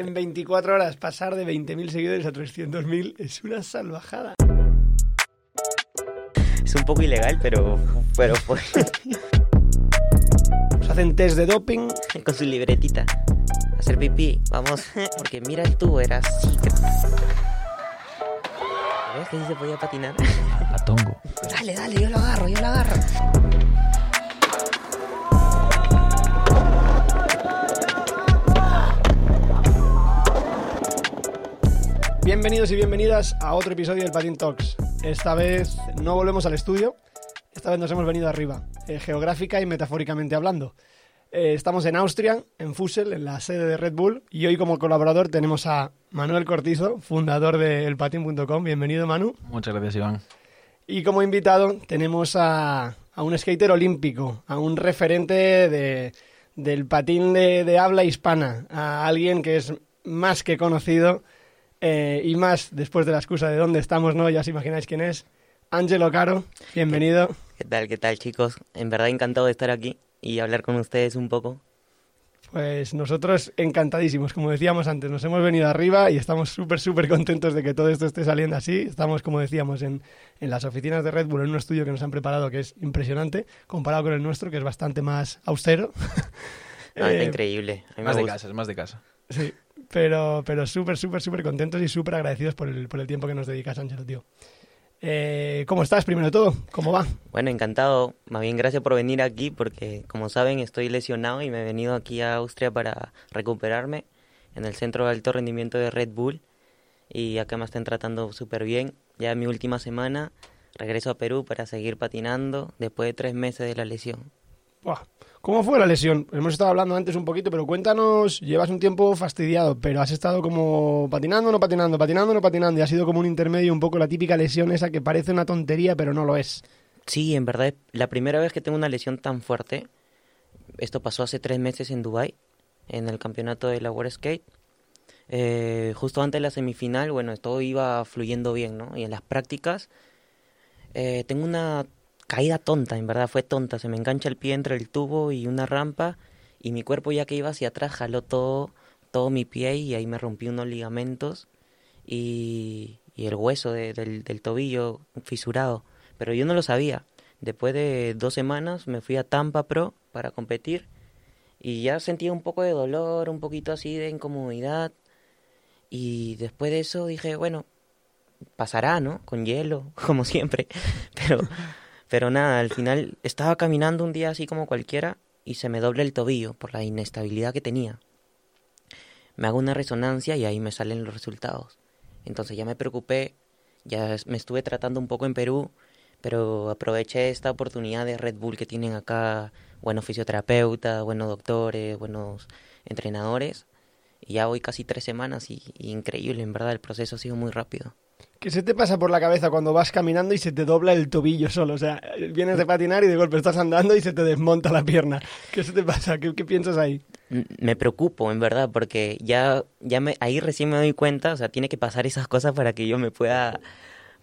En 24 horas pasar de 20.000 seguidores a 300.000 es una salvajada. Es un poco ilegal, pero, pero pues, Os hacen test de doping. con su libretita. Hacer pipí, vamos, porque mira el tubo, era así. ¿Ves que sí se podía patinar? A tongo. Dale, dale, yo lo agarro, yo lo agarro. Bienvenidos y bienvenidas a otro episodio del Patin Talks. Esta vez no volvemos al estudio, esta vez nos hemos venido arriba, eh, geográfica y metafóricamente hablando. Eh, estamos en Austria, en Fussel, en la sede de Red Bull, y hoy como colaborador tenemos a Manuel Cortizo, fundador de elpatin.com. Bienvenido, Manu. Muchas gracias, Iván. Y como invitado tenemos a, a un skater olímpico, a un referente de- del patín de, de habla hispana, a alguien que es más que conocido eh, y más después de la excusa de dónde estamos, ¿no? Ya os imagináis quién es. Ángelo Caro, bienvenido. ¿Qué tal, qué tal, chicos? En verdad encantado de estar aquí y hablar con ustedes un poco. Pues nosotros encantadísimos, como decíamos antes, nos hemos venido arriba y estamos súper, súper contentos de que todo esto esté saliendo así. Estamos, como decíamos, en, en las oficinas de Red Bull, en un estudio que nos han preparado que es impresionante, comparado con el nuestro, que es bastante más austero. No, está Eh, increíble. A mí me Más de gusta. casa, es más de casa. Sí, pero, pero súper, súper, súper contentos y súper agradecidos por el, por el tiempo que nos dedicas, Ángelo, tío. Eh, ¿Cómo estás, primero de todo? ¿Cómo va? Bueno, encantado. Más bien, gracias por venir aquí porque, como saben, estoy lesionado y me he venido aquí a Austria para recuperarme en el centro de alto rendimiento de Red Bull. Y acá me están tratando súper bien. Ya en mi última semana regreso a Perú para seguir patinando después de tres meses de la lesión. Buah, ¿Cómo fue la lesión? Hemos estado hablando antes un poquito, pero cuéntanos, llevas un tiempo fastidiado, pero has estado como patinando, no patinando, patinando, no patinando, y ha sido como un intermedio, un poco la típica lesión esa que parece una tontería, pero no lo es. Sí, en verdad, es la primera vez que tengo una lesión tan fuerte. Esto pasó hace tres meses en Dubai, en el campeonato de la World Skate. Eh, justo antes de la semifinal, bueno, todo iba fluyendo bien, ¿no? Y en las prácticas eh, tengo una caída tonta, en verdad, fue tonta. Se me engancha el pie entre el tubo y una rampa y mi cuerpo ya que iba hacia atrás jaló todo, todo mi pie y ahí me rompí unos ligamentos y, y el hueso de- del, del tobillo fisurado. Pero yo no lo sabía. Después de dos semanas me fui a Tampa Pro para competir y ya sentía un poco de dolor, un poquito así de incomodidad. Y después de eso dije, bueno, pasará, ¿no? Con hielo, como siempre. Pero, pero nada, al final estaba caminando un día así como cualquiera y se me dobla el tobillo por la inestabilidad que tenía. Me hago una resonancia y ahí me salen los resultados. Entonces ya me preocupé, ya me estuve tratando un poco en Perú, pero aproveché esta oportunidad de Red Bull que tienen acá buenos fisioterapeutas, buenos doctores, buenos entrenadores. Y ya voy casi tres semanas y, y increíble, en verdad, el proceso ha sido muy rápido. ¿Qué se te pasa por la cabeza cuando vas caminando y se te dobla el tobillo solo? O sea, vienes de patinar y de golpe estás andando y se te desmonta la pierna. ¿Qué se te pasa? ¿Qué, qué piensas ahí? Me preocupo, en verdad, porque ya, ya me, ahí recién me doy cuenta, o sea, tiene que pasar esas cosas para que yo me pueda,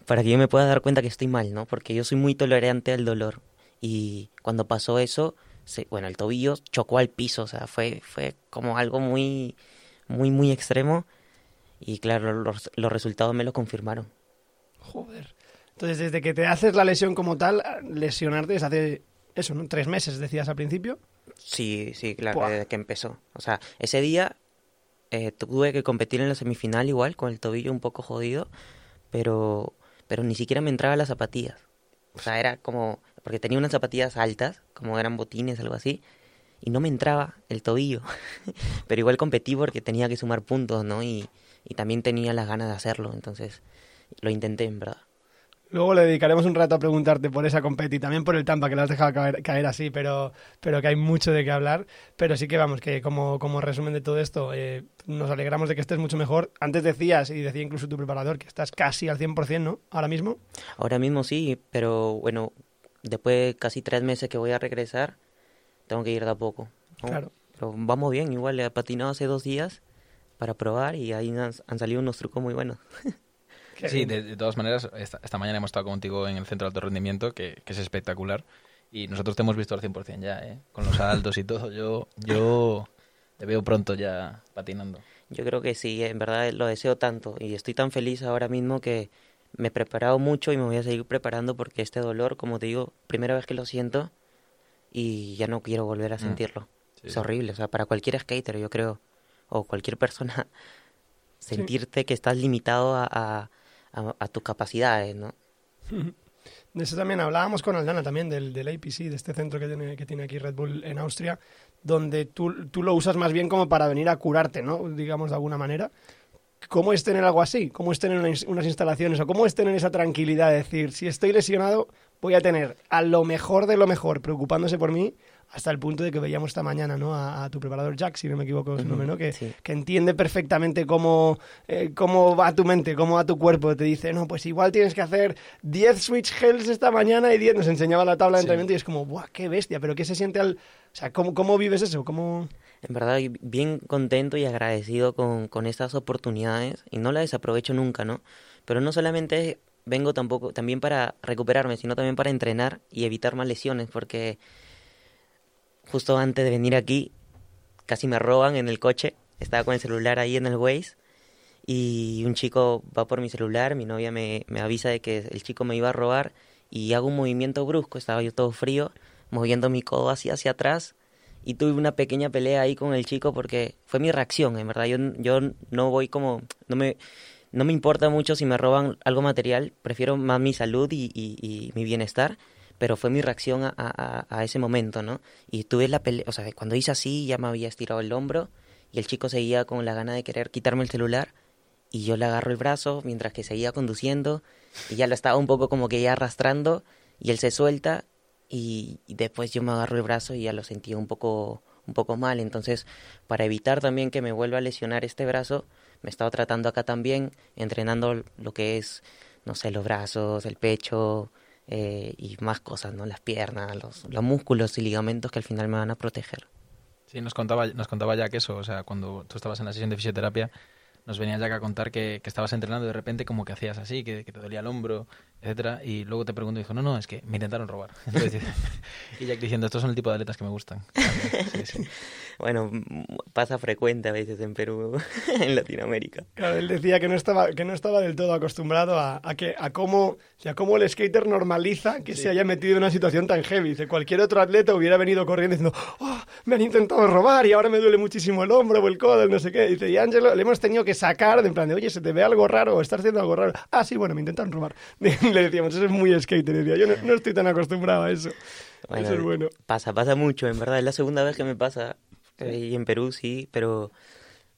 para que yo me pueda dar cuenta que estoy mal, ¿no? Porque yo soy muy tolerante al dolor. Y cuando pasó eso, se, bueno, el tobillo chocó al piso, o sea, fue, fue como algo muy, muy, muy extremo. Y claro, los, los resultados me lo confirmaron. Joder. Entonces, desde que te haces la lesión como tal, lesionarte es hace eso, ¿no? Tres meses, decías al principio. Sí, sí, claro, Buah. desde que empezó. O sea, ese día eh, tuve que competir en la semifinal igual, con el tobillo un poco jodido, pero, pero ni siquiera me entraba las zapatillas. O sea, era como, porque tenía unas zapatillas altas, como eran botines, algo así, y no me entraba el tobillo. pero igual competí porque tenía que sumar puntos, ¿no? Y, y también tenía las ganas de hacerlo, entonces lo intenté, en verdad. Luego le dedicaremos un rato a preguntarte por esa competi y también por el Tampa, que lo has dejado caer, caer así, pero, pero que hay mucho de qué hablar. Pero sí que vamos, que como, como resumen de todo esto, eh, nos alegramos de que estés mucho mejor. Antes decías, y decía incluso tu preparador, que estás casi al 100%, ¿no? Ahora mismo. Ahora mismo sí, pero bueno, después de casi tres meses que voy a regresar, tengo que ir de a poco. ¿no? Claro. Pero vamos bien, igual he patinado hace dos días para probar y ahí han, han salido unos trucos muy buenos. Sí, de, de todas maneras, esta, esta mañana hemos estado contigo en el centro de alto rendimiento, que, que es espectacular. Y nosotros te hemos visto al 100% ya, ¿eh? Con los saltos y todo. Yo, yo te veo pronto ya patinando. Yo creo que sí, en verdad lo deseo tanto y estoy tan feliz ahora mismo que me he preparado mucho y me voy a seguir preparando porque este dolor, como te digo, primera vez que lo siento y ya no quiero volver a Mm. sentirlo. Sí, es horrible, o sea, para cualquier skater, yo creo, o cualquier persona, sentirte que estás limitado a, a, a- a tus capacidades, ¿no? De eso también hablábamos con Aldana también, del, del APC, de este centro que tiene, que tiene aquí Red Bull en Austria, donde tú, tú lo usas más bien como para venir a curarte, ¿no? Digamos de alguna manera. ¿Cómo es tener algo así? ¿Cómo es tener unas instalaciones? ¿O cómo es tener esa tranquilidad de decir, si estoy lesionado, voy a tener a lo mejor de lo mejor preocupándose por mí hasta el punto de que veíamos esta mañana ¿no? a, a tu preparador Jack, si no me equivoco su Ujú, nombre, ¿no? que, sí. que entiende perfectamente cómo, eh, cómo va tu mente, cómo va tu cuerpo. Te dice, no, pues igual tienes que hacer 10 switch hells esta mañana y 10. Nos enseñaba la tabla de Sí. entrenamiento y es como, ¡buah, qué bestia! Pero ¿qué se siente al...? O sea, ¿cómo, cómo vives eso? ¿Cómo...? En verdad, bien contento y agradecido con, con estas oportunidades y no las desaprovecho nunca, ¿no? Pero no solamente vengo tampoco también para recuperarme, sino también para entrenar y evitar más lesiones, porque justo antes de venir aquí casi me roban en el coche, estaba con el celular ahí en el Waze y un chico va por mi celular, mi novia me, me avisa de que el chico me iba a robar y hago un movimiento brusco, estaba yo todo frío, moviendo mi codo hacia hacia atrás y tuve una pequeña pelea ahí con el chico porque fue mi reacción, en verdad. Yo, yo no voy como, no me, no me importa mucho si me roban algo material, prefiero más mi salud y, y, y mi bienestar, pero fue mi reacción a, a, ese momento, ¿no? Y tuve la pelea, o sea, cuando hice así ya me había estirado el hombro y el chico seguía con la gana de querer quitarme el celular y yo le agarro el brazo mientras que seguía conduciendo y ya lo estaba un poco como que ya arrastrando y él se suelta y, y después yo me agarro el brazo y ya lo sentía un poco un poco mal entonces para evitar también que me vuelva a lesionar este brazo me he estado tratando acá también entrenando lo que es no sé los brazos el pecho eh, y más cosas no las piernas los, los músculos y ligamentos que al final me van a proteger. Sí, nos contaba, nos contaba Jack eso, o sea, cuando tú estabas en la sesión de fisioterapia, nos venía Jack a contar que, que estabas entrenando y de repente como que hacías así, que, que te dolía el hombro, etcétera, y luego te preguntó y dijo, no, no, es que me intentaron robar. Entonces, y Jack diciendo, estos son el tipo de atletas que me gustan. Sí, sí. bueno pasa frecuente a veces en Perú en Latinoamérica Claro, él decía que no estaba, que no estaba del todo acostumbrado a, a que, a cómo, o sea, cómo el skater normaliza que se haya metido en una situación tan heavy. Dice, cualquier otro atleta hubiera venido corriendo diciendo, oh, me han intentado robar y ahora me duele muchísimo el hombro o el codo, el no sé qué. Dice, y Ángelo le hemos tenido que sacar de en plan de, oye, se te ve algo raro o estás haciendo algo raro. Ah, sí, bueno, me intentan robar. Le decíamos, eso es muy skater. Decía, yo no, no estoy tan acostumbrado a eso. eso es bueno. Pasa, pasa mucho, en verdad. Es la segunda vez que me pasa. eh, y en Perú sí, pero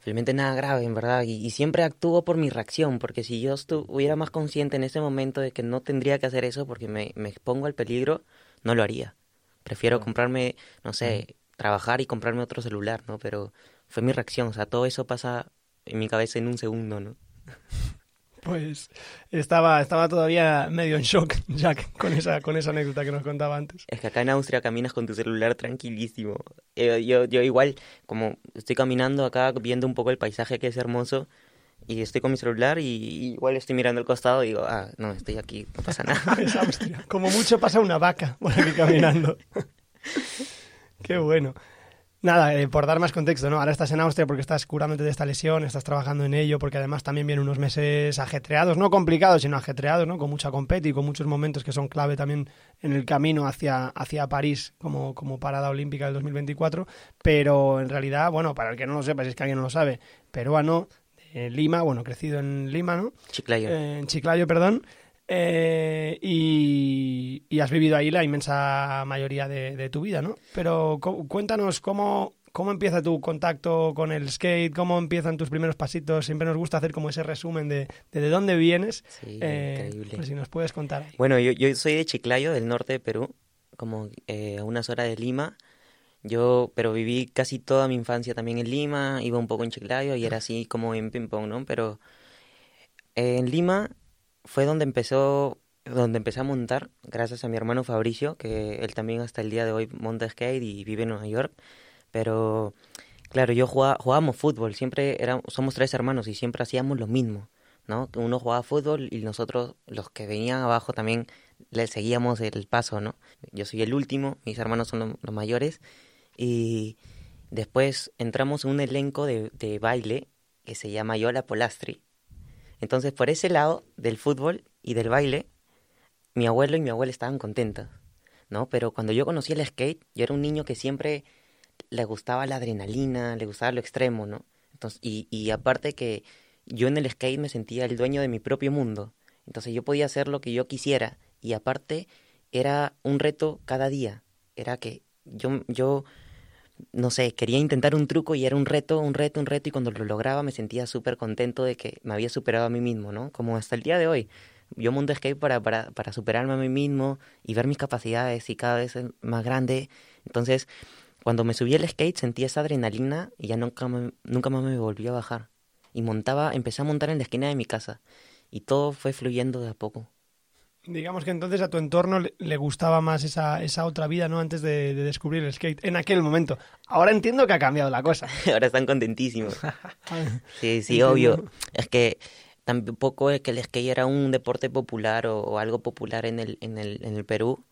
realmente nada grave, en verdad. Y, y siempre actúo por mi reacción, porque si yo estuviera más consciente en ese momento de que no tendría que hacer eso porque me, me expongo al peligro, no lo haría. Prefiero comprarme, no sé, trabajar y comprarme otro celular, ¿no? Pero fue mi reacción, o sea, todo eso pasa en mi cabeza en un segundo, ¿no? Pues estaba, estaba todavía medio en shock, Jack, con esa, con esa anécdota que nos contaba antes. Es que acá en Austria caminas con tu celular tranquilísimo. Eh, yo, yo igual, como estoy caminando acá, viendo un poco el paisaje que es hermoso, y estoy con mi celular y, y igual estoy mirando al costado y digo, ah, no, estoy aquí, no pasa nada. Es Austria. Como mucho pasa una vaca por aquí caminando. Qué bueno. Nada, eh, por dar más contexto, ¿no? Ahora estás en Austria porque estás curándote de esta lesión, estás trabajando en ello, porque además también vienen unos meses ajetreados, no complicados, sino ajetreados, ¿no? Con mucha competi y con muchos momentos que son clave también en el camino hacia, hacia París como, como parada olímpica del 2024. Pero en realidad, bueno, para el que no lo sepa, si es que alguien no lo sabe, peruano, de Lima, bueno, crecido en Lima, ¿no? Chiclayo. Eh, en Chiclayo, perdón. Eh, y, y has vivido ahí la inmensa mayoría de, de tu vida, ¿no? Pero cu- cuéntanos cómo, cómo empieza tu contacto con el skate, cómo empiezan tus primeros pasitos. Siempre nos gusta hacer como ese resumen de, de, de dónde vienes. Sí, Eh, increíble. pues si nos puedes contar. ahí. Bueno, yo, yo soy de Chiclayo, del norte de Perú, como eh, a unas horas de Lima. Yo, pero viví casi toda mi infancia también en Lima, iba un poco en Chiclayo y era así como en ping pong, ¿no? Pero eh, en Lima fue donde empezó, donde empecé a montar, gracias a mi hermano Fabricio, que él también hasta el día de hoy monta skate y vive en Nueva York. Pero, claro, yo jugaba, jugábamos fútbol, siempre somos tres hermanos y siempre hacíamos lo mismo, ¿no? Uno jugaba fútbol y nosotros, los que venían abajo, también le seguíamos el paso, ¿no? Yo soy el último, mis hermanos son lo- los mayores y después entramos en un elenco de, de baile que se llama Yola Polastri. Entonces, por ese lado del fútbol y del baile, mi abuelo y mi abuela estaban contentos, ¿no? Pero cuando yo conocí el skate, yo era un niño que siempre le gustaba la adrenalina, le gustaba lo extremo, ¿no? Entonces, y, y aparte que yo en el skate me sentía el dueño de mi propio mundo. Entonces yo podía hacer lo que yo quisiera. Y aparte era un reto cada día. Era que yo, yo no sé, quería intentar un truco y era un reto, un reto, un reto. Y cuando lo lograba me sentía súper contento de que me había superado a mí mismo, ¿no? Como hasta el día de hoy. Yo monto skate para, para, para superarme a mí mismo y ver mis capacidades y cada vez más grande. Entonces, cuando me subí al skate sentí esa adrenalina y ya nunca, nunca más me volvió a bajar. Y montaba, empecé a montar en la esquina de mi casa y todo fue fluyendo de a poco. Digamos que entonces a tu entorno le gustaba más esa, esa otra vida, ¿no? Antes de, de, descubrir el skate, en aquel momento. Ahora entiendo que ha cambiado la cosa. Ahora están contentísimos. sí, sí, obvio. Es que tampoco es que el skate era un deporte popular o, o algo popular en el, en el, en el Perú,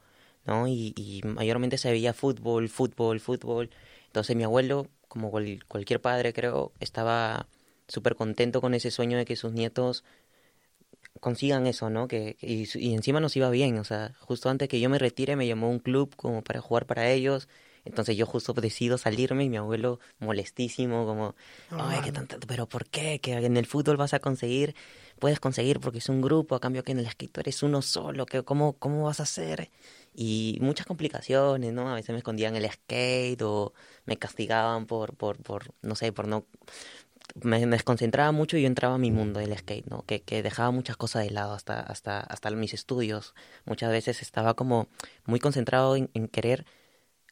¿no? Y, y, mayormente se veía fútbol, fútbol, fútbol. Entonces mi abuelo, como cual, cualquier padre creo, estaba súper contento con ese sueño de que sus nietos consigan eso, ¿no? Que, y, y, encima nos iba bien, o sea, justo antes que yo me retire me llamó un club como para jugar para ellos, entonces yo justo decido salirme y mi abuelo molestísimo, como, ay, qué tanto, pero ¿por qué? Que en el fútbol vas a conseguir, puedes conseguir porque es un grupo, a cambio que en el escritor es uno solo, que ¿cómo, ¿cómo vas a hacer? Y muchas complicaciones, ¿no? A veces me escondían el skate o me castigaban por, por, por no sé, por no me, me, desconcentraba mucho y yo entraba a mi mundo del skate, ¿no? Que, que dejaba muchas cosas de lado hasta, hasta, hasta mis estudios. Muchas veces estaba como muy concentrado en, en querer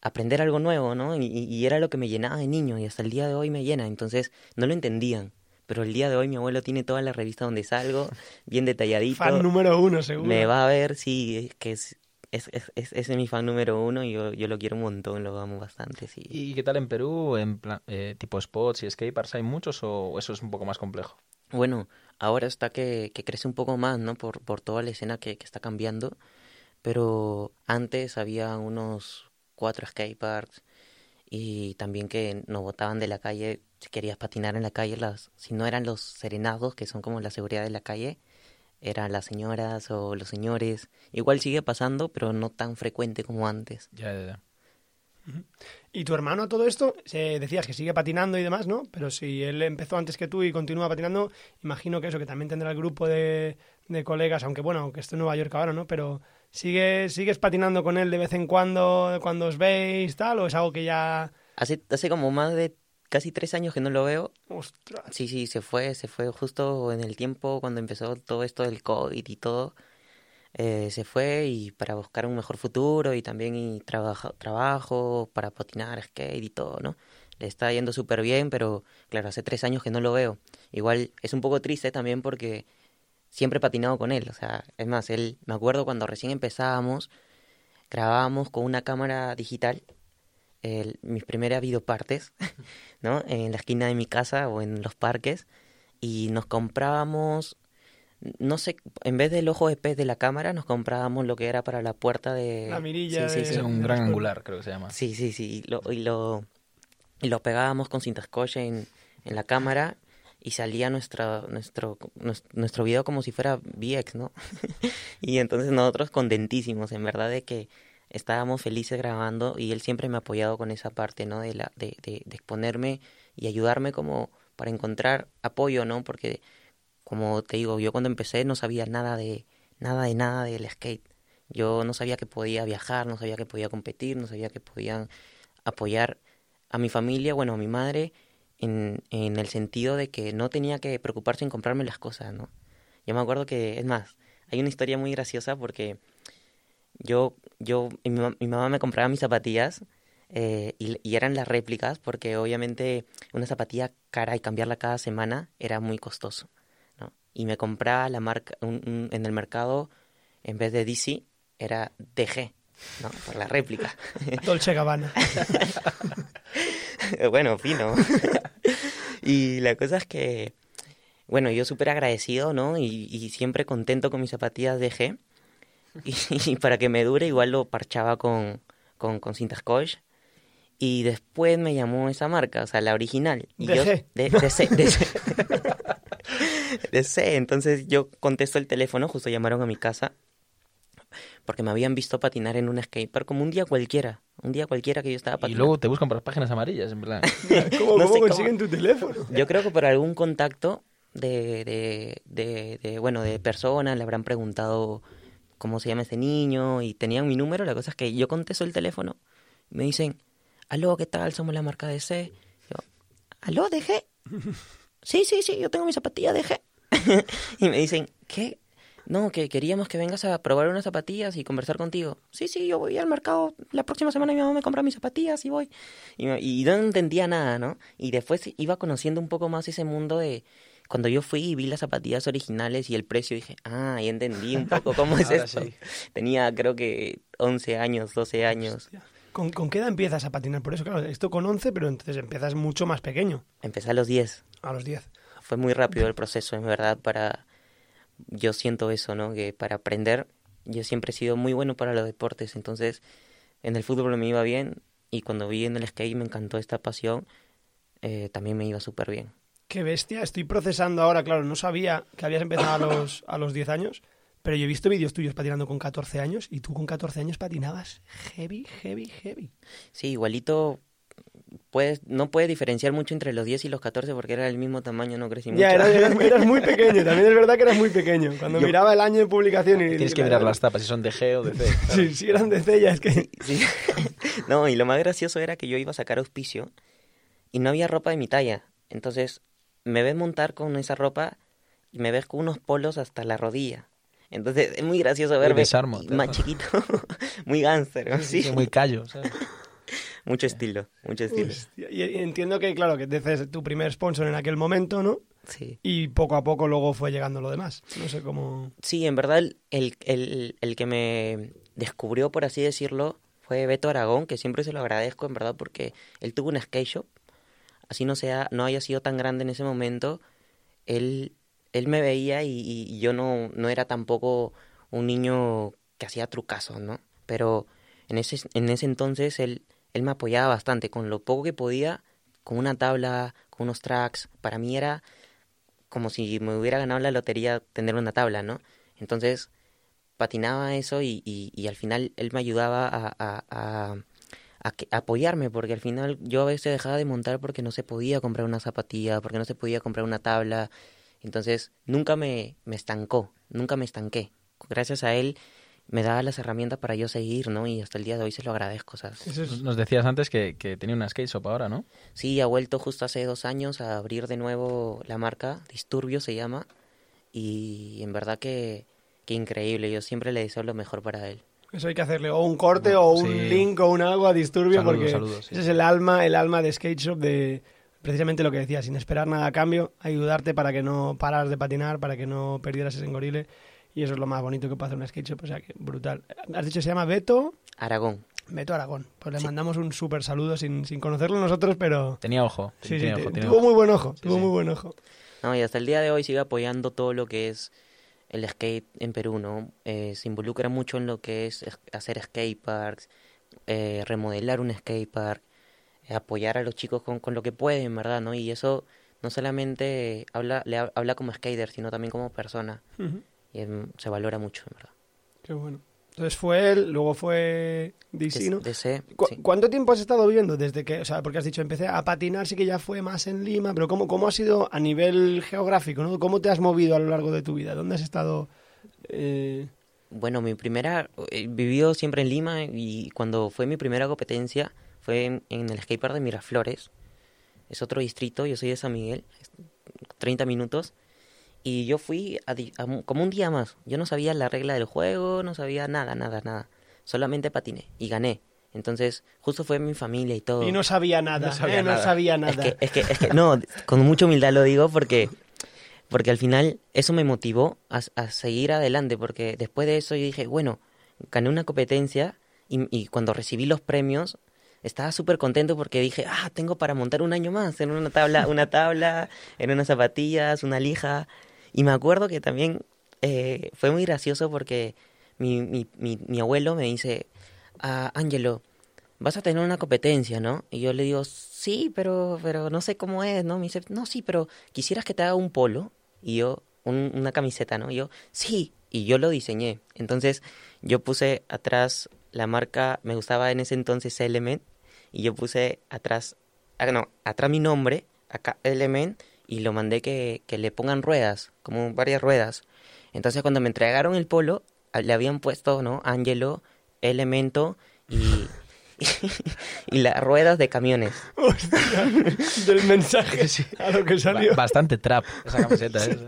aprender algo nuevo, ¿no? Y, y, era lo que me llenaba de niño y hasta el día de hoy me llena. Entonces no lo entendían. Pero el día de hoy mi abuelo tiene toda la revista donde salgo, bien detalladito. Fan número uno, seguro. Me va a ver, sí, que es, es, es, es, es mi fan número uno y yo, yo lo quiero un montón, lo amo bastante, sí. ¿Y qué tal en Perú, en plan, eh, tipo spots y skateparks, hay muchos o eso es un poco más complejo? Bueno, ahora está que, que crece un poco más, ¿no? Por, por toda la escena que, que está cambiando, pero antes había unos cuatro skateparks y también que nos botaban de la calle si querías patinar en la calle, las, si no eran los serenados, que son como la seguridad de la calle, eran las señoras o los señores. Igual sigue pasando, pero no tan frecuente como antes. Ya, ya, ya. Y tu hermano a todo esto, eh, decías que sigue patinando y demás, ¿no? Pero si él empezó antes que tú y continúa patinando, imagino que eso, que también tendrá el grupo de, de colegas, aunque bueno, aunque esté en Nueva York ahora, ¿no? Pero ¿sigues, ¿sigues patinando con él de vez en cuando, cuando os veis, tal? ¿O es algo que ya...? Hace, hace como más de casi tres años que no lo veo. Ostras. Sí, sí, se fue, se fue justo en el tiempo cuando empezó todo esto del COVID y todo. Eh, se fue y para buscar un mejor futuro y también y trabajo, trabajo para patinar, skate y todo, ¿no? Le está yendo súper bien, pero claro, hace tres años que no lo veo. Igual es un poco triste también porque siempre he patinado con él. O sea, es más, él, me acuerdo cuando recién empezábamos, grabábamos con una cámara digital el, mis primeras videopartes, ¿no? En la esquina de mi casa o en los parques y nos comprábamos no sé, en vez del ojo de pez de la cámara, nos comprábamos lo que era para la puerta de... La mirilla. Sí, sí, de... sí. un gran angular, creo que se llama. Sí, sí, sí. Y lo, y lo, y lo pegábamos con cinta scotch en, en la cámara y salía nuestra, nuestro, nuestro video como si fuera VX, ¿no? y entonces nosotros contentísimos, en verdad, de que estábamos felices grabando y él siempre me ha apoyado con esa parte, ¿no? De, la, de, de, de exponerme y ayudarme como para encontrar apoyo, ¿no? Porque como te digo, yo cuando empecé no sabía nada de nada de nada del skate. Yo no sabía que podía viajar, no sabía que podía competir, no sabía que podían apoyar a mi familia, bueno, a mi madre, en, en el sentido de que no tenía que preocuparse en comprarme las cosas, ¿no? Yo me acuerdo que, es más, hay una historia muy graciosa porque yo, yo, mi, mi mamá me compraba mis zapatillas eh, y, y, eran las réplicas porque obviamente una zapatilla cara y cambiarla cada semana era muy costoso y me compraba la marca un, un, en el mercado en vez de DC era DG no por la réplica. Dolce Gabbana. Bueno fino. Y la cosa es que bueno yo súper agradecido no y, y, siempre contento con mis zapatillas DG y, y, para que me dure igual lo parchaba con con, con cinta scotch Y después me llamó esa marca, o sea, la original. Y ¿De yo, G? De, de C, de C. De C. Entonces yo contesto el teléfono, justo llamaron a mi casa, porque me habían visto patinar en un skatepark como un día cualquiera. Un día cualquiera que yo estaba Y patinando. luego te buscan por las páginas amarillas, en verdad. ¿Cómo, No cómo sé cómo. consiguen tu teléfono? Yo creo que por algún contacto de, de, de, de, bueno, de personas le habrán preguntado cómo se llama ese niño y tenían mi número. La cosa es que yo contesto el teléfono y me dicen, aló, ¿qué tal? Somos la marca de C. Yo, aló, ¿de G? Sí, sí, sí, yo tengo mi zapatilla de G. y me dicen, ¿qué? No, que queríamos que vengas a probar unas zapatillas y conversar contigo. Sí, sí, yo voy al mercado. La próxima semana mi mamá me compra mis zapatillas y voy. Y, y no entendía nada, ¿no? Y después iba conociendo un poco más ese mundo de... Cuando yo fui y vi las zapatillas originales y el precio, dije, ah, ya entendí un poco cómo es esto. sí. Tenía creo que 11 años, 12 años. ¿Con, con qué edad empiezas a patinar? Por eso, claro, esto con 11, pero entonces empiezas mucho más pequeño, Empecé a los 10. a los 10. fue muy rápido el proceso, en verdad, para... Yo siento eso, ¿no? Que para aprender, yo siempre he sido muy bueno para los deportes, entonces en el fútbol me iba bien y cuando vi en el skate me encantó esta pasión, eh, también me iba súper bien. Qué bestia, estoy procesando ahora, claro, no sabía que habías empezado a los, a los 10 años, pero yo he visto vídeos tuyos patinando con 14 años y tú con 14 años patinabas heavy, heavy, heavy. Sí, igualito, puedes, no puedes diferenciar mucho entre los 10 y los 14 porque era el mismo tamaño, no crecí mucho. Ya, eras, eras- eras muy pequeño, también es verdad que eras muy pequeño. Cuando Yo- miraba el año de publicación y... Tienes que mirar las tapas, si son de G o de C. claro. Sí, si eran de C, ya es que... Sí. no, y lo más gracioso era que yo iba a sacar auspicio y no había ropa de mi talla. Entonces me ves montar con esa ropa y me ves con unos polos hasta la rodilla. Entonces es muy gracioso verme desarmo, más chiquito, muy gánster, sí. Sí, Muy callo, ¿sabes? Mucho estilo, mucho estilo. Hostia, Y, entiendo que, claro, que es tu primer sponsor en aquel momento, ¿no? Sí. Y poco a poco luego fue llegando lo demás. No sé cómo... Sí, en verdad el, el, el, el que me descubrió, por así decirlo, fue Beto Aragón, que siempre se lo agradezco, en verdad, porque él tuvo un skate shop. Así no sea, no haya sido tan grande en ese momento, él, él me veía y, yo no, no era tampoco un niño que hacía trucazos, ¿no? Pero en ese, en ese entonces él, él me apoyaba bastante, con lo poco que podía, con una tabla, con unos tracks. Para mí era como si me hubiera ganado la lotería tener una tabla, ¿no? Entonces patinaba eso y, y, al final él me ayudaba a, a, a que- a apoyarme, porque al final yo a veces dejaba de montar porque no se podía comprar una zapatilla, porque no se podía comprar una tabla. Entonces nunca me, me estancó, nunca me estanqué. Gracias a él me daba las herramientas para yo seguir, ¿no? Y hasta el día de hoy se lo agradezco, ¿sabes? Eso es... Nos decías antes que, que tenía una skate shop ahora, ¿no? Sí, ha vuelto justo hace dos años a abrir de nuevo la marca, Disturbio se llama, y en verdad que, que increíble, yo siempre le deseo lo mejor para él. Eso hay que hacerle o un corte o un Sí. link o un algo a Disturbio Saludos, porque saludos, sí. ese es el alma, el alma de Skate Shop de precisamente lo que decía, sin esperar nada a cambio, ayudarte para que no paras de patinar, para que no perdieras ese engorile y eso es lo más bonito que puede hacer una Skate Shop, o sea que brutal. Has dicho se llama Beto, Aragón, Beto Aragón. Pues le Sí. mandamos un súper saludo sin, sin conocerlo nosotros, pero Tenía ojo. sí, sí, tenía te- ojo, tenía tuvo ojo. muy buen ojo, Sí, tuvo sí. muy buen ojo. no, y hasta el día de hoy sigue apoyando todo lo que es el skate en Perú, ¿no? Eh, se involucra mucho en lo que es hacer skateparks, eh, remodelar un skatepark, eh, apoyar a los chicos con, con lo que pueden, ¿verdad? ¿no? Y eso no solamente habla, le ha- habla como skater, sino también como persona. Y se valora mucho, en verdad. Qué bueno. Entonces fue él, luego fue DC, ¿no? DC, ¿Cu- sí. ¿Cuánto tiempo has estado viviendo desde que, o sea, porque has dicho, empecé a patinar, sí que ya fue más en Lima, pero ¿cómo, cómo ha sido a nivel geográfico, ¿no? ¿Cómo te has movido a lo largo de tu vida? ¿Dónde has estado? eh, Bueno, mi primera, he vivido siempre en Lima y cuando fue mi primera competencia fue en, en el skatepark de Miraflores. Es otro distrito, yo soy de San Miguel, es 30 minutos. Y yo fui a a como un día más. Yo no sabía la regla del juego, no sabía nada, nada, nada. Solamente patiné y gané. Entonces, justo fue mi familia y todo. Y no sabía nada, No sabía ¿eh? no nada. sabía Es nada. que, es que, es que, no, con mucha humildad lo digo porque, porque al final eso me motivó a, a seguir adelante, porque después de eso yo dije, bueno, gané una competencia y, y cuando recibí los premios estaba súper contento porque dije, ah, tengo para montar un año más en una tabla, una tabla, en unas zapatillas, una lija. Y me acuerdo que también eh, fue muy gracioso porque mi, mi, mi, mi abuelo me dice, ah, Ángelo, vas a tener una competencia, ¿no? Y yo le digo, sí, pero, pero no sé cómo es, ¿no? Me dice, no, sí, pero quisieras que te haga un polo. Y yo, un- una camiseta, ¿no? Y yo, sí. Y yo lo diseñé. Entonces, yo puse atrás la marca, me gustaba en ese entonces Element. Y yo puse atrás, ah, no, atrás mi nombre, acá Element. Y lo mandé que, que le pongan ruedas, como varias ruedas. Entonces, cuando me entregaron el polo, le habían puesto, ¿no? Angelo, Elemento y, y las ruedas de camiones. Hostia, del mensaje a lo que Ba- salió. Bastante trap esa camiseta, ¿eh?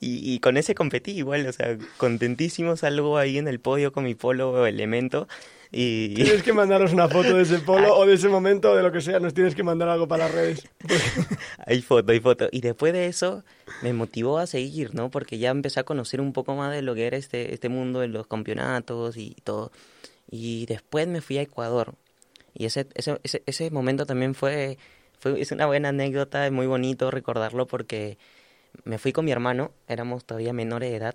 Y, y con ese competí igual, o sea, contentísimo salgo ahí en el podio con mi polo elemento. Y Tienes que mandaros una foto de ese polo o de ese momento o de lo que sea. Nos tienes que mandar algo para las redes. hay foto, hay foto. Y después de eso me motivó a seguir, ¿no? Porque ya empecé a conocer un poco más de lo que era este, este mundo de los campeonatos y todo. Y después me fui a Ecuador. Y ese, ese, ese, ese momento también fue, fue, es una buena anécdota, es muy bonito recordarlo porque me fui con mi hermano, éramos todavía menores de edad,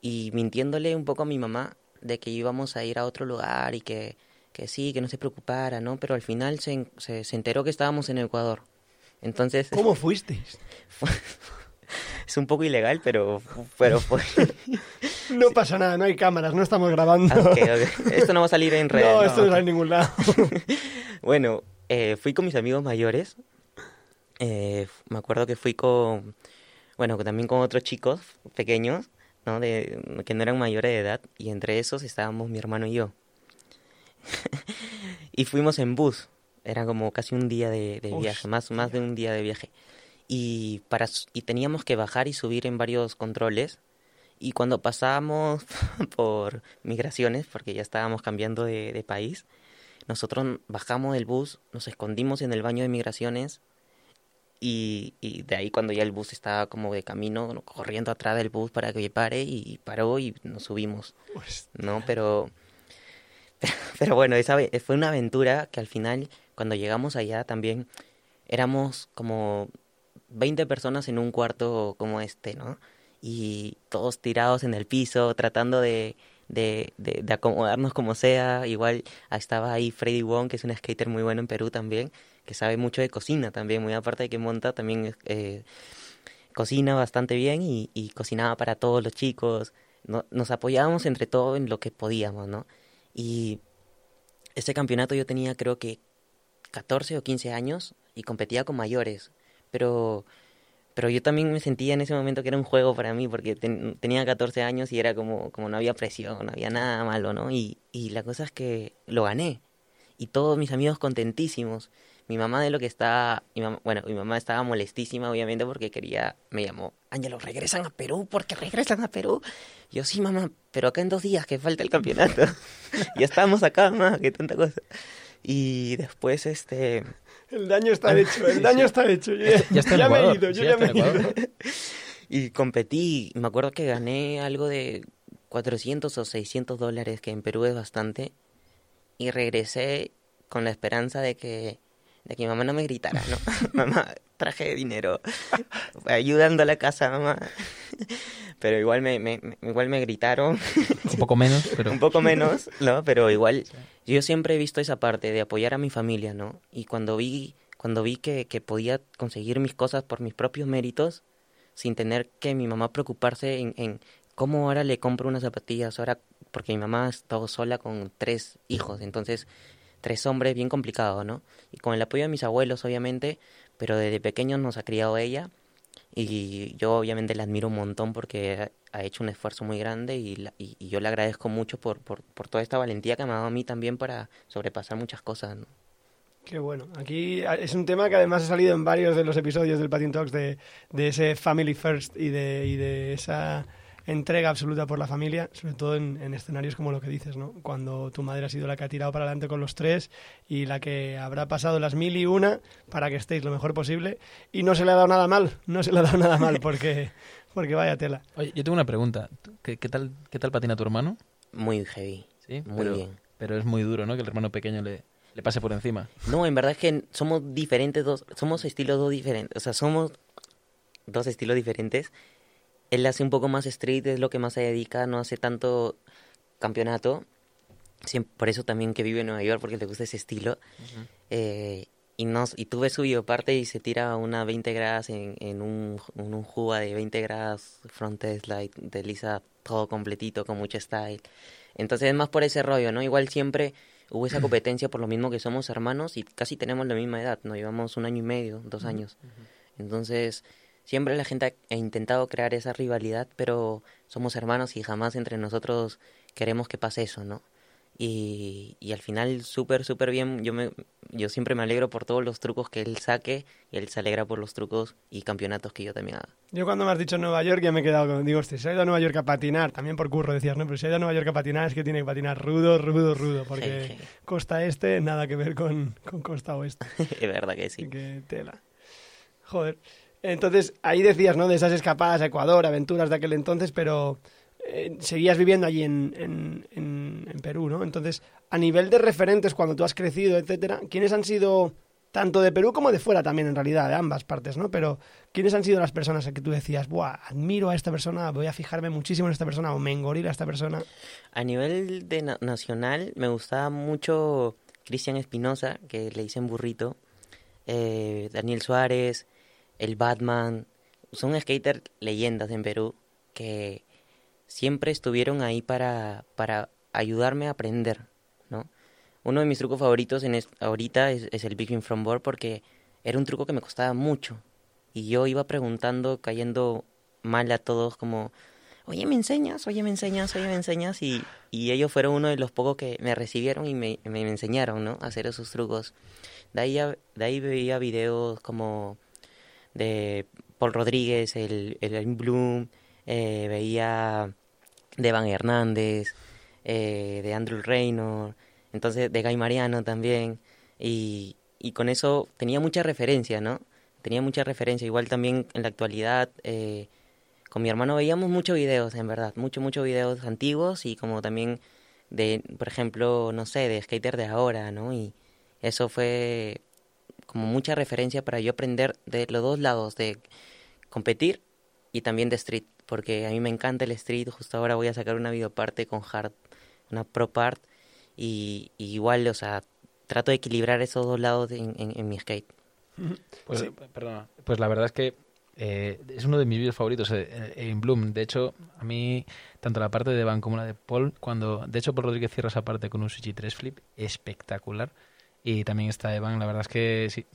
y mintiéndole un poco a mi mamá de que íbamos a ir a otro lugar y que, que sí, que no se preocupara, ¿no? Pero al final se, se, se enteró que estábamos en Ecuador. Entonces, ¿Cómo fuisteis? es un poco ilegal, pero, pero fue... No pasa nada, no hay cámaras, no estamos grabando. Ah, ok, ok. Esto no va a salir en redes. no, esto no ok. sale en ningún lado. Bueno, eh, fui con mis amigos mayores. Eh, me acuerdo que fui con, bueno, también con otros chicos pequeños, ¿no? De, que no eran mayores de edad. Y entre esos estábamos mi hermano y yo. y fuimos en bus. Era como casi un día de, de viaje, más, más de un día de viaje. Y, para, y teníamos que bajar y subir en varios controles. Y cuando pasábamos por migraciones, porque ya estábamos cambiando de, de país, nosotros bajamos del bus, nos escondimos en el baño de migraciones y, y de ahí cuando ya el bus estaba como de camino, ¿no? corriendo atrás del bus para que pare y paró y nos subimos, Pues, ¿no? Pero, pero, pero bueno, esa fue una aventura que al final, cuando llegamos allá también, éramos como 20 personas en un cuarto como este, ¿no? Y todos tirados en el piso, tratando de, de, de, acomodarnos como sea. Igual ah, estaba ahí Freddy Wong, que es un skater muy bueno en Perú también, que sabe mucho de cocina también, muy aparte de que monta, también eh, cocina bastante bien y, cocinaba para todos los chicos. No- nos apoyábamos entre todos en lo que podíamos, ¿no? Y ese campeonato yo tenía creo que 14 o 15 años y competía con mayores, pero pero yo también me sentía en ese momento que era un juego para mí porque ten- tenía 14 años y era como como no había presión, no había nada malo, ¿no? Y y la cosa es que lo gané y todos mis amigos contentísimos. Mi mamá de lo que estaba, mi mamá- bueno, mi mamá estaba molestísima obviamente porque quería, me llamó, Ángelo, regresan a Perú, ¿por qué regresan a Perú? Yo sí, mamá, pero acá en dos días que falta el campeonato. ya estamos acá, mamá, qué tanta cosa. Y después, este, el daño está hecho, el daño está hecho. Yo ya, Ya está ya me he ido, yo sí, ya ya me he ido. Y competí, me acuerdo que gané algo de 400 o 600 dólares, que en Perú es bastante, y regresé con la esperanza de que, de que mi mamá no me gritara, ¿no? mamá, traje dinero, ayudando a la casa, mamá. Pero igual me, me, igual me gritaron, Un poco menos, pero... un poco menos, ¿no? Pero igual, yo siempre he visto esa parte de apoyar a mi familia, ¿no? Y cuando vi, cuando vi que, que podía conseguir mis cosas por mis propios méritos, sin tener que mi mamá preocuparse en, en cómo ahora le compro unas zapatillas, ahora, porque mi mamá estaba sola con tres hijos, entonces tres hombres bien complicado, ¿no? Y con el apoyo de mis abuelos, obviamente, pero desde pequeños nos ha criado ella y yo obviamente la admiro un montón porque ha, hecho un esfuerzo muy grande y, yo le agradezco mucho por, toda esta valentía que me ha dado a mí también para sobrepasar muchas cosas. Qué bueno. Aquí es un tema que además ha salido en varios de los episodios del Patin Talks de, ese family first y de esa entrega absoluta por la familia, sobre todo en, en escenarios como lo que dices, ¿no? Cuando tu madre ha sido la que ha tirado para adelante con los tres y la que habrá pasado las mil y una para que estéis lo mejor posible y no se le ha dado nada mal, no se le ha dado nada mal porque, porque vaya tela. Oye, yo tengo una pregunta. ¿Tú- ¿Qué, qué tal, ¿Qué tal patina tu hermano? Muy heavy. Sí, Muy pero, bien. Pero es muy duro, ¿no? Que el hermano pequeño le, le pase por encima. No, en verdad es que somos diferentes dos, somos estilos dos diferentes, o sea, somos dos estilos diferentes. Él hace un poco más street, es lo que más se dedica, no hace tanto campeonato. por eso también que vive en Nueva York, porque le gusta ese estilo. eh, y, nos, y tú ves su videoparte y se tira una 20 grados en, en un, en un juga de 20 grados, front slide, desliza todo completito, con mucho style. Entonces es más por ese rollo, ¿no? Igual siempre hubo esa competencia por lo mismo que somos hermanos y casi tenemos la misma edad, nos llevamos un año y medio, dos años. Entonces siempre la gente ha intentado crear esa rivalidad, pero somos hermanos y jamás entre nosotros queremos que pase eso, ¿no? Y, y al final súper, súper bien. Yo, me, yo siempre me alegro por todos los trucos que él saque y él se alegra por los trucos y campeonatos que yo también haga. Yo cuando me has dicho Nueva York ya me he quedado con... Digo, hostia, se ha ido a Nueva York a patinar, también por curro decías, ¿no? Pero si ha ido a Nueva York a patinar es que tiene que patinar rudo, rudo, rudo, porque Sí, sí. costa este nada que ver con, con costa oeste. es verdad que sí. Que tela. Joder. Entonces, ahí decías, ¿no? De esas escapadas a Ecuador, aventuras de aquel entonces, pero eh, seguías viviendo allí en, en, en, en Perú, ¿no? Entonces, a nivel de referentes, cuando tú has crecido, etcétera, ¿quiénes han sido, tanto de Perú como de fuera también, en realidad, de ambas partes, ¿no? Pero, ¿quiénes han sido las personas a que tú decías, buah, admiro a esta persona, voy a fijarme muchísimo en esta persona, o me engorila esta persona? A nivel de na- nacional, me gustaba mucho Cristian Espinosa, que le dicen burrito, eh, Daniel Suárez, el Batman. Son skaters leyendas en Perú que siempre estuvieron ahí para, para ayudarme a aprender, ¿no? Uno de mis trucos favoritos en ahorita es, el Big From Board porque era un truco que me costaba mucho. Y yo iba preguntando, cayendo mal a todos como, oye, ¿me enseñas? Oye, ¿me enseñas? Oye, ¿me enseñas? Y, y ellos fueron uno de los pocos que me recibieron y me, me enseñaron, ¿no? A hacer esos trucos. De ahí, de ahí veía videos como de Paul Rodríguez, el, el Bloom, eh, veía de Van Hernández, eh, de Andrew Reynolds, entonces de Guy Mariano también. Y, y con eso tenía mucha referencia, ¿no? Tenía mucha referencia. Igual también en la actualidad, eh, con mi hermano veíamos muchos videos, en verdad, muchos, muchos videos antiguos y como también de, por ejemplo, no sé, de skater de ahora, ¿no? Y eso fue como mucha referencia para yo aprender de los dos lados, de competir y también de street, porque a mí me encanta el street, justo ahora voy a sacar una videoparte con hard, una pro part, y, y igual, o sea, trato de equilibrar esos dos lados en, en, en mi skate. Pues, Sí. perdona. Pues la verdad es que eh, es uno de mis vídeos favoritos eh, eh, en Bloom. De hecho, a mí, tanto la parte de Van como la de Paul, cuando. De hecho, Paul Rodríguez cierra esa parte con un Sushi 3 flip espectacular. Y también está Evan, la verdad es que sí,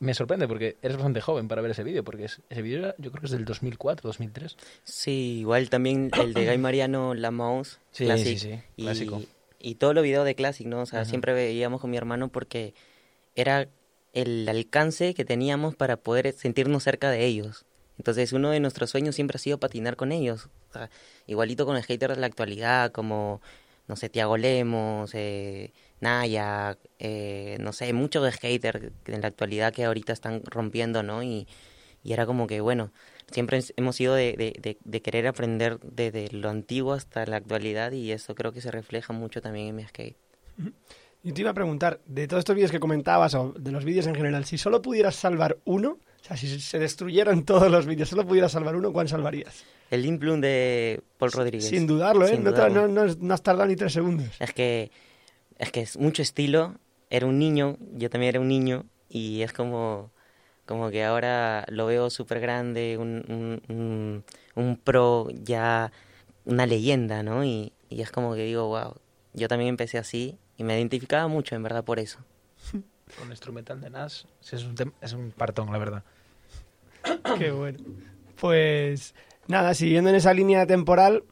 me sorprende porque eres bastante joven para ver ese vídeo, porque es- ese vídeo yo creo que es del 2004, 2003. Sí, igual también el de Guy Mariano, La Mouse, Sí, Classic, sí, sí, y, clásico. y todos los videos de Classic, ¿no? O sea, Ajá. siempre veíamos con mi hermano porque era el alcance que teníamos para poder sentirnos cerca de ellos. Entonces, uno de nuestros sueños siempre ha sido patinar con ellos. O sea, igualito con los haters de la actualidad, como, no sé, Tiago Lemos, eh, Naya, eh, no sé, muchos skaters en la actualidad que ahorita están rompiendo, ¿no? Y, y era como que, bueno, siempre hemos sido de, de, de, de querer aprender desde lo antiguo hasta la actualidad y eso creo que se refleja mucho también en mi skate. Y te iba a preguntar, de todos estos vídeos que comentabas, o de los vídeos en general, si solo pudieras salvar uno, o sea, si se destruyeran todos los vídeos, solo pudieras salvar uno, ¿cuál salvarías? El Bloom de Paul Rodríguez. Sin dudarlo, ¿eh? Sin dudarlo. no- no- no has tardado ni tres segundos. Es que es que es mucho estilo. Era un niño, yo también era un niño y es como como que ahora lo veo súper grande, un, un, un, un pro ya, una leyenda, ¿no? Y, y es como que digo, wow, yo también empecé así y me identificaba mucho, en verdad, por eso. Con instrumental de Nash sí, es un, es un partón, la verdad. Qué bueno. Pues nada, siguiendo en esa línea temporal,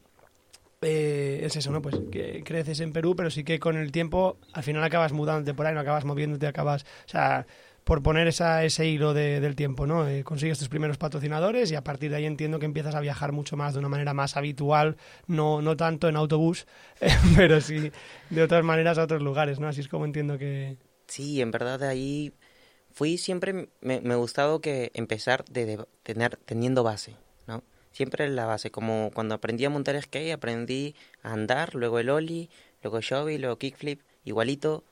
eh, es eso, ¿no? Pues que creces en Perú, pero sí que con el tiempo al final acabas mudándote por ahí, no acabas moviéndote, acabas, o sea, por poner esa, ese hilo de- del tiempo, ¿no? Eh, consigues tus primeros patrocinadores y a partir de ahí entiendo que empiezas a viajar mucho más de una manera más habitual, no, no tanto en autobús, eh, pero sí de otras maneras a otros lugares, ¿no? Así es como entiendo que... Sí, en verdad ahí fui siempre me, me gustado que empezar de, de tener teniendo base, Siempre la base, como cuando aprendí a montar skate, aprendí a andar, luego el ollie, luego shove, luego kickflip, igualito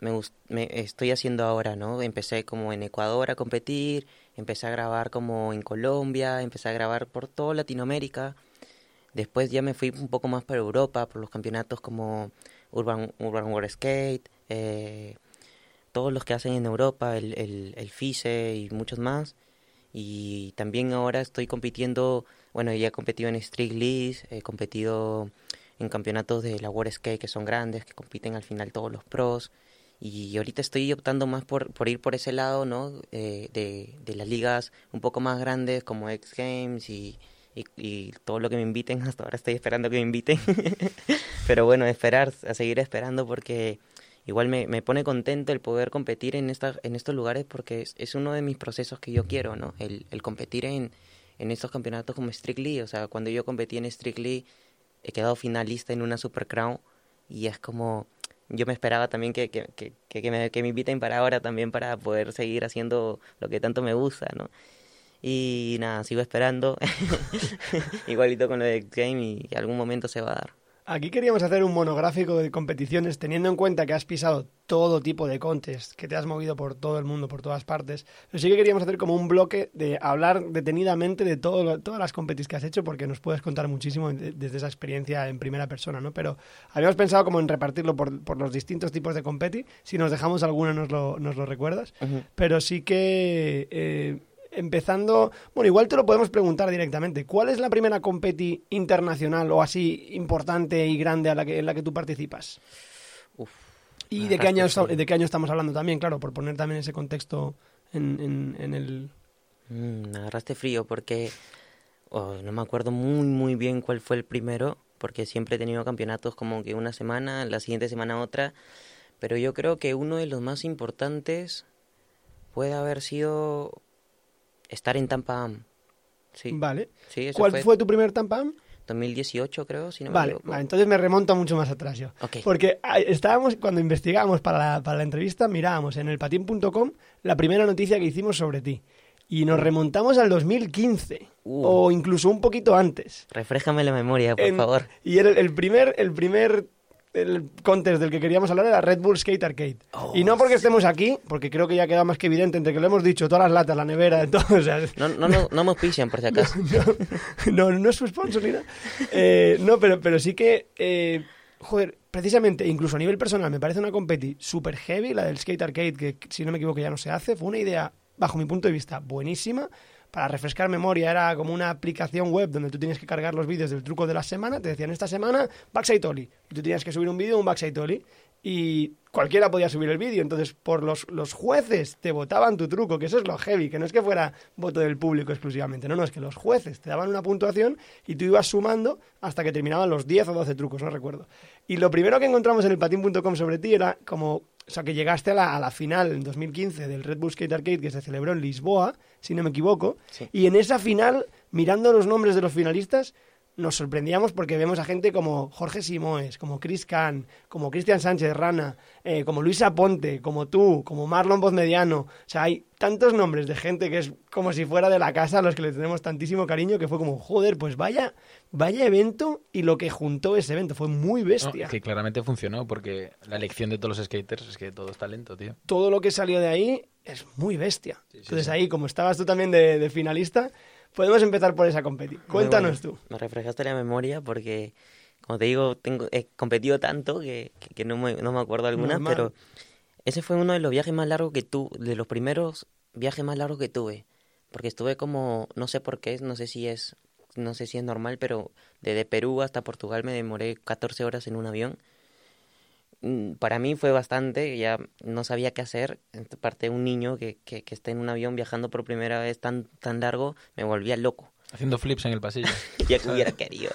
me, me estoy haciendo ahora, ¿no? Empecé como en Ecuador a competir, empecé a grabar como en Colombia, empecé a grabar por toda Latinoamérica. Después ya me fui un poco más para Europa, por los campeonatos como Urban, Urban World Skate, eh, todos los que hacen en Europa, el, el, el FISE y muchos más. Y también ahora estoy compitiendo, bueno, ya he competido en Street League, he competido en campeonatos de la World Skate que son grandes, que compiten al final todos los pros. Y ahorita estoy optando más por, por ir por ese lado, ¿no? Eh, de, de las ligas un poco más grandes como X Games y, y, y, todo lo que me inviten. Hasta ahora estoy esperando que me inviten. Pero bueno, esperar, a seguir esperando porque igual me, me pone contento el poder competir en, esta, en estos lugares porque es, es uno de mis procesos que yo quiero, ¿no? El, el competir en, en estos campeonatos como Strictly. O sea, cuando yo competí en Strictly he quedado finalista en una Super Crown y es como yo me esperaba también que, que, que, que, me, que me inviten para ahora también para poder seguir haciendo lo que tanto me gusta, ¿no? Y nada, sigo esperando, igualito con lo de Game y algún momento se va a dar. Aquí queríamos hacer un monográfico de competiciones, teniendo en cuenta que has pisado todo tipo de contes, que te has movido por todo el mundo, por todas partes. Pero sí que queríamos hacer como un bloque de hablar detenidamente de todo, todas las competiciones que has hecho, porque nos puedes contar muchísimo desde esa experiencia en primera persona, ¿no? Pero habíamos pensado como en repartirlo por, por los distintos tipos de competi. Si nos dejamos alguno, nos lo, nos lo recuerdas. Uh -huh. Pero sí que... Eh, empezando, bueno, igual te lo podemos preguntar directamente. ¿Cuál es la primera competi internacional o así importante y grande a la que, en la que tú participas? Uf, ¿Y de qué, año, de qué año estamos hablando también? Claro, por poner también ese contexto en, en, en el... Mm, me agarraste frío porque oh, no me acuerdo muy, muy bien cuál fue el primero, porque siempre he tenido campeonatos como que una semana, la siguiente semana otra, pero yo creo que uno de los más importantes puede haber sido estar en Tampa Am. Sí. Vale. Sí, ¿Cuál fue, fue, tu primer Tampa Am? 2018, creo, si no vale, me. Vale, entonces me remonto mucho más atrás yo. Okay. Porque estábamos, cuando investigábamos para la, para la entrevista, mirábamos en el patín.com la primera noticia que hicimos sobre ti. Y nos remontamos al 2015, uh. o incluso un poquito antes. Refréjame la memoria, por en, favor. Y era el primer, el primer el contest del que queríamos hablar era Red Bull Skate Arcade. Oh, y no porque estemos aquí, porque creo que ya queda más que evidente entre que lo hemos dicho, todas las latas, la nevera, todo. O sea, no, no, no, no me auspician, por si acaso. No, no, no es su sponsor ni nada. Eh, no, pero, pero sí que, eh, joder, precisamente, incluso a nivel personal, me parece una competi super heavy, la del Skate Arcade, que si no me equivoco ya no se hace. Fue una idea, bajo mi punto de vista, buenísima para refrescar memoria, era como una aplicación web donde tú tienes que cargar los vídeos del truco de la semana, te decían esta semana backside tú tenías que subir un vídeo un backside y cualquiera podía subir el vídeo, entonces por los, los jueces te votaban tu truco, que eso es lo heavy, que no es que fuera voto del público exclusivamente, no, no, es que los jueces te daban una puntuación y tú ibas sumando hasta que terminaban los 10 o 12 trucos, no recuerdo. Y lo primero que encontramos en el patín.com sobre ti era como o sea, que llegaste a la, a la, final en 2015 del Red Bull Skate Arcade que se celebró en Lisboa, si no me equivoco. Sí. Y en esa final, mirando los nombres de los finalistas, nos sorprendíamos porque vemos a gente como Jorge Simoes, como Chris Kahn, como Cristian Sánchez Rana, eh, como Luisa Ponte, como tú, como Marlon Mediano. O sea, hay tantos nombres de gente que es como si fuera de la casa a los que le tenemos tantísimo cariño que fue como, joder, pues vaya, vaya evento y lo que juntó ese evento fue muy bestia. No, que claramente funcionó porque la elección de todos los skaters es que todo es talento, tío. Todo lo que salió de ahí es muy bestia. Sí, sí, Entonces sí. ahí, como estabas tú también de, de finalista, podemos empezar por esa competi. Cuéntanos bueno. tú. Me refrescaste la memoria porque, como te digo, tengo, he competido tanto que, que, que no, me, no, me, acuerdo alguna, Normal. pero ese fue uno de los viajes más largos que tú, de los primeros viajes más largos que tuve. Porque estuve como, no sé por qué, no sé si es, no sé si es normal, pero desde Perú hasta Portugal me demoré 14 horas en un avión. Mm, Para mí fue bastante, ya no sabía qué hacer. Parte de un niño que, que, que está en un avión viajando por primera vez tan, tan largo, me volvía loco. Haciendo flips en el pasillo. ya que hubiera querido.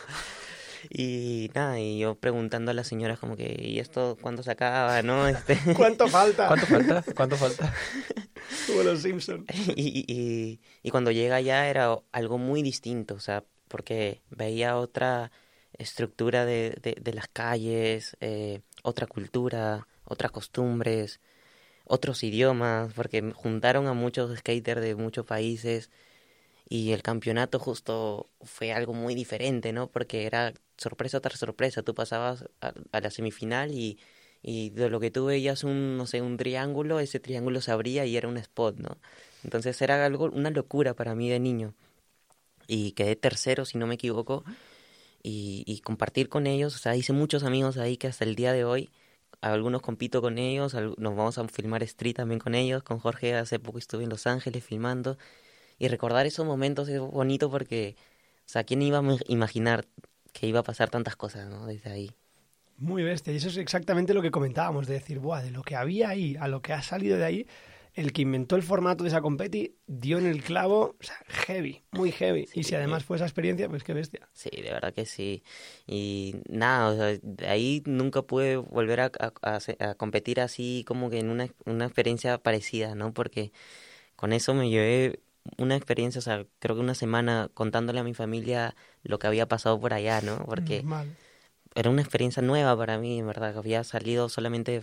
Y nada, y yo preguntando a las señoras como que, ¿y esto cuándo se acaba, no? Este... ¿Cuánto falta? ¿Cuánto falta? ¿Cuánto falta? Como los Simpsons. Y, y, y, cuando llega allá era algo muy distinto, o sea, porque veía otra estructura de, de, de las calles, eh, otra cultura, otras costumbres, otros idiomas, porque juntaron a muchos skaters de muchos países y el campeonato justo fue algo muy diferente, ¿no? Porque era sorpresa tras sorpresa, tú pasabas a, la semifinal y, y de lo que tú veías un, no sé, un triángulo, ese triángulo se abría y era un spot, ¿no? Entonces era algo, una locura para mí de niño. Y quedé tercero, si no me equivoco. Y, compartir con ellos. O sea, hice muchos amigos ahí que hasta el día de hoy, algunos compito con ellos, nos vamos a filmar street también con ellos. Con Jorge hace poco estuve en Los Ángeles filmando. Y recordar esos momentos es bonito porque, o sea, ¿quién iba a im- imaginar que iba a pasar tantas cosas, ¿no? Desde ahí. Muy bestia. Y eso es exactamente lo que comentábamos, de decir, Buah, de lo que había ahí a lo que ha salido de ahí, el que inventó el formato de esa competi dio en el clavo, o sea, heavy, muy heavy. y si además fue esa experiencia, pues qué bestia. Sí, de verdad que sí. Y nada, o sea, de ahí nunca pude volver a, competir así como que en una, una experiencia parecida, ¿no? Porque con eso me llevé una experiencia, o sea, creo que una semana contándole a mi familia lo que había pasado por allá, ¿no? Porque Normal. era una experiencia nueva para mí, en verdad, que había salido solamente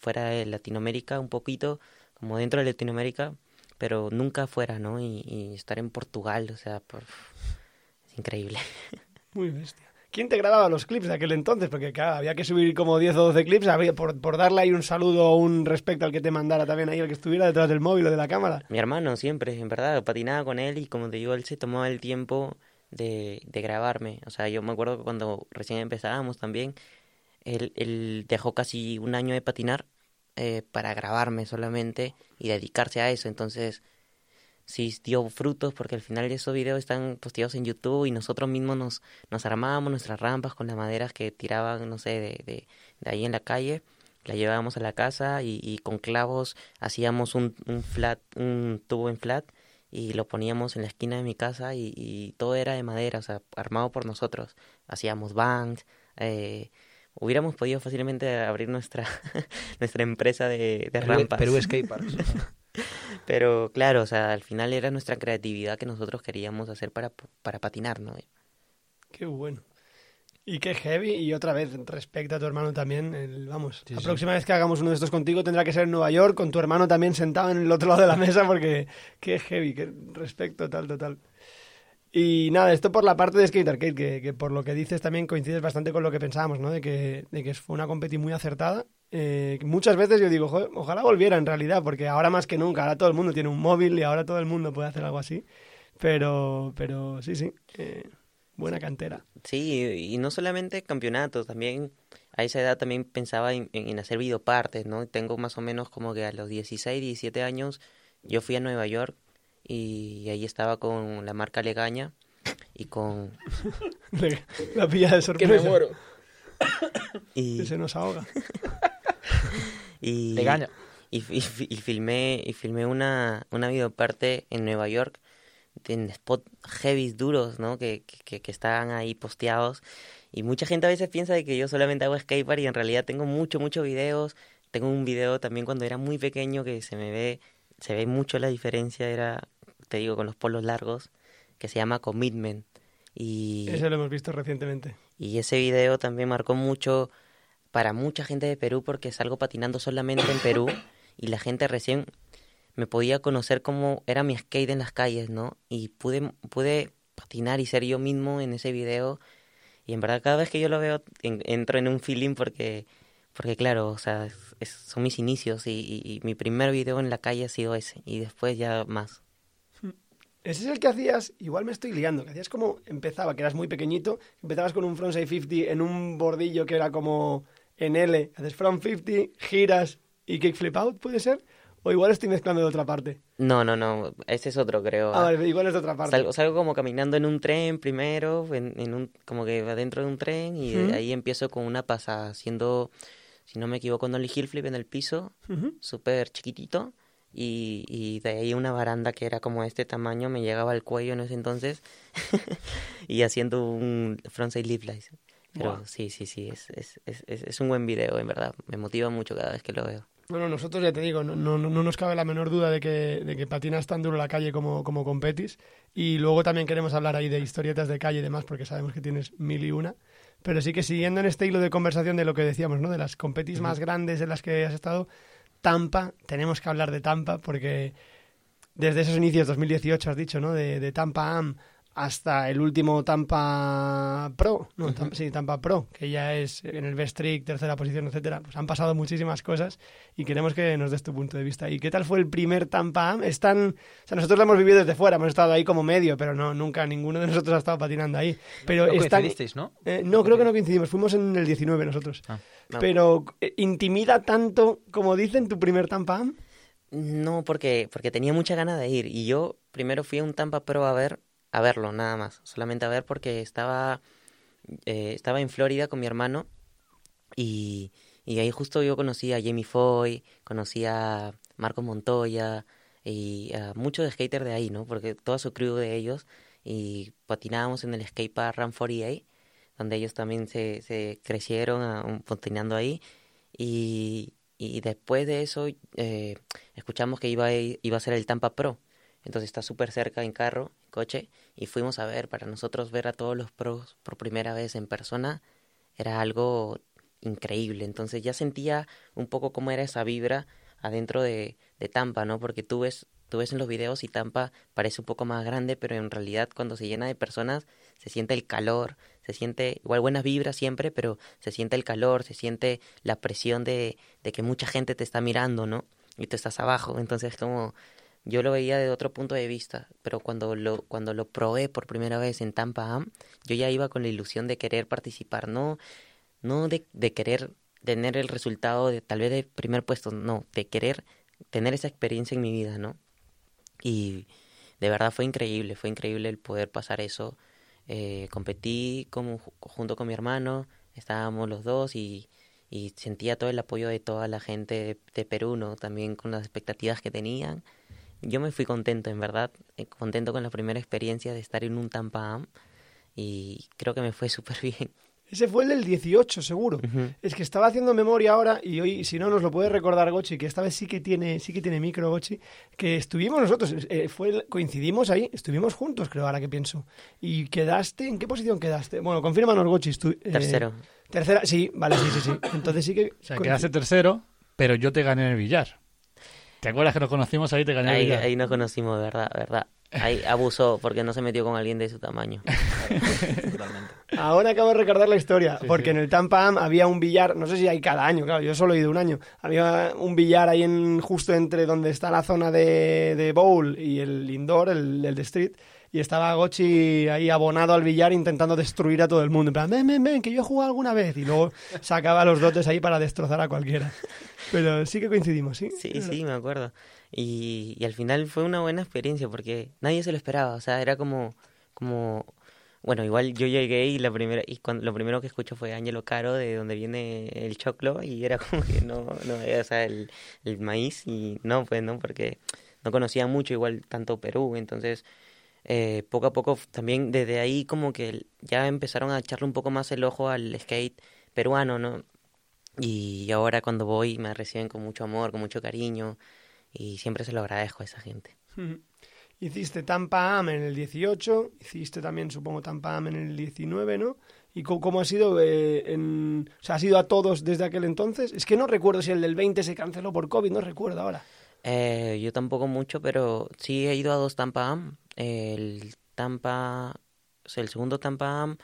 fuera de Latinoamérica un poquito, como dentro de Latinoamérica, pero nunca fuera, ¿no? Y, y estar en Portugal, o sea, por... es increíble. Muy bestia. ¿Quién te grababa los clips de aquel entonces? Porque claro, había que subir como 10 o 12 clips, había, por, por darle ahí un saludo o un respecto al que te mandara también ahí, el que estuviera detrás del móvil o de la cámara. Mi hermano siempre, en verdad, patinaba con él y como te digo, él se tomaba el tiempo de, de grabarme. O sea, yo me acuerdo que cuando recién empezábamos también, él, él dejó casi un año de patinar eh, para grabarme solamente y dedicarse a eso. Entonces, sí dio frutos porque al final esos videos están posteados en YouTube y nosotros mismos nos, nos armábamos nuestras rampas con las maderas que tiraban, no sé, de, de, de ahí en la calle. La llevábamos a la casa y, y con clavos hacíamos un, un flat, un tubo en flat y lo poníamos en la esquina de mi casa y, y todo era de madera, o sea, armado por nosotros. Hacíamos banks, eh, hubiéramos podido fácilmente abrir nuestra, nuestra empresa de, de Perú, rampas. Perú Skateparks. Pero claro, o sea, al final era nuestra creatividad que nosotros queríamos hacer para, para patinar, ¿no? Qué bueno. Y qué heavy. Y otra vez, respecto a tu hermano también, el- vamos, Sí, la sí. próxima vez que hagamos uno de estos contigo tendrá que ser en Nueva York, con tu hermano también sentado en el otro lado de la mesa, porque qué heavy, qué respecto total, total. Y nada, esto por la parte de Skate Arcade, que, que por lo que dices también coincides bastante con lo que pensábamos, ¿no? De que, de que fue una competi muy acertada. Eh, muchas veces yo digo, "Joder, ojalá volviera en realidad, porque ahora más que nunca, ahora todo el mundo tiene un móvil y ahora todo el mundo puede hacer algo así. Pero, pero sí, sí, eh, buena cantera. Sí, y no solamente campeonatos, también a esa edad también pensaba en, en hacer videopartes, ¿no? Tengo más o menos como que a los 16, 17 años yo fui a Nueva York y ahí estaba con la marca Legaña y con... La pilla de sorpresa. Y, Que se nos ahoga. y, Legaña. y, y, y filmé, y filmé una, una videoparte en Nueva York en spot heavy duros, ¿no? Que, que, que estaban ahí posteados. Y mucha gente a veces piensa de que yo solamente hago skatepark y en realidad tengo muchos, muchos videos. Tengo un video también cuando era muy pequeño que se me ve, se ve mucho la diferencia, era, te digo, con los polos largos, que se llama Commitment. Y, Ese lo hemos visto recientemente. y ese video también marcó mucho para mucha gente de Perú porque salgo patinando solamente en Perú y la gente recién me podía conocer como era mi skate en las calles, ¿no? Y pude, pude patinar y ser yo mismo en ese video. Y en verdad cada vez que yo lo veo en- entro en un feeling porque, porque claro, o sea, es- es- son mis inicios y, y- y mi primer video en la calle ha sido ese y después ya más. Ese es el que hacías, igual me estoy liando, que hacías como empezaba, que eras muy pequeñito, empezabas con un frontside 50 en un bordillo que era como en L, haces front 50, giras y kickflip out, ¿puede ser? O igual estoy mezclando de otra parte. No, no, no, ese es otro creo. Ah, vale, igual es de otra parte. Salgo, salgo como caminando en un tren primero, en, en un, como que adentro de un tren, y de Ujú. ahí empiezo con una pasada, haciendo, si no me equivoco, un ollie heel flip en el piso, Ujú. súper chiquitito, y, y de ahí una baranda que era como este tamaño, me llegaba al cuello en ese entonces, y haciendo un frontside lip slice. Pero Buah. sí, sí, sí, es, es, es, es, un buen video, en verdad, me motiva mucho cada vez que lo veo. Bueno, nosotros ya te digo, no, no, no nos cabe la menor duda de que, de que patinas tan duro la calle como, como competis. Y luego también queremos hablar ahí de historietas de calle y demás, porque sabemos que tienes mil y una. Pero sí que siguiendo en este hilo de conversación de lo que decíamos, ¿no? De las competis más grandes en las que has estado, Tampa, tenemos que hablar de Tampa, porque desde esos inicios, 2018 has dicho, ¿no? De, de Tampa Am hasta el último Tampa Pro, no, sí, Tampa Pro, que ya es en el best trick, tercera posición, etcétera. Pues han pasado muchísimas cosas y queremos que nos des tu punto de vista. ¿Y qué tal fue el primer Tampa Am? Están, o sea, nosotros lo hemos vivido desde fuera, hemos estado ahí como medio, pero no, nunca ninguno de nosotros ha estado patinando ahí. Pero No están, coincidisteis, ¿no? eh, no, creo que no coincidimos, fuimos en el 19 nosotros. Ah. No. Pero eh, intimida tanto como dicen tu primer Tampa Am. No, porque, porque tenía mucha ganas de ir. Y yo primero fui a un Tampa Pro a ver, a verlo, nada más. Solamente a ver porque estaba, eh, estaba en Florida con mi hermano. Y, ahí justo yo conocí a Jamie Foy, conocí a Marco Montoya y a muchos skaters de ahí, ¿no? Porque toda su crew de ellos. Y patinábamos en el skatepark Run 48, donde ellos también se, se crecieron ah, um, patinando ahí. Y, después de eso eh, escuchamos que iba a, iba a ser el Tampa Pro. Entonces está súper cerca en carro, coche, y fuimos a ver. Para nosotros ver a todos los pros por primera vez en persona era algo increíble. Entonces ya sentía un poco cómo era esa vibra adentro de, de Tampa, ¿no? Porque tú ves, tú ves en los videos y Tampa parece un poco más grande, pero en realidad cuando se llena de personas se siente el calor, se siente igual buenas vibras siempre, pero se siente el calor, se siente la presión de, de que mucha gente te está mirando, ¿no? Y tú estás abajo. Entonces como yo lo veía de otro punto de vista, pero cuando lo, cuando lo probé por primera vez en Tampa Am, yo ya iba con la ilusión de querer participar, no, no de, de querer tener el resultado de tal vez de primer puesto, no, de querer tener esa experiencia en mi vida, ¿no? Y de verdad fue increíble, fue increíble el poder pasar eso. Eh, competí como, ju- junto con mi hermano, estábamos los dos y, y sentía todo el apoyo de toda la gente de, de Perú, ¿no? También con las expectativas que tenían. Yo me fui contento, en verdad, eh, contento con la primera experiencia de estar en un Tampa Am y creo que me fue súper bien. Ese fue el del 18, seguro. Es que estaba haciendo memoria ahora y hoy, si no, nos lo puede recordar Gochi, que esta vez sí que tiene, sí que tiene micro Gochi, que estuvimos nosotros, eh, fue el- coincidimos ahí, estuvimos juntos, creo, ahora que pienso. ¿Y quedaste? ¿En qué posición quedaste? Bueno, confírmanos, Gochi. estu- eh, Tercero. tercera, sí, vale, sí, sí, sí. Entonces sí que... O sea, quedaste tercero, pero yo te gané en el billar. ¿Te acuerdas que nos conocimos ahí te gané Ahí, ahí nos conocimos, verdad, verdad. Ahí abusó porque no se metió con alguien de su tamaño. Totalmente. Ahora acabo de recordar la historia, Sí, porque sí. en el Tampa Am había un billar, no sé si hay cada año, claro, yo solo he ido un año. Había un billar ahí en justo entre donde está la zona de, de bowl y el indoor, el, el de street, y estaba Gochi ahí abonado al billar intentando destruir a todo el mundo. En plan, ven, ven, ven, que yo he jugado alguna vez. Y luego sacaba los dotes ahí para destrozar a cualquiera. Pero sí que coincidimos, ¿sí? Sí, sí, me acuerdo. Y, y al final fue una buena experiencia porque nadie se lo esperaba. O sea, era como, como, bueno, igual yo llegué y la primera, y cuando, lo primero que escucho fue Ángelo Caro, de donde viene el choclo, y era como que no, no, o sea, el, el maíz, y no, pues no, porque no conocía mucho igual tanto Perú, entonces eh, poco a poco también desde ahí como que ya empezaron a echarle un poco más el ojo al skate peruano, ¿no? Y ahora cuando voy me reciben con mucho amor, con mucho cariño y siempre se lo agradezco a esa gente. Hiciste Tampa Am en el 18, hiciste también, supongo, Tampa Am en el 19, ¿no? ¿Y cómo ha sido? eh, en... O sea, ¿ha sido a todos desde aquel entonces? Es que no recuerdo si el del 20 se canceló por COVID, no recuerdo ahora. Eh, yo tampoco mucho, pero sí he ido a dos Tampa Am. El Tampa, o sea, el segundo Tampa Am,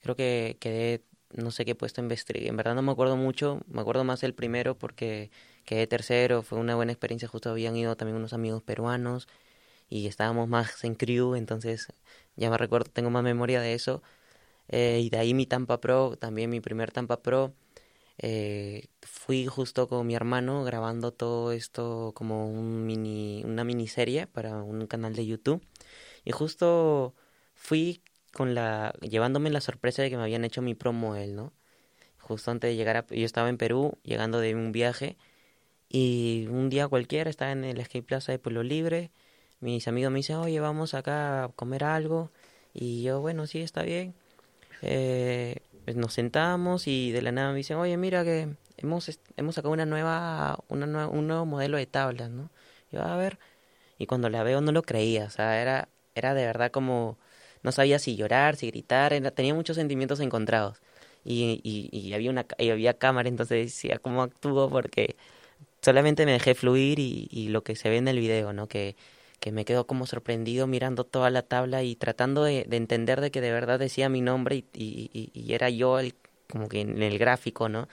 creo que quedé, no sé qué puesto en Bestri. En verdad no me acuerdo mucho, me acuerdo más el primero porque quedé tercero, fue una buena experiencia, justo habían ido también unos amigos peruanos y estábamos más en crew, entonces ya me recuerdo, tengo más memoria de eso. Eh, y de ahí mi Tampa Pro, también mi primer Tampa Pro. Eh, fui justo con mi hermano grabando todo esto como un mini, una miniserie para un canal de YouTube. Y justo fui con la, llevándome la sorpresa de que me habían hecho mi promo él, ¿no? Justo antes de llegar a, yo estaba en Perú, llegando de un viaje, y un día cualquiera estaba en el Skate Plaza de Pueblo Libre, mis amigos me dicen, oye, vamos acá a comer algo, y yo, bueno, sí, está bien. Eh, pues nos sentamos y de la nada me dicen, oye, mira que hemos, hemos sacado una nueva, una un nuevo modelo de tablas, ¿no? Yo, a ver, y cuando la veo no lo creía, o sea, era, era de verdad como, no sabía si llorar, si gritar, tenía muchos sentimientos encontrados. Y, y, había una, y había cámara, entonces decía, ¿cómo actúo? Porque solamente me dejé fluir y, y lo que se ve en el video, ¿no? Que, que me quedo como sorprendido mirando toda la tabla y tratando de, de entender de que de verdad decía mi nombre y, era yo el, como que en el gráfico, ¿no?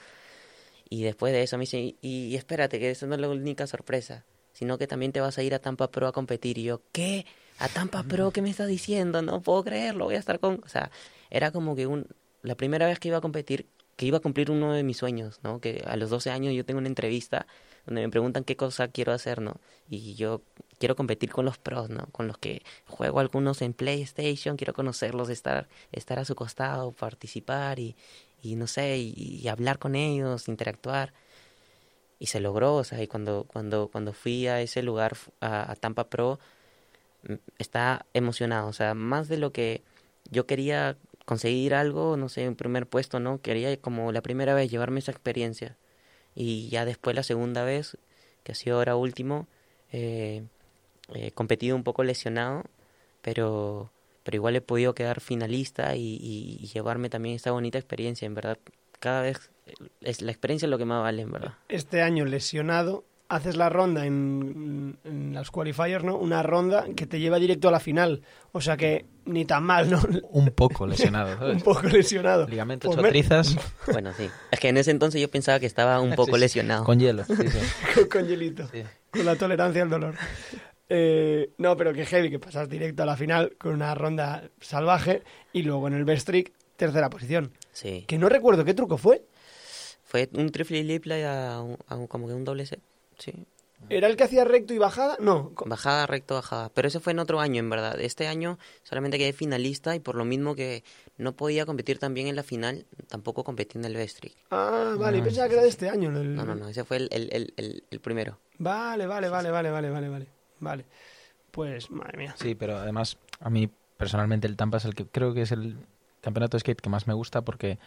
Y después de eso me dice, y espérate, que esa no es la única sorpresa, sino que también te vas a ir a Tampa Pro a competir. Y yo, ¿qué? ¿A Tampa Pro? ¿Qué me estás diciendo? No puedo creerlo, voy a estar con... O sea, era como que un... la primera vez que iba a competir, que iba a cumplir uno de mis sueños, ¿no? Que a los 12 años yo tengo una entrevista donde me preguntan qué cosa quiero hacer, ¿no? Y yo quiero competir con los pros, ¿no? Con los que juego algunos en PlayStation, quiero conocerlos, estar, estar a su costado, participar y, y no sé, y, y hablar con ellos, interactuar. Y se logró, o sea, y cuando, cuando, cuando fui a ese lugar, a, a Tampa Pro, está emocionado, o sea, más de lo que yo quería conseguir algo, no sé, un primer puesto, ¿no? Quería como la primera vez llevarme esa experiencia. Y ya después la segunda vez, que ha sido ahora último, eh, competido un poco lesionado, pero, pero igual he podido quedar finalista y, llevarme también esta bonita experiencia, en verdad. Cada vez es la experiencia lo que más vale, en verdad. Este año lesionado, haces la ronda en, en las qualifiers, ¿no? Una ronda que te lleva directo a la final. O sea que ni tan mal, ¿no? Un poco lesionado, ¿sabes? Un poco lesionado. Ligamento Pues ocho me- trizas Bueno, sí. Es que en ese entonces yo pensaba que estaba un poco Sí, sí. lesionado. con hielo. sí, sí. con, con hielito. Sí. Con la tolerancia al dolor. Eh, no, pero que heavy, que pasas directo a la final con una ronda salvaje y luego en el best trick, tercera posición. Sí. Que no recuerdo qué truco fue. Fue un triple lip a, un- a un- como que un doble set. Sí. ¿Era el que hacía recto y bajada? No. Bajada, recto, bajada. Pero ese fue en otro año, en verdad. Este año solamente quedé finalista y por lo mismo que no podía competir también en la final, tampoco competí en el best trick. Ah, vale, Ah, pensaba que era de este año. el- No, no, no. Ese fue el, el, el, el, el primero. Vale, vale, vale, vale, vale, vale, vale. Vale. Pues, madre mía. Sí, pero además, a mí personalmente el Tampa es el que creo que es el campeonato de skate que más me gusta porque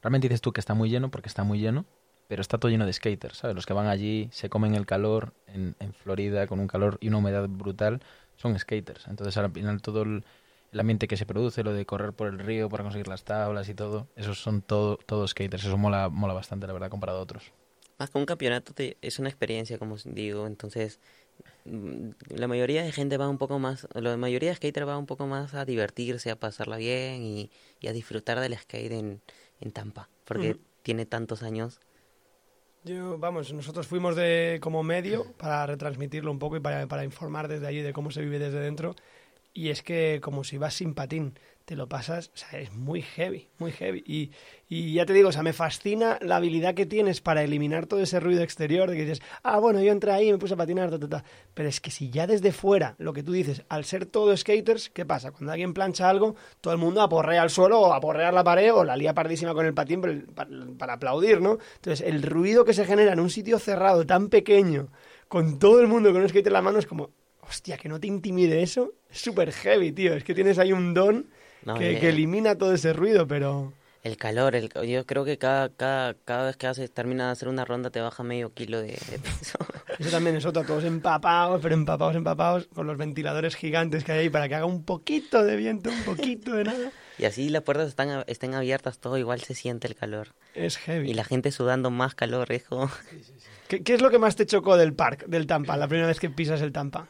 realmente dices tú que está muy lleno porque está muy lleno, pero está todo lleno de skaters, ¿sabes? Los que van allí, se comen el calor en, en Florida con un calor y una humedad brutal, son skaters. Entonces al final todo el, el ambiente que se produce, lo de correr por el río para conseguir las tablas y todo, esos son todo, todos skaters. Eso mola, mola bastante, la verdad, comparado a otros. Más que un campeonato te- es una experiencia, como digo. Entonces, mm, la mayoría de gente va un poco más, la mayoría de skaters va un poco más a divertirse, a pasarla bien y, y a disfrutar del skate en, en Tampa. Porque tiene tantos años. Yo, vamos, nosotros fuimos de como medio para retransmitirlo un poco y para, para informar desde allí de cómo se vive desde dentro. Y es que como si vas sin patín, te lo pasas, o sea, es muy heavy, muy heavy. Y, y ya te digo, o sea, me fascina la habilidad que tienes para eliminar todo ese ruido exterior de que dices, ah, bueno, yo entré ahí, me puse a patinar, ta, ta, ta. Pero es que si ya desde fuera, lo que tú dices, al ser todo skaters, ¿qué pasa? Cuando alguien plancha algo, todo el mundo aporrea al suelo o aporrea la pared o la lía pardísima con el patín para, para, aplaudir, ¿no? Entonces, el ruido que se genera en un sitio cerrado tan pequeño, con todo el mundo con un skate en la mano, es como, hostia, que no te intimide eso, es súper heavy, tío. Es que tienes ahí un don No, que, que elimina todo ese ruido, pero... El calor, el, yo creo que cada, cada, cada vez que haces, terminas de hacer una ronda te baja medio kilo de, de peso. Eso también es otro, todos empapados, pero empapados, empapados, con los ventiladores gigantes que hay ahí para que haga un poquito de viento, un poquito de nada. y así las puertas están, estén abiertas, todo igual se siente el calor. Es heavy. Y la gente sudando más calor, es como ¿Qué, qué es lo que más te chocó del parque, del Tampa, la primera vez que pisas el Tampa?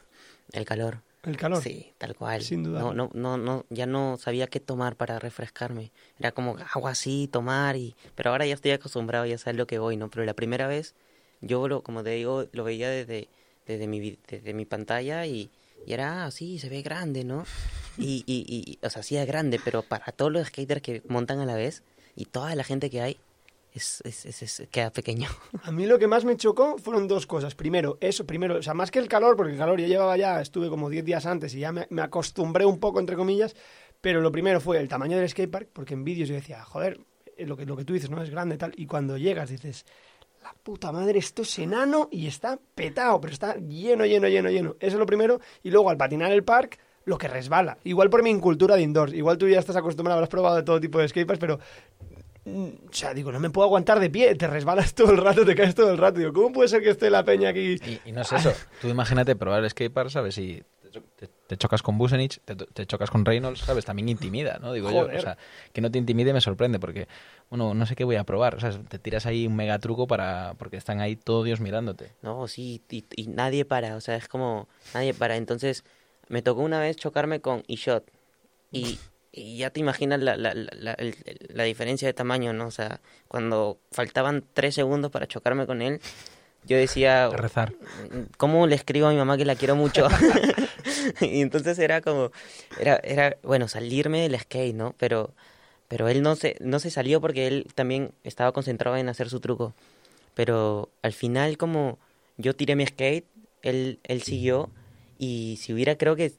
el calor. El calor. Sí, tal cual. Sin duda. No, no, no, no, ya no sabía qué tomar para refrescarme. Era como agua así, tomar y... Pero ahora ya estoy acostumbrado, ya sabes lo que voy, ¿no? Pero la primera vez, yo lo, como te digo, lo veía desde, desde, mi, desde mi pantalla y, y era así, se ve grande, ¿no? Y, y, y, o sea, sí es grande, pero para todos los skaters que montan a la vez y toda la gente que hay, es, es, es, queda pequeño. A mí lo que más me chocó fueron dos cosas. Primero, eso, primero, o sea, más que el calor, porque el calor yo llevaba ya, estuve como 10 días antes y ya me, acostumbré un poco, entre comillas, pero lo primero fue el tamaño del skatepark, porque en vídeos yo decía, joder, eh, lo que, lo que tú dices, ¿no? Es grande tal, y cuando llegas dices, la puta madre, esto es enano y está petado, pero está lleno, lleno, lleno, lleno. Eso es lo primero, y luego al patinar el park, lo que resbala. Igual por mi incultura de indoors, igual tú ya estás acostumbrado, habrás probado de todo tipo de skateparks, pero O sea, digo, no me puedo aguantar de pie, te resbalas todo el rato, te caes todo el rato. Digo, ¿cómo puede ser que esté la peña aquí? Y, y no es eso. Tú imagínate probar el skatepark, ¿sabes? Y te, te chocas con Busenich, te, te chocas con Reynolds, ¿sabes? También intimida, ¿no? Digo yo, o sea, que no te intimide me sorprende porque, bueno, no sé qué voy a probar, o sea, te tiras ahí un mega truco para, porque están ahí todos Dios mirándote. No, sí, y, y nadie para, o sea, es como, nadie para. Entonces, me tocó una vez chocarme con Ishot. Y, y ya te imaginas la, la, la, la- el- el- la diferencia de tamaño, ¿no? O sea, cuando faltaban tres segundos para chocarme con él, yo decía, A rezar. ¿cómo le escribo a mi mamá que la quiero mucho? y entonces era como, era, era, bueno, salirme del skate, ¿no? Pero, pero él no se, no se salió porque él también estaba concentrado en hacer su truco. Pero al final, como yo tiré mi skate, él, él siguió. Y si hubiera, creo que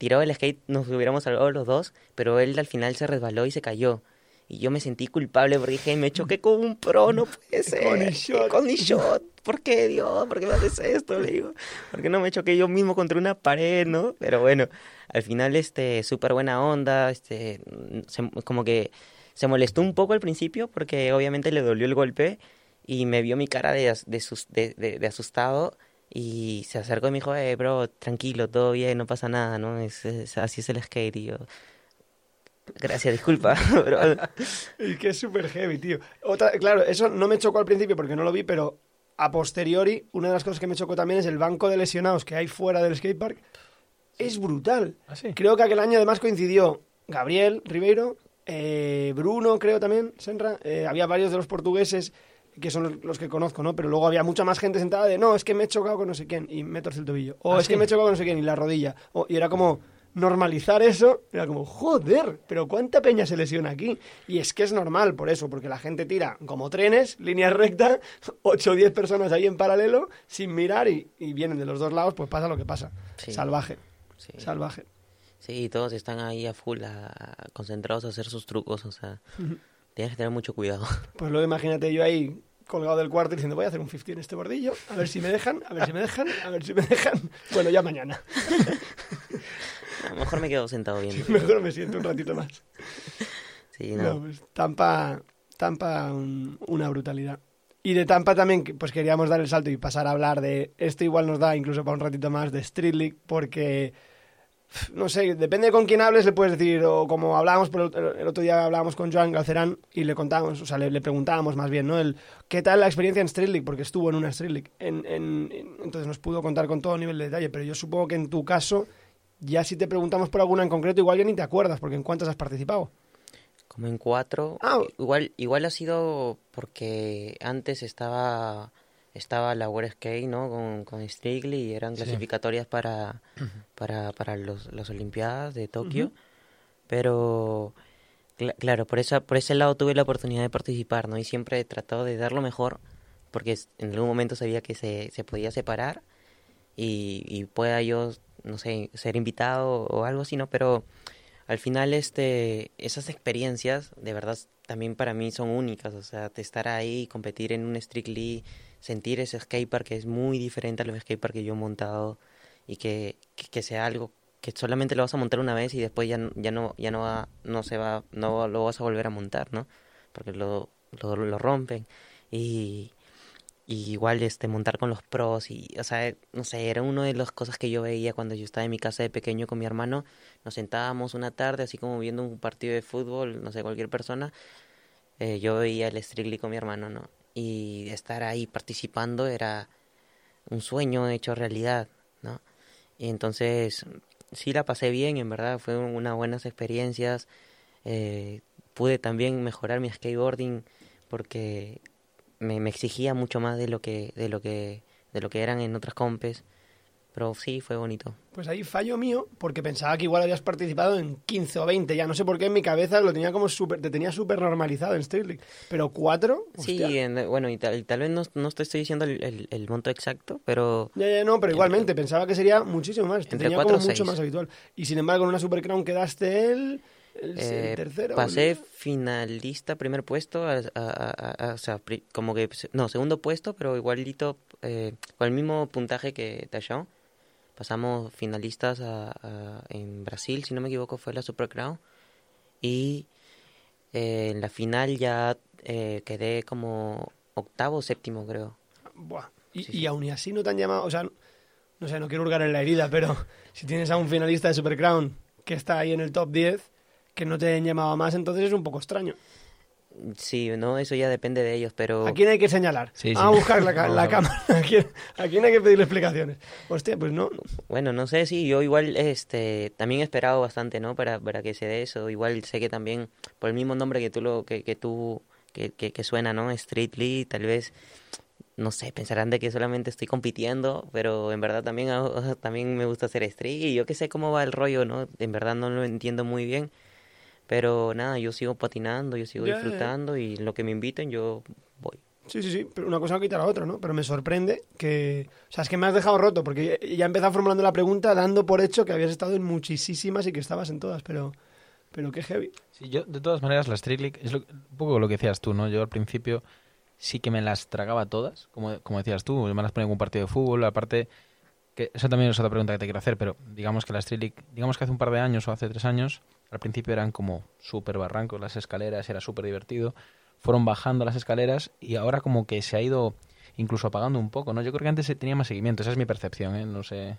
tirado el skate, nos hubiéramos salvado los dos. Pero él al final se resbaló y se cayó. Y yo me sentí culpable porque dije, me choqué con un pro, no puede ser. Con Ishot. Con Ishot. ¿Por qué, Dios? ¿Por qué me haces esto? Le digo. ¿Por qué no me choqué yo mismo contra una pared, no? Pero bueno, al final, este, súper buena onda. Este, se- como que se molestó un poco al principio porque obviamente le dolió el golpe y me vio mi cara de, de, de- de asustado y se acercó y me dijo, eh, bro, tranquilo, todo bien, no pasa nada, ¿no? Es, es- así es el skate y yo... Gracias, disculpa, bro. Y que es súper heavy, tío. Otra, claro, eso no me chocó al principio porque no lo vi, pero a posteriori, una de las cosas que me chocó también es el banco de lesionados que hay fuera del skatepark. Es brutal. ¿Ah, sí? Creo que aquel año además coincidió Gabriel Ribeiro, eh, Bruno, creo también, Senra. eh, había varios de los portugueses que son los, que conozco, ¿no? Pero luego había mucha más gente sentada de, no, es que me he chocado con no sé quién y me torce el tobillo. O ¿Ah, es que sí? me he chocado con no sé quién y la rodilla. O- y era como normalizar eso. Era como, joder, pero ¿cuánta peña se lesiona aquí? Y es que es normal por eso, porque la gente tira como trenes, línea recta, 8 o 10 personas ahí en paralelo, sin mirar y, y vienen de los dos lados, pues pasa lo que pasa. Sí. Salvaje, Sí, salvaje. sí, todos están ahí a full, a- concentrados a hacer sus trucos, o sea, tienes que tener mucho cuidado. Pues luego imagínate yo ahí colgado del cuarto diciendo voy a hacer un 50 en este bordillo, a ver si me dejan, a ver si me dejan, a ver si me dejan. Bueno, ya mañana. A lo mejor me quedo sentado viendo. Mejor me siento un ratito más. Sí, No, no. pues, Tampa, Tampa un- una brutalidad. Y de Tampa también, pues queríamos dar el salto y pasar a hablar de, esto igual nos da incluso para un ratito más, de Street League, porque, no sé, depende de con quién hables, le puedes decir, o como hablábamos, por el, el otro día hablábamos con Joan Galcerán y le contábamos, o sea, le, le preguntábamos más bien, ¿no? El, ¿Qué tal la experiencia en Street League? Porque estuvo en una Street League. En, en- en- entonces nos pudo contar con todo nivel de detalle, pero yo supongo que en tu caso, ya si te preguntamos por alguna en concreto, igual ya ni te acuerdas, porque ¿en cuántas has participado? Como en cuatro. Ah. Igual, igual ha sido porque antes estaba estaba la World Skate, ¿no? Con, con Strictly y eran Sí. clasificatorias para, para, para los, las Olimpiadas de Tokio. Pero, cla- claro, por, esa, por ese lado tuve la oportunidad de participar, ¿no? Y siempre he tratado de dar lo mejor porque en algún momento sabía que se, se podía separar y, y pueda yo, no sé, ser invitado o algo así, ¿no? Pero al final este esas experiencias de verdad también para mí son únicas o sea de estar ahí competir en un Strictly sentir ese skatepark que es muy diferente a los skatepark que yo he montado y que, que, sea algo que solamente lo vas a montar una vez y después ya, ya no ya no va no se va no lo vas a volver a montar no porque lo lo, lo rompen. Y y igual este montar con los pros y o sea no sé era una de las cosas que yo veía cuando yo estaba en mi casa de pequeño con mi hermano. Nos sentábamos una tarde así como viendo un partido de fútbol no sé cualquier persona. Eh, yo veía el Strictly con mi hermano no y estar ahí participando era un sueño hecho realidad no y entonces sí la pasé bien en verdad fue unas buenas experiencias eh, pude también mejorar mi skateboarding porque me, me exigía mucho más de lo que de lo que de lo que eran en otras compes pero sí fue bonito Pues ahí fallo mío, porque pensaba que igual habías participado en 15 o 20, ya no sé por qué en mi cabeza lo tenía como súper, te tenía súper normalizado en League. Pero cuatro, sí en- bueno y tal, y tal vez no, no te estoy diciendo el, el- el monto exacto pero Ya, ya, no, pero igualmente, pensaba que sería muchísimo más, te Entre tenía como mucho más habitual. Y sin embargo, en una Super Crown quedaste el, el, eh, tercero. pasé finalista primer puesto a- a- a- a- o sea pri- como que no segundo puesto pero igualito eh, con el mismo puntaje que Tachon pasamos finalistas a- a- en Brasil si no me equivoco fue la Super Crown y eh, en la final ya eh, quedé como octavo o séptimo creo Buah. Y, Sí, y aún así no te han llamado, o sea, no sé, no quiero hurgar en la herida, pero si tienes a un finalista de Super Crown que está ahí en el top 10, que no te hayan llamado más, entonces es un poco extraño. Sí, no, eso ya depende de ellos, pero ¿A quién hay que señalar? Sí, sí. A buscar la, la cámara. ¿A quién, a quién hay que pedirle explicaciones? Hostia, pues no. bueno, no sé si yo igual este también he esperado bastante, ¿no? Para, para que se dé eso. Igual sé que también por el mismo nombre que tú lo que, que tú que, que, que suena, ¿no? Street League, tal vez no sé, pensarán de que solamente estoy compitiendo, pero en verdad también también me gusta hacer street y yo que sé cómo va el rollo, ¿no? En verdad no lo entiendo muy bien. Pero nada, yo sigo patinando, yo sigo Ya, ya. disfrutando y lo que me inviten yo voy. Sí, sí, sí, pero una cosa no quita la otra, ¿no? Pero me sorprende que... O sea, es que me has dejado roto, porque ya- empezado formulando la pregunta dando por hecho que habías estado en muchísimas y que estabas en todas, pero... Pero qué heavy. Sí, yo, de todas maneras, la Street League es lo- un poco lo que decías tú, ¿no? Yo al principio sí que me las tragaba todas, como, como decías tú, me las ponía en un partido de fútbol, aparte, que eso también es otra pregunta que te quiero hacer, pero digamos que la Street League, digamos que hace un par de años o hace tres años, al principio eran como súper barrancos las escaleras, era súper divertido, fueron bajando las escaleras y ahora como que se ha ido incluso apagando un poco, ¿no? Yo creo que antes se tenía más seguimiento, esa es mi percepción, ¿eh? No sé...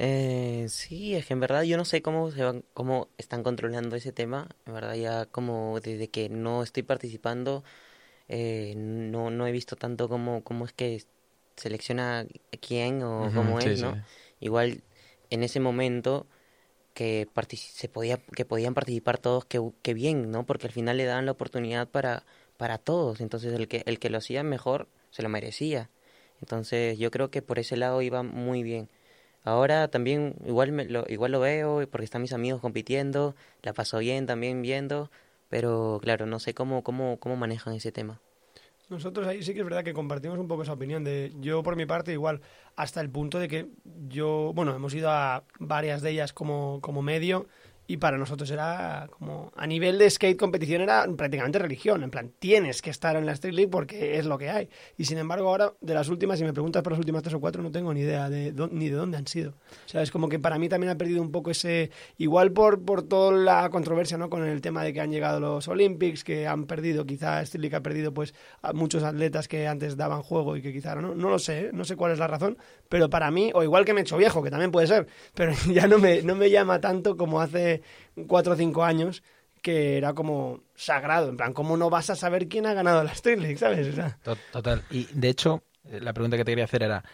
Eh, sí, es que en verdad yo no sé cómo se van, cómo están controlando ese tema. En verdad ya como desde que no estoy participando, eh, no, no he visto tanto cómo, cómo es que selecciona quién o cómo sí, es, ¿no? sí. Igual en ese momento que se podía, que podían participar todos, que, que bien, ¿no? Porque al final le daban la oportunidad para, para todos. Entonces el que, el que lo hacía mejor se lo merecía. Entonces yo creo que por ese lado iba muy bien. Ahora también igual me lo, igual lo veo porque están mis amigos compitiendo, la paso bien también viendo, pero claro, no sé cómo, cómo, cómo manejan ese tema. Nosotros ahí sí que es verdad que compartimos un poco esa opinión de yo por mi parte igual hasta el punto de que yo, bueno, hemos ido a varias de ellas como, como medio y para nosotros era como a nivel de skate competición era prácticamente religión, en plan tienes que estar en la Street League porque es lo que hay. Y sin embargo ahora de las últimas si me preguntas por las últimas tres o cuatro no tengo ni idea de ni de dónde han sido, o sea es como que para mí también ha perdido un poco ese igual por por toda la controversia no con el tema de que han llegado los Olympics que han perdido quizá Street League ha perdido pues a muchos atletas que antes daban juego y que quizá no, no lo sé, ¿eh? no sé cuál es la razón, pero para mí, o igual que me he hecho viejo, que también puede ser, pero ya no me, no me llama tanto como hace cuatro o cinco años, que era como sagrado, en plan, ¿cómo no vas a saber quién ha ganado la Street League, sabes? O sea, To- Total. Y de hecho, eh, la pregunta que te quería hacer era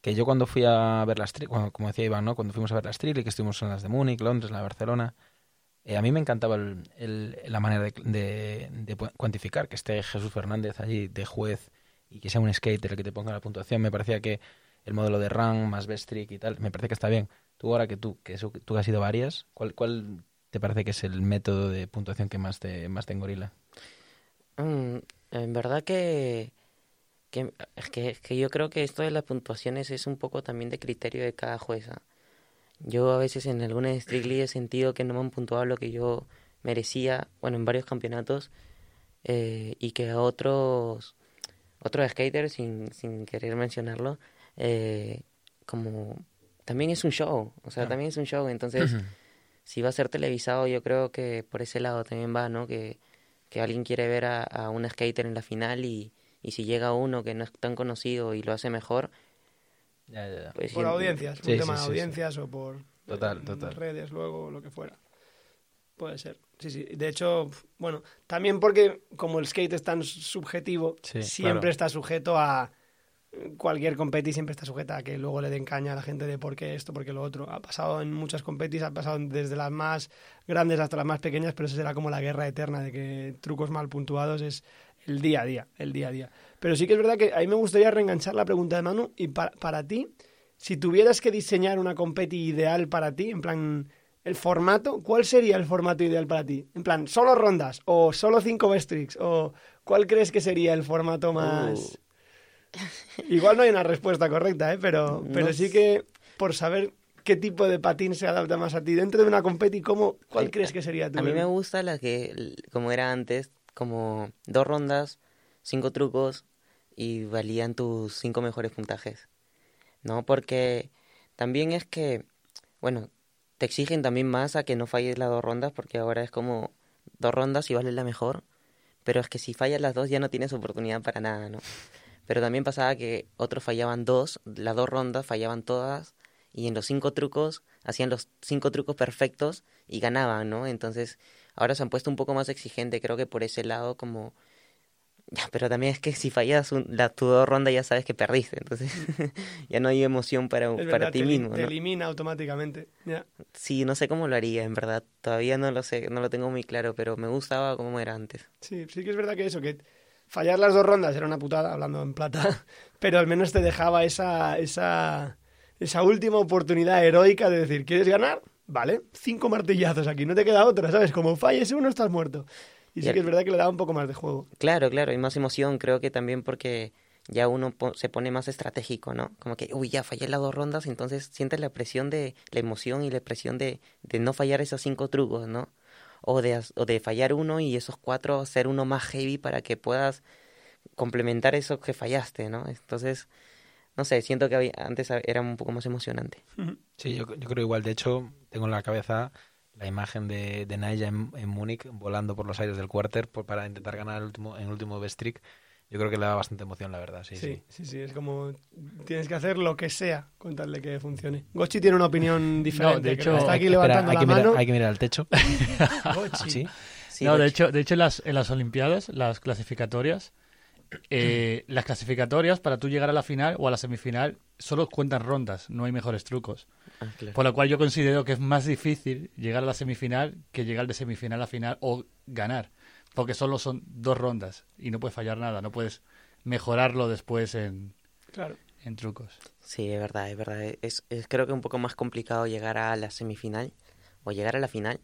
que yo cuando fui a ver las Street, bueno, como decía Iván, ¿no? Cuando fuimos a ver las Street League, que estuvimos en las de Múnich, Londres, la de Barcelona, eh, a mí me encantaba el- el- la manera de, de- de cuantificar, que esté Jesús Fernández allí de juez y que sea un skater el que te ponga la puntuación. Me parecía que el modelo de run más best trick y tal, me parece que está bien. Tú ahora que tú, que tú has ido varias, ¿cuál, ¿cuál te parece que es el método de puntuación que más te, más te engorila? Mm, en verdad que, que, que, que yo creo que esto de las puntuaciones es un poco también de criterio de cada jueza. Yo a veces en algunas League he sentido que no me han puntuado lo que yo merecía, bueno, en varios campeonatos, eh, y que otros, otros skaters, sin, sin querer mencionarlo, eh, como también es un show, o sea, Claro. también es un show, entonces Ujú. si va a ser televisado, yo creo que por ese lado también va, ¿no? Que, que alguien quiere ver a, a un skater en la final y, y si llega uno que no es tan conocido y lo hace mejor, Ya, ya, ya. pues por sí, audiencias, Sí, un sí, tema sí, de sí. audiencias o por Total, eh, total. redes luego, o lo que fuera. Puede ser. Sí, sí. De hecho, bueno, también porque como el skate es tan subjetivo, Sí, siempre claro. está sujeto a cualquier competi siempre está sujeta a que luego le den caña a la gente de por qué esto, por qué lo otro. Ha pasado en muchas competis, ha pasado desde las más grandes hasta las más pequeñas, pero eso será como la guerra eterna de que trucos mal puntuados es el día a día, el día a día. Pero sí que es verdad que a mí me gustaría reenganchar la pregunta de Manu y para, ti, si tuvieras que diseñar una competi ideal para ti, en plan, el formato, ¿cuál sería el formato ideal para ti? En plan, solo rondas o solo cinco best tricks o ¿cuál crees que sería el formato más... Igual no hay una respuesta correcta, ¿eh? pero, pero No sí que por saber qué tipo de patín se adapta más a ti dentro de una competi, ¿cómo, ¿cuál crees que sería tu? a mí me gusta la que, como era antes, como dos rondas, cinco trucos y valían tus cinco mejores puntajes, ¿no? Porque también es que, bueno, te exigen también más a que no falles las dos rondas porque ahora es como dos rondas y vale la mejor, pero es que si fallas las dos ya no tienes oportunidad para nada, ¿no? Pero también pasaba que otros fallaban dos, las dos rondas fallaban todas, y en los cinco trucos hacían los cinco trucos perfectos y ganaban, ¿no? Entonces, ahora se han puesto un poco más exigente, creo que por ese lado como ya, pero también es que si fallas un, la, tu dos ronda ya sabes que perdiste, entonces ya no hay emoción para, para ti te, mismo. te ¿no? elimina automáticamente. Sí, no sé cómo lo haría, en verdad. Todavía no lo sé, no lo tengo muy claro, pero me gustaba como era antes. Sí, sí que es verdad que eso, que fallar las dos rondas era una putada, hablando en plata, pero al menos te dejaba esa, esa, esa última oportunidad heroica de decir, ¿quieres ganar? Vale, cinco martillazos aquí, no te queda otra, ¿sabes? Como falles uno, estás muerto. Y Y sí el- que es verdad que le daba un poco más de juego. Claro, claro, y más emoción, creo que también porque ya uno po- se pone más estratégico, ¿no? Como que, uy, ya fallé las dos rondas, entonces sientes la presión de la emoción y la presión de, de no fallar esos cinco trucos, ¿no? O de, o de fallar uno y esos cuatro hacer uno más heavy para que puedas complementar eso que fallaste, ¿no? Entonces, no sé, siento que antes era un poco más emocionante. Sí, yo, yo creo igual. De hecho, tengo en la cabeza la imagen de, de Naya en, en Múnich volando por los aires del quarter por- para intentar ganar el último, en el último best trick. Yo creo que le da bastante emoción, la verdad. Sí, Sí, sí. sí, sí, es como tienes que hacer lo que sea con tal de que funcione. Gochi tiene una opinión diferente. de que hecho- está aquí Espera, levantando hay, la que mirar, mano. hay que mirar al techo. Gochi. Sí. Sí, no, de hecho, de hecho en, las, en las Olimpiadas, las clasificatorias, eh, las clasificatorias para tú llegar a la final o a la semifinal solo cuentan rondas, no hay mejores trucos. Ah, claro. Por lo cual yo considero que es más difícil llegar a la semifinal que llegar de semifinal a final o ganar. Porque solo son dos rondas y no puedes fallar nada, no puedes mejorarlo después en, Claro. en trucos. Sí, es verdad, es verdad. Es, es creo que un poco más complicado llegar a la semifinal o llegar a la final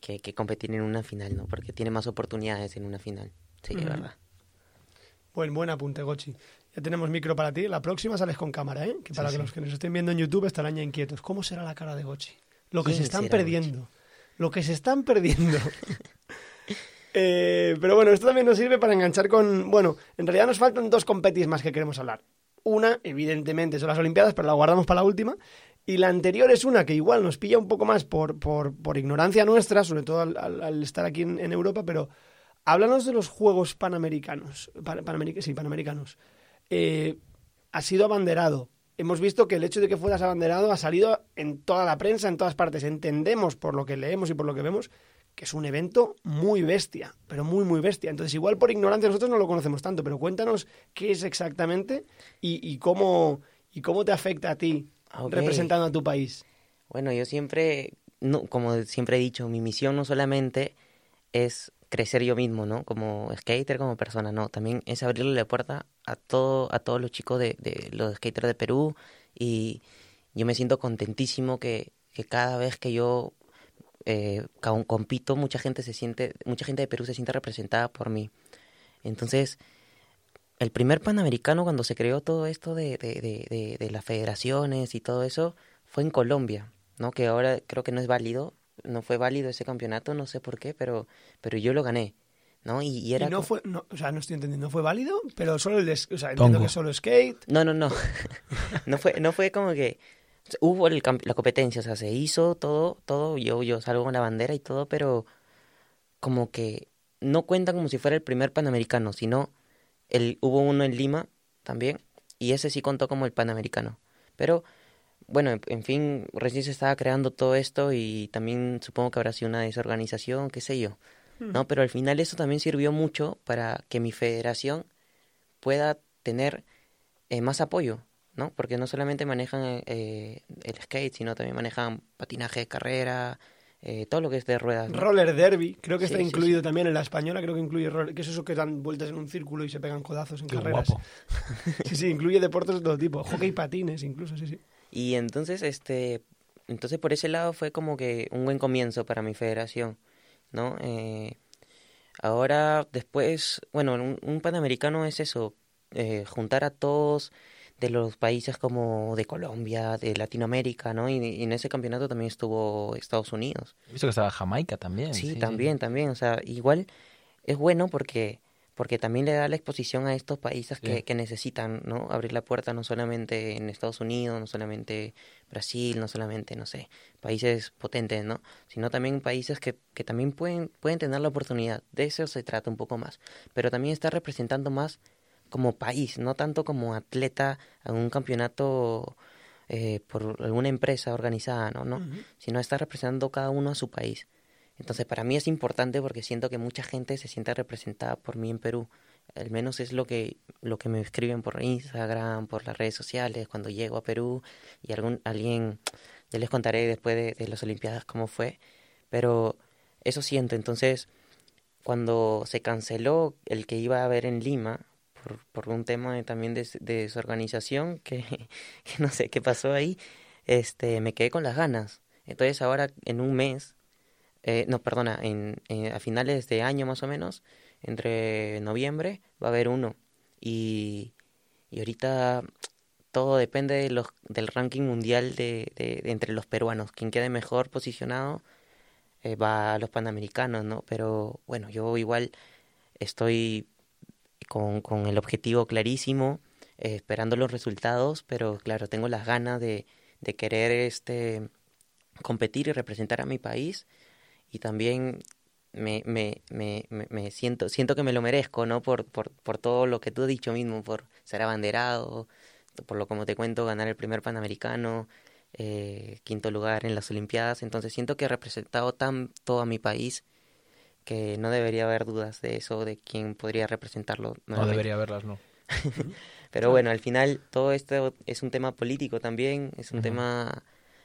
que, que competir en una final, ¿no? Porque tiene más oportunidades en una final. Sí, es verdad. Buen, buen apunte, Gochi. Ya tenemos micro para ti. La próxima sales con cámara, ¿eh? Que para que los que nos estén viendo en YouTube estarán ya inquietos. ¿Cómo será la cara de Gochi? Lo que se ¿Quién están perdiendo. Lo que se están perdiendo. Eh, pero bueno, esto también nos sirve para enganchar con... Bueno, en realidad nos faltan dos competis más que queremos hablar. Una, evidentemente, son las Olimpiadas, pero la guardamos para la última. Y la anterior es una que igual nos pilla un poco más por, por, por ignorancia nuestra, sobre todo al, estar aquí en, Europa, pero háblanos de los Juegos Panamericanos. Pan- sí, Panamericanos. Eh, ha sido abanderado. Hemos visto que el hecho de que fueras abanderado ha salido en toda la prensa, en todas partes. Entendemos por lo que leemos y por lo que vemos que es un evento muy bestia, pero muy, muy bestia. Entonces, igual por ignorancia nosotros no lo conocemos tanto, pero cuéntanos qué es exactamente y, y cómo, y cómo te afecta a ti representando a tu país. Bueno, yo siempre, no, como siempre he dicho, mi misión no solamente es crecer yo mismo, ¿no? Como skater, como persona, no. También es abrirle la puerta a todo, a todos los chicos de, de los skaters de Perú y yo me siento contentísimo que, que cada vez que yo eh, compito, mucha gente se siente, mucha gente de Perú se siente representada por mí. Entonces, el primer Panamericano cuando se creó todo esto de, de, de, de, de las federaciones y todo eso fue en Colombia, ¿no? Que ahora creo que no es válido, no fue válido ese campeonato, no sé por qué, pero, pero yo lo gané, ¿no? Y, y era y no fue, no, o sea, no estoy entendiendo, fue válido, pero solo el o sea, entiendo Tongo. que solo skate. No, no, no. no fue, no fue como que hubo el la competencia, o sea, se hizo todo, todo, yo, yo salgo con la bandera y todo, pero como que no cuenta como si fuera el primer panamericano, sino el, hubo uno en Lima también, y ese sí contó como el panamericano. Pero, bueno, en, en fin, recién se estaba creando todo esto y también supongo que habrá sido una desorganización, qué sé yo. ¿No? Pero al final eso también sirvió mucho para que mi federación pueda tener eh, más apoyo, ¿no? Porque no solamente manejan eh, el skate, sino también manejan patinaje de carrera, eh, todo lo que es de ruedas. ¿no? Roller derby, creo que Sí, está sí, incluido también en la española, creo que incluye roller, que es eso que dan vueltas en un círculo y se pegan codazos en Qué carreras. guapo. Sí, sí, incluye deportes de todo tipo, hockey patines incluso, sí, sí. Y entonces, este, entonces por ese lado fue como que un buen comienzo para mi federación, ¿no? Eh, ahora, después, bueno, un, un panamericano es eso, eh, juntar a todos de los países como de Colombia, de Latinoamérica, ¿no? Y, y en ese campeonato también estuvo Estados Unidos. He visto que estaba Jamaica también. Sí, también, también. O sea, igual es bueno porque, porque también le da la exposición a estos países que, que necesitan, ¿no? Abrir la puerta no solamente en Estados Unidos, no solamente Brasil, no solamente, no sé, países potentes, ¿no? Sino también países que, que también pueden, pueden tener la oportunidad. De eso se trata un poco más. Pero también está representando más como país, no tanto como atleta en un campeonato eh, por alguna empresa organizada, ¿no? ¿no? Sino estar representando cada uno a su país. Entonces, para mí es importante porque siento que mucha gente se siente representada por mí en Perú. Al menos es lo que, lo que me escriben por Instagram, por las redes sociales, cuando llego a Perú y algún, alguien, ya les contaré después de, de las Olimpiadas cómo fue, pero eso siento. Entonces, cuando se canceló el que iba a haber en Lima, por, un tema también de, de desorganización, que, no sé qué pasó ahí, este, me quedé con las ganas. Entonces ahora en un mes eh, no, perdona, en, a finales de año más o menos, entre noviembre, va a haber uno. Y, y ahorita todo depende de los, del ranking mundial de entre los peruanos. Quien quede mejor posicionado eh, va a los panamericanos, ¿no? Pero bueno, yo igual estoy con, con el objetivo clarísimo, eh, esperando los resultados, pero claro, tengo las ganas de, de querer este competir y representar a mi país y también me, me, me, me, siento siento que me lo merezco, ¿no? Por, por, por todo lo que tú has dicho mismo, por ser abanderado, por lo como te cuento, ganar el primer Panamericano, eh, quinto lugar en las Olimpiadas, entonces siento que he representado tanto a mi país que no debería haber dudas de eso, de quién podría representarlo. No debería haberlas, no. Pero bueno, al final todo esto es un tema político también, es un uh -huh. tema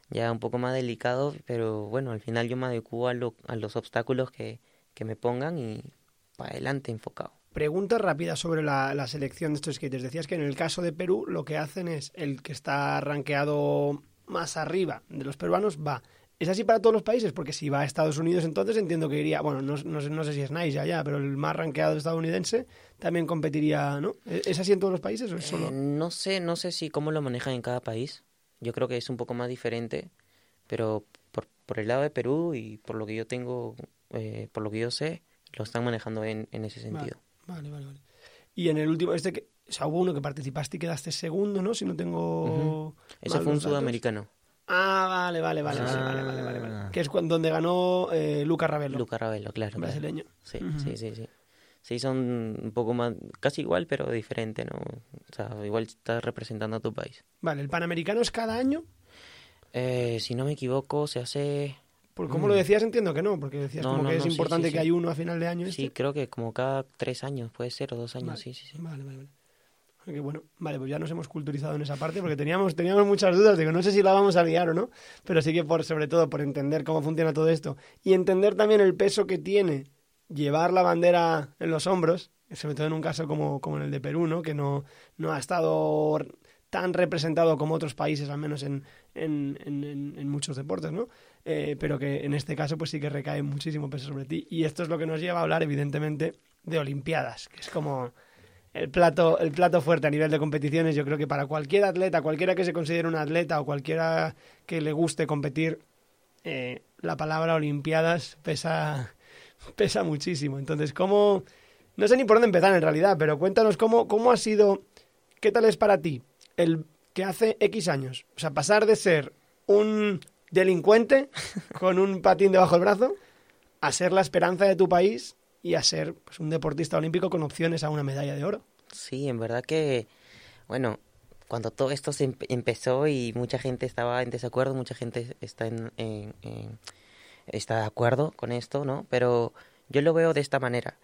ya un poco más delicado, pero bueno, al final yo me adecuo a, lo, a los obstáculos que, que me pongan y para adelante enfocado. Pregunta rápida sobre la, la, selección de estos skaters. Decías que en el caso de Perú lo que hacen es el que está rankeado más arriba de los peruanos va. ¿Es así para todos los países? Porque si va a Estados Unidos entonces entiendo que iría, bueno, no, no, no sé si es Nice allá, pero el más rankeado estadounidense también competiría, ¿no? ¿Es así en todos los países o es solo...? Eh, no sé, no sé si cómo lo manejan en cada país. Yo creo que es un poco más diferente, pero por, por el lado de Perú y por lo que yo tengo, eh, por lo que yo sé, lo están manejando en, en ese sentido. Vale, vale, vale. Y en el último, este que, o sea, hubo uno que participaste y quedaste segundo, ¿no? Si no tengo... Uh -huh. Ese fue un datos. sudamericano. Ah, vale, vale, vale, ah. sí, vale, vale, vale, vale, Que es cuando, donde ganó eh, Luca Ravelo. Luca Ravelo, claro. Brasileño. Sí, uh -huh. sí, sí, sí. Sí, son un poco más, casi igual, pero diferente, ¿no? O sea, igual estás representando a tu país. Vale, ¿el Panamericano es cada año? Eh, si no me equivoco, se hace... Por cómo mm. lo decías entiendo que no, porque decías no, como no, que es no, importante sí, sí, que hay uno a final de año. Sí, este. creo que como cada tres años, puede ser, o dos años, vale. sí, sí, sí. Vale, vale, vale. Que bueno, vale, pues ya nos hemos culturizado en esa parte porque teníamos, teníamos muchas dudas, digo, no sé si la vamos a liar o no, pero sí que por, sobre todo por entender cómo funciona todo esto y entender también el peso que tiene llevar la bandera en los hombros, sobre todo en un caso como, como en el de Perú, ¿no? que no, no ha estado tan representado como otros países, al menos en, en, en, en muchos deportes, ¿no? Eh, pero que en este caso pues sí que recae muchísimo peso sobre ti. Y esto es lo que nos lleva a hablar, evidentemente, de Olimpiadas, que es como el plato, el plato fuerte a nivel de competiciones. Yo creo que para cualquier atleta, cualquiera que se considere un atleta o cualquiera que le guste competir, eh, la palabra Olimpiadas pesa, pesa muchísimo. Entonces, ¿cómo...? No sé ni por dónde empezar en realidad, pero cuéntanos cómo, cómo ha sido, qué tal es para ti el que hace X años, o sea, pasar de ser un delincuente con un patín debajo del brazo a ser la esperanza de tu país y a ser pues, un deportista olímpico con opciones a una medalla de oro. Sí, en verdad que, bueno, cuando todo esto se empezó y mucha gente estaba en desacuerdo, mucha gente está en, está de acuerdo con esto, ¿no? Pero yo lo veo de esta manera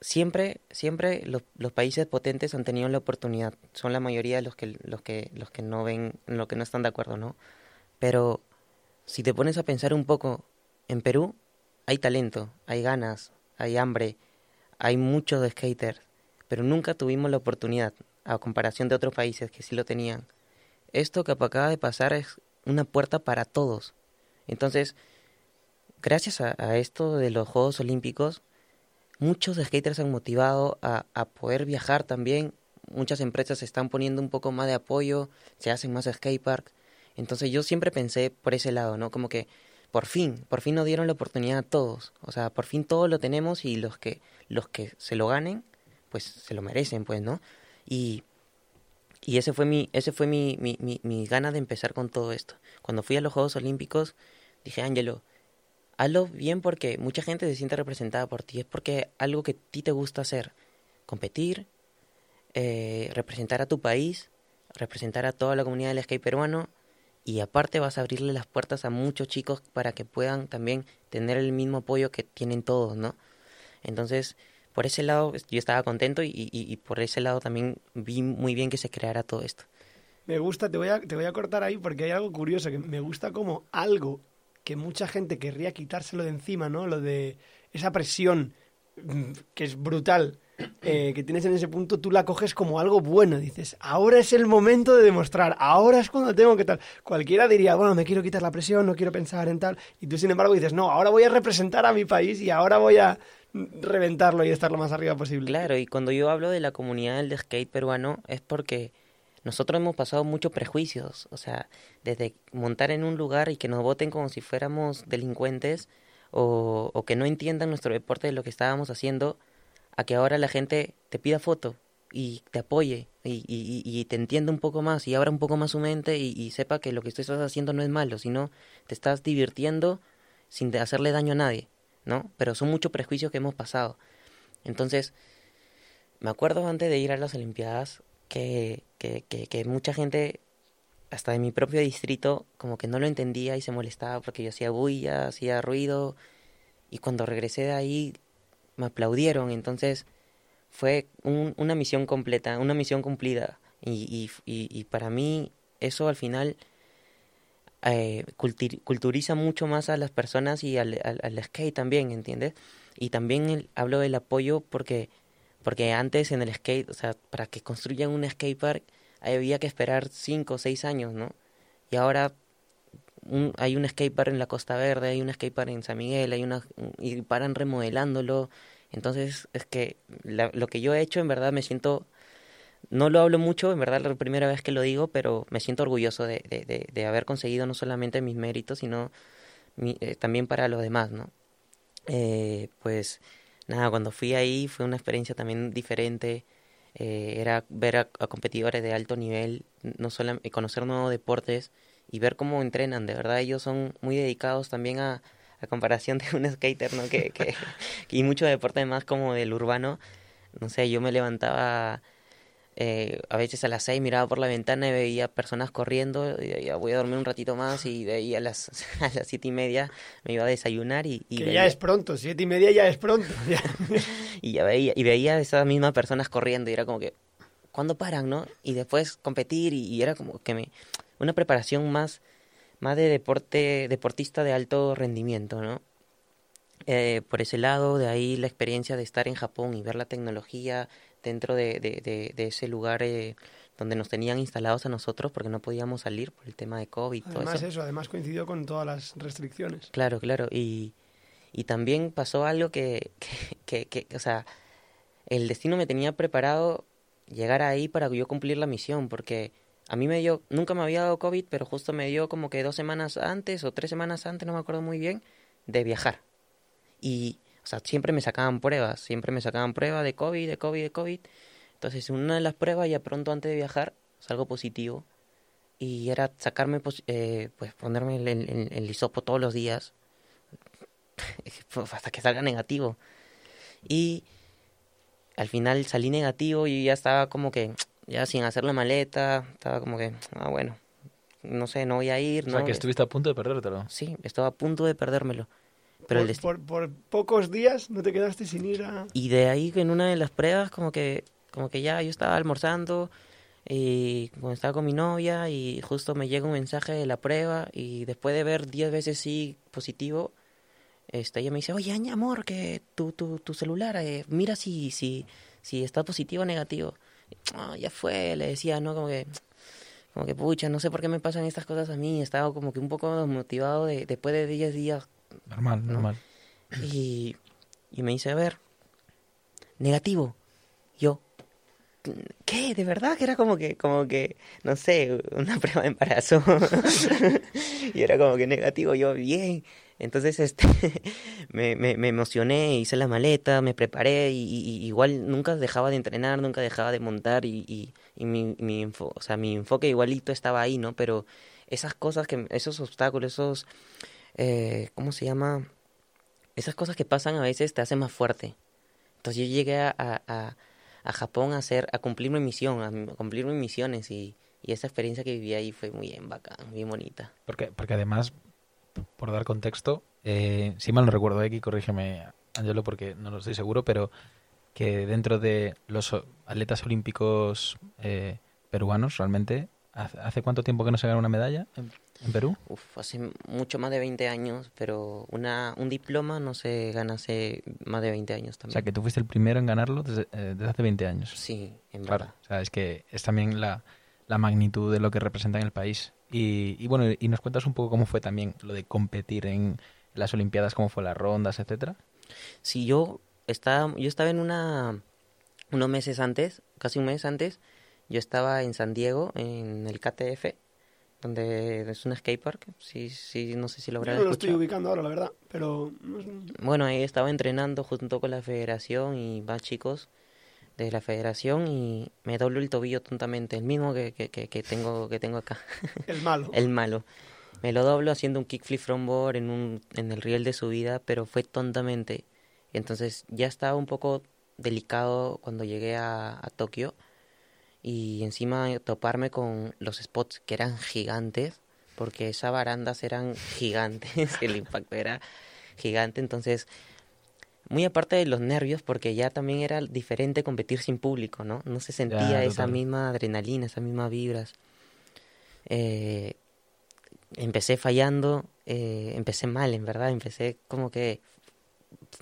siempre, siempre los, los, países potentes han tenido la oportunidad. Son la mayoría los que, los que, los que no ven, los que no están de acuerdo, ¿no? Pero si te pones a pensar un poco, en Perú hay talento, hay ganas, hay hambre, hay muchos skaters, pero nunca tuvimos la oportunidad, a comparación de otros países que sí lo tenían. Esto que acaba de pasar es una puerta para todos. Entonces, gracias a, esto de los Juegos Olímpicos, muchos skaters han motivado a, a, poder viajar también. Muchas empresas se están poniendo un poco más de apoyo, se hacen más skatepark. Entonces yo siempre pensé por ese lado, ¿no? Como que por fin, por fin nos dieron la oportunidad a todos. O sea, por fin todos lo tenemos y los que, los que se lo ganen, pues se lo merecen, pues, ¿no? Y, y ese fue mi, ese fue mi, mi, mi, mi gana de empezar con todo esto. Cuando fui a los Juegos Olímpicos, dije, Ángelo, hazlo bien porque mucha gente se siente representada por ti. Es porque algo que a ti te gusta hacer. Competir, eh, representar a tu país, representar a toda la comunidad del skate peruano y aparte vas a abrirle las puertas a muchos chicos para que puedan también tener el mismo apoyo que tienen todos, ¿no? Entonces, por ese lado yo estaba contento y, y, por ese lado también vi muy bien que se creara todo esto. Me gusta, te voy, a, te voy a cortar ahí porque hay algo curioso, que me gusta como algo que mucha gente querría quitárselo de encima, ¿no? Lo de esa presión mm, que es brutal, eh, que tienes en ese punto, tú la coges como algo bueno. Dices, ahora es el momento de demostrar, ahora es cuando tengo que tal. Cualquiera diría, bueno, me quiero quitar la presión, no quiero pensar en tal. Y tú, sin embargo, dices, no, ahora voy a representar a mi país y ahora voy a reventarlo y estar lo más arriba posible. Claro, y cuando yo hablo de la comunidad del skate peruano es porque nosotros hemos pasado muchos prejuicios, o sea, desde montar en un lugar y que nos voten como si fuéramos delincuentes o, o que no entiendan nuestro deporte de lo que estábamos haciendo, a que ahora la gente te pida foto y te apoye y, y, y te entienda un poco más y abra un poco más su mente y, sepa que lo que tú estás haciendo no es malo, sino te estás divirtiendo sin hacerle daño a nadie, ¿no? Pero son muchos prejuicios que hemos pasado. Entonces, me acuerdo antes de ir a las Olimpiadas que, que, que, que mucha gente, hasta de mi propio distrito, como que no lo entendía y se molestaba porque yo hacía bulla, hacía ruido. Y cuando regresé de ahí, me aplaudieron. Entonces, fue un, una misión completa, una misión cumplida. Y, y, y, para mí, eso al final eh, culturiza mucho más a las personas y al, al, al skate también, ¿entiendes? Y también el- hablo del apoyo porque porque antes en el skate, o sea, para que construyan un skatepark había que esperar 5 o 6 años, ¿no? Y ahora un, hay un skatepark en la Costa Verde, hay un skatepark en San Miguel, hay una y paran remodelándolo. Entonces, es que la, lo que yo he hecho, en verdad me siento no lo hablo mucho, en verdad la primera vez que lo digo, pero me siento orgulloso de, de, de, de haber conseguido no solamente mis méritos, sino mi, eh, también para los demás, ¿no? Eh, pues nada, cuando fui ahí fue una experiencia también diferente. Eh, era ver a, a, competidores de alto nivel, no solo conocer nuevos deportes y ver cómo entrenan. De verdad, ellos son muy dedicados también a, a comparación de un skater, ¿no? Que, que, y mucho deporte más como del urbano. No sé, yo me levantaba eh, a veces a las seis miraba por la ventana y veía personas corriendo, y ya voy a dormir un ratito más y veía a las, a las siete y media me iba a desayunar y... y que veía, ya es pronto, siete y media ya es pronto. Ya. y ya veía, y veía a esas mismas personas corriendo y era como que, ¿cuándo paran, no? Y después competir y, y era como que me... Una preparación más, más de deporte, deportista de alto rendimiento, ¿no? Eh, por ese lado, de ahí la experiencia de estar en Japón y ver la tecnología dentro de, de, de, de ese lugar eh, donde nos tenían instalados a nosotros porque no podíamos salir por el tema de COVID. Además todo eso. eso, además coincidió con todas las restricciones. Claro, claro. Y, y también pasó algo que, que, que, que, o sea, el destino me tenía preparado llegar ahí para yo cumplir la misión porque a mí me dio, nunca me había dado COVID, pero justo me dio como que dos semanas antes o tres semanas antes, no me acuerdo muy bien, de viajar. Y, o sea, siempre me sacaban pruebas, siempre me sacaban pruebas de COVID, de COVID, de COVID. Entonces, una de las pruebas, ya pronto antes de viajar, salgo positivo. Y era sacarme, eh, pues ponerme el, el, todos los días, hasta que salga negativo. Y al final salí negativo y ya estaba como que, ya sin hacer la maleta, estaba como que, ah, bueno, no sé, no voy a ir. O ¿no? sea, que estuviste a punto de perdértelo. Sí, estaba a punto de perdérmelo. Pero por, el por, por, pocos días no te quedaste sin ir a... Y de ahí en una de las pruebas como que, como que ya yo estaba almorzando y como estaba con mi novia y justo me llega un mensaje de la prueba y después de ver 10 veces sí positivo, este, ella me dice, oye, Aña, amor, que tu, tu, tu celular, eh, mira si, si, si está positivo o negativo. Oh, ya fue, le decía, ¿no? Como que, como que, pucha, no sé por qué me pasan estas cosas a mí. Estaba como que un poco desmotivado de, después de 10 días. Normal, ¿no? normal. Y, y me dice, a ver, negativo. Yo, ¿qué? ¿De verdad? Que era como que, como que, no sé, una prueba de embarazo. y era como que negativo, yo, bien. Entonces, este, me, me, me, emocioné, hice la maleta, me preparé y, y, igual nunca dejaba de entrenar, nunca dejaba de montar y, y, y mi, mi, info, o sea, mi enfoque igualito estaba ahí, ¿no? Pero esas cosas, que esos obstáculos, esos, eh, ¿cómo se llama? Esas cosas que pasan a veces te hacen más fuerte. Entonces yo llegué a, a, a Japón a hacer, a cumplir mi misión, a, cumplir mis misiones y, y esa experiencia que viví ahí fue muy bien bacán, bien bonita. Porque, porque además, por dar contexto, eh, si mal no recuerdo, aquí corrígeme, Angelo, porque no lo estoy seguro, pero que dentro de los o- atletas olímpicos eh, peruanos, realmente, ¿hace, cuánto tiempo que no se gana una medalla en, en Perú? Uf, hace mucho más de 20 años, pero una, un diploma no se gana hace más de 20 años O también. sea, que tú fuiste el primero en ganarlo desde, eh, desde hace 20 años. Sí, en Claro, verdad. o sea, es que es también la, la magnitud de lo que representa en el país. Y, y bueno, y nos cuentas un poco cómo fue también lo de competir en las Olimpiadas, cómo fue las rondas, etcétera. Sí, yo estaba, yo estaba en una, unos meses antes, casi un mes antes, yo estaba en San Diego, en el KTF, donde es un skatepark, sí, sí, no sé si lo Yo no lo estoy ubicando ahora, la verdad, pero... Bueno, ahí estaba entrenando junto con la federación y más chicos de la federación y me dobló el tobillo tontamente, el mismo que, que, que, tengo, que tengo acá. El malo. El malo. Me lo doblo haciendo un kickflip from board en, un, en el riel de subida, pero fue tontamente. Entonces ya estaba un poco delicado cuando llegué a, a Tokio y encima toparme con los spots que eran gigantes, porque esas barandas eran gigantes, el impacto era gigante, entonces muy aparte de los nervios, porque ya también era diferente competir sin público, ¿no? No se sentía esa misma adrenalina, esas mismas vibras. Eh, empecé fallando, eh, empecé mal, en verdad, empecé como que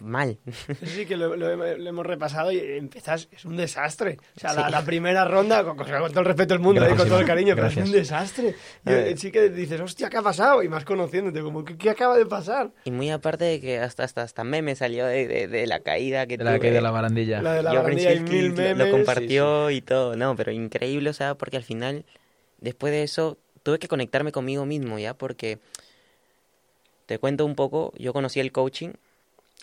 mal. Sí, que lo, lo lo hemos repasado y empiezas, es un desastre. O sea, la, la primera ronda, con, con todo el respeto del mundo, y con Gracias, todo el cariño, pero es Gracias. un desastre. Y, eh, sí que dices, hostia, ¿qué ha pasado? Y más conociéndote, como, ¿qué, qué acaba de pasar? Y muy aparte de que hasta hasta, hasta meme salió de, de, de la caída que De la que de la barandilla. La de la Yo barandilla y mil lo- memes. lo compartió y todo, no, pero increíble, o sea, porque al final, después de eso, tuve que conectarme conmigo mismo, ¿ya? Porque, te cuento un poco, yo conocí el coaching,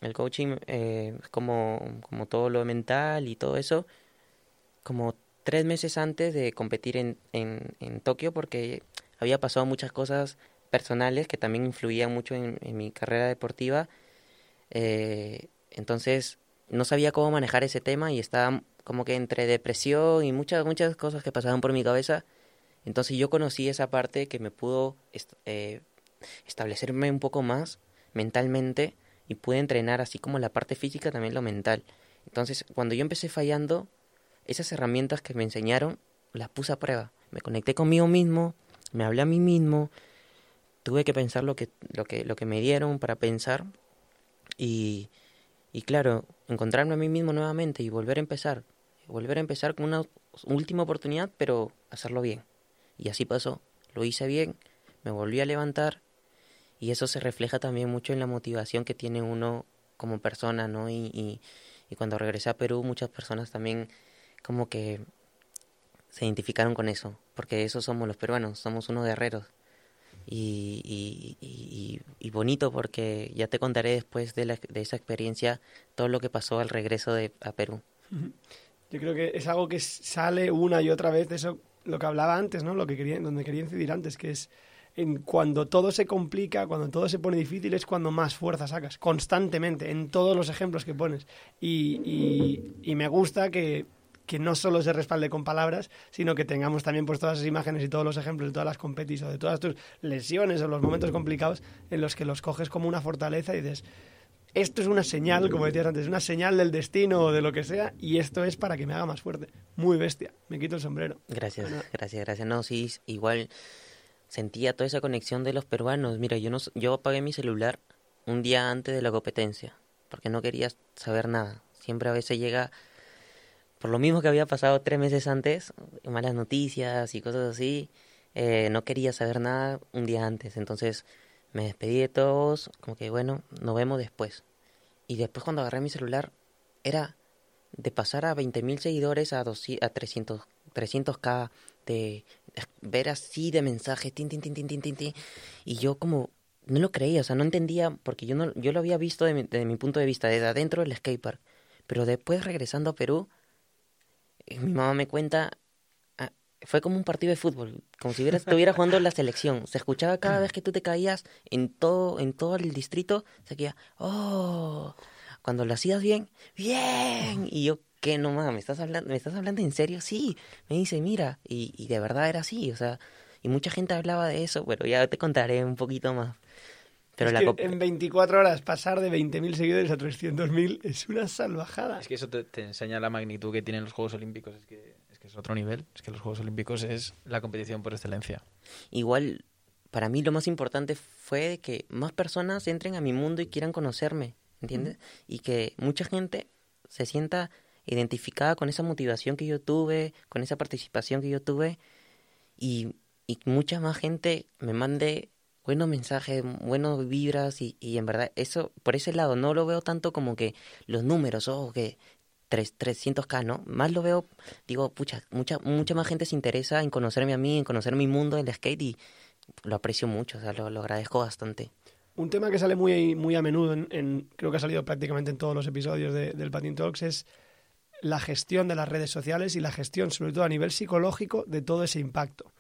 el coaching eh, como, como todo lo mental y todo eso, como tres meses antes de competir en, en, Tokio, porque había pasado muchas cosas personales que también influían mucho en, mi carrera deportiva, eh, entonces no sabía cómo manejar ese tema y estaba como que entre depresión y muchas, muchas cosas que pasaban por mi cabeza. Entonces yo conocí esa parte que me pudo eh, establecerme un poco más mentalmente y pude entrenar así como la parte física, también lo mental. Entonces cuando yo empecé fallando, esas herramientas que me enseñaron las puse a prueba. Me conecté conmigo mismo, me hablé a mí mismo, tuve que pensar lo que, lo que, lo que me dieron para pensar y, y claro, encontrarme a mí mismo nuevamente y volver a empezar. Volver a empezar con una última oportunidad, pero hacerlo bien. Y así pasó. Lo hice bien, me volví a levantar y eso se refleja también mucho en la motivación que tiene uno como persona, ¿no? Y, y, cuando regresé a Perú muchas personas también como que se identificaron con eso, porque eso somos los peruanos, somos unos guerreros. Y, y, bonito porque ya te contaré después de, la- de esa experiencia todo lo que pasó al regreso de, a Perú. Yo creo que es algo que sale una y otra vez eso, lo que hablaba antes, ¿no? Lo que quería, donde quería incidir antes, que es en cuando todo se complica, cuando todo se pone difícil, es cuando más fuerza sacas, constantemente, en todos los ejemplos que pones. Y, y- y me gusta que, que no solo se respalde con palabras, sino que tengamos también pues todas esas imágenes y todos los ejemplos de todas las competiciones o de todas tus lesiones o los momentos complicados en los que los coges como una fortaleza y dices, esto es una señal, como decías antes, una señal del destino o de lo que sea, y esto es para que me haga más fuerte. Muy bestia. Me quito el sombrero. Gracias, Bueno. gracias, gracias. No, sí, igual sentía toda esa conexión de los peruanos. Mira, yo no, yo apagué mi celular un día antes de la competencia, porque no quería saber nada. Siempre a veces llega, por lo mismo que había pasado tres meses antes, malas noticias y cosas así, eh, no quería saber nada un día antes. Entonces me despedí de todos, como que bueno, nos vemos después. Y después cuando agarré mi celular, era de pasar a 20.000 seguidores a, 200, a 300, 300k, de ver así de mensajes, tin, tin, tin, tin, tin, tin, tin, y yo como no lo creía, o sea, no entendía, porque yo no yo lo había visto de mi, de mi punto de vista, desde adentro del skatepark, pero después regresando a Perú, eh, mi mamá me cuenta, ah, fue como un partido de fútbol, como si hubiera, estuviera jugando la selección, se escuchaba cada vez que tú te caías en todo, en todo el distrito, se quedaba, oh, cuando lo hacías bien, bien, y yo, ¿qué nomás? ¿Me estás hablando, ¿me estás hablando en serio? Sí, me dice, mira, y, y de verdad era así, o sea, y mucha gente hablaba de eso, pero ya te contaré un poquito más. Pero Es la que en 24 horas pasar de 20.000 seguidores a 300.000 es una salvajada. Es que eso te, te enseña la magnitud que tienen los Juegos Olímpicos. Es que, es que es otro nivel. Es que los Juegos Olímpicos es la competición por excelencia. igual, para mí lo más importante fue que más personas entren a mi mundo y quieran conocerme, ¿entiendes? Y que mucha gente se sienta identificada con esa motivación que yo tuve, con esa participación que yo tuve, y, y mucha más gente me mande buenos mensajes, buenos vibras, y, y en verdad, eso, por ese lado, no lo veo tanto como que los números, o que tres- 300k, ¿no? Más lo veo, digo, pucha, mucha, mucha más gente se interesa en conocerme a mí, en conocer mi mundo del skate, y lo aprecio mucho, o sea, lo, lo agradezco bastante. Un tema que sale muy, muy a menudo, en, en- creo que ha salido prácticamente en todos los episodios de- del Patin Talks, es la gestión de las redes sociales y la gestión, sobre todo a nivel psicológico, de todo ese impacto.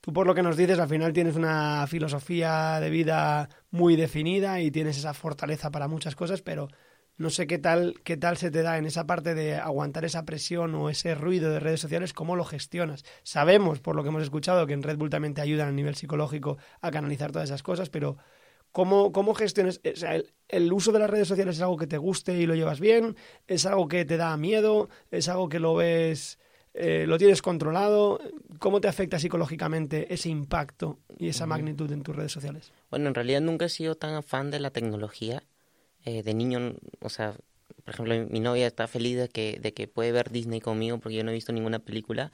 Tú por lo que nos dices, al final tienes una filosofía de vida muy definida y tienes esa fortaleza para muchas cosas, pero no sé qué tal, qué tal se te da en esa parte de aguantar esa presión o ese ruido de redes sociales, cómo lo gestionas. Sabemos, por lo que hemos escuchado, que en Red Bull también te ayudan a nivel psicológico a canalizar todas esas cosas, pero ¿cómo, cómo gestionas? O sea, el, el uso de las redes sociales es algo que te guste y lo llevas bien? ¿Es algo que te da miedo? ¿Es algo que lo ves, eh, lo tienes controlado? ¿Cómo te afecta psicológicamente ese impacto y esa magnitud en tus redes sociales? Bueno, en realidad nunca he sido tan fan de la tecnología. Eh, de niño, o sea, por ejemplo, mi- novia está feliz de que, de que puede ver Disney conmigo porque yo no he visto ninguna película.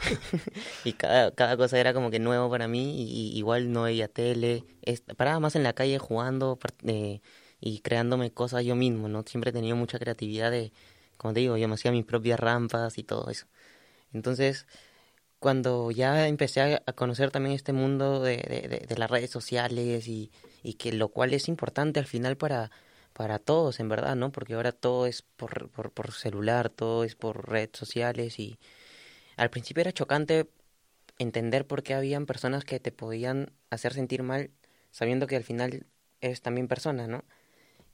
y cada, cada cosa era como que nuevo para mí. Y, y igual no veía tele. Es- paraba más en la calle jugando eh, y creándome cosas yo mismo, ¿no? Siempre he tenido mucha creatividad de, como te digo, yo me hacía mis propias rampas y todo eso. Entonces, cuando ya empecé a, conocer también este mundo de, de- de- de las redes sociales y, y que lo cual es importante al final para, para todos, en verdad, ¿no? Porque ahora todo es por, por, por celular, todo es por redes sociales y al principio era chocante entender por qué habían personas que te podían hacer sentir mal sabiendo que al final eres también persona, ¿no?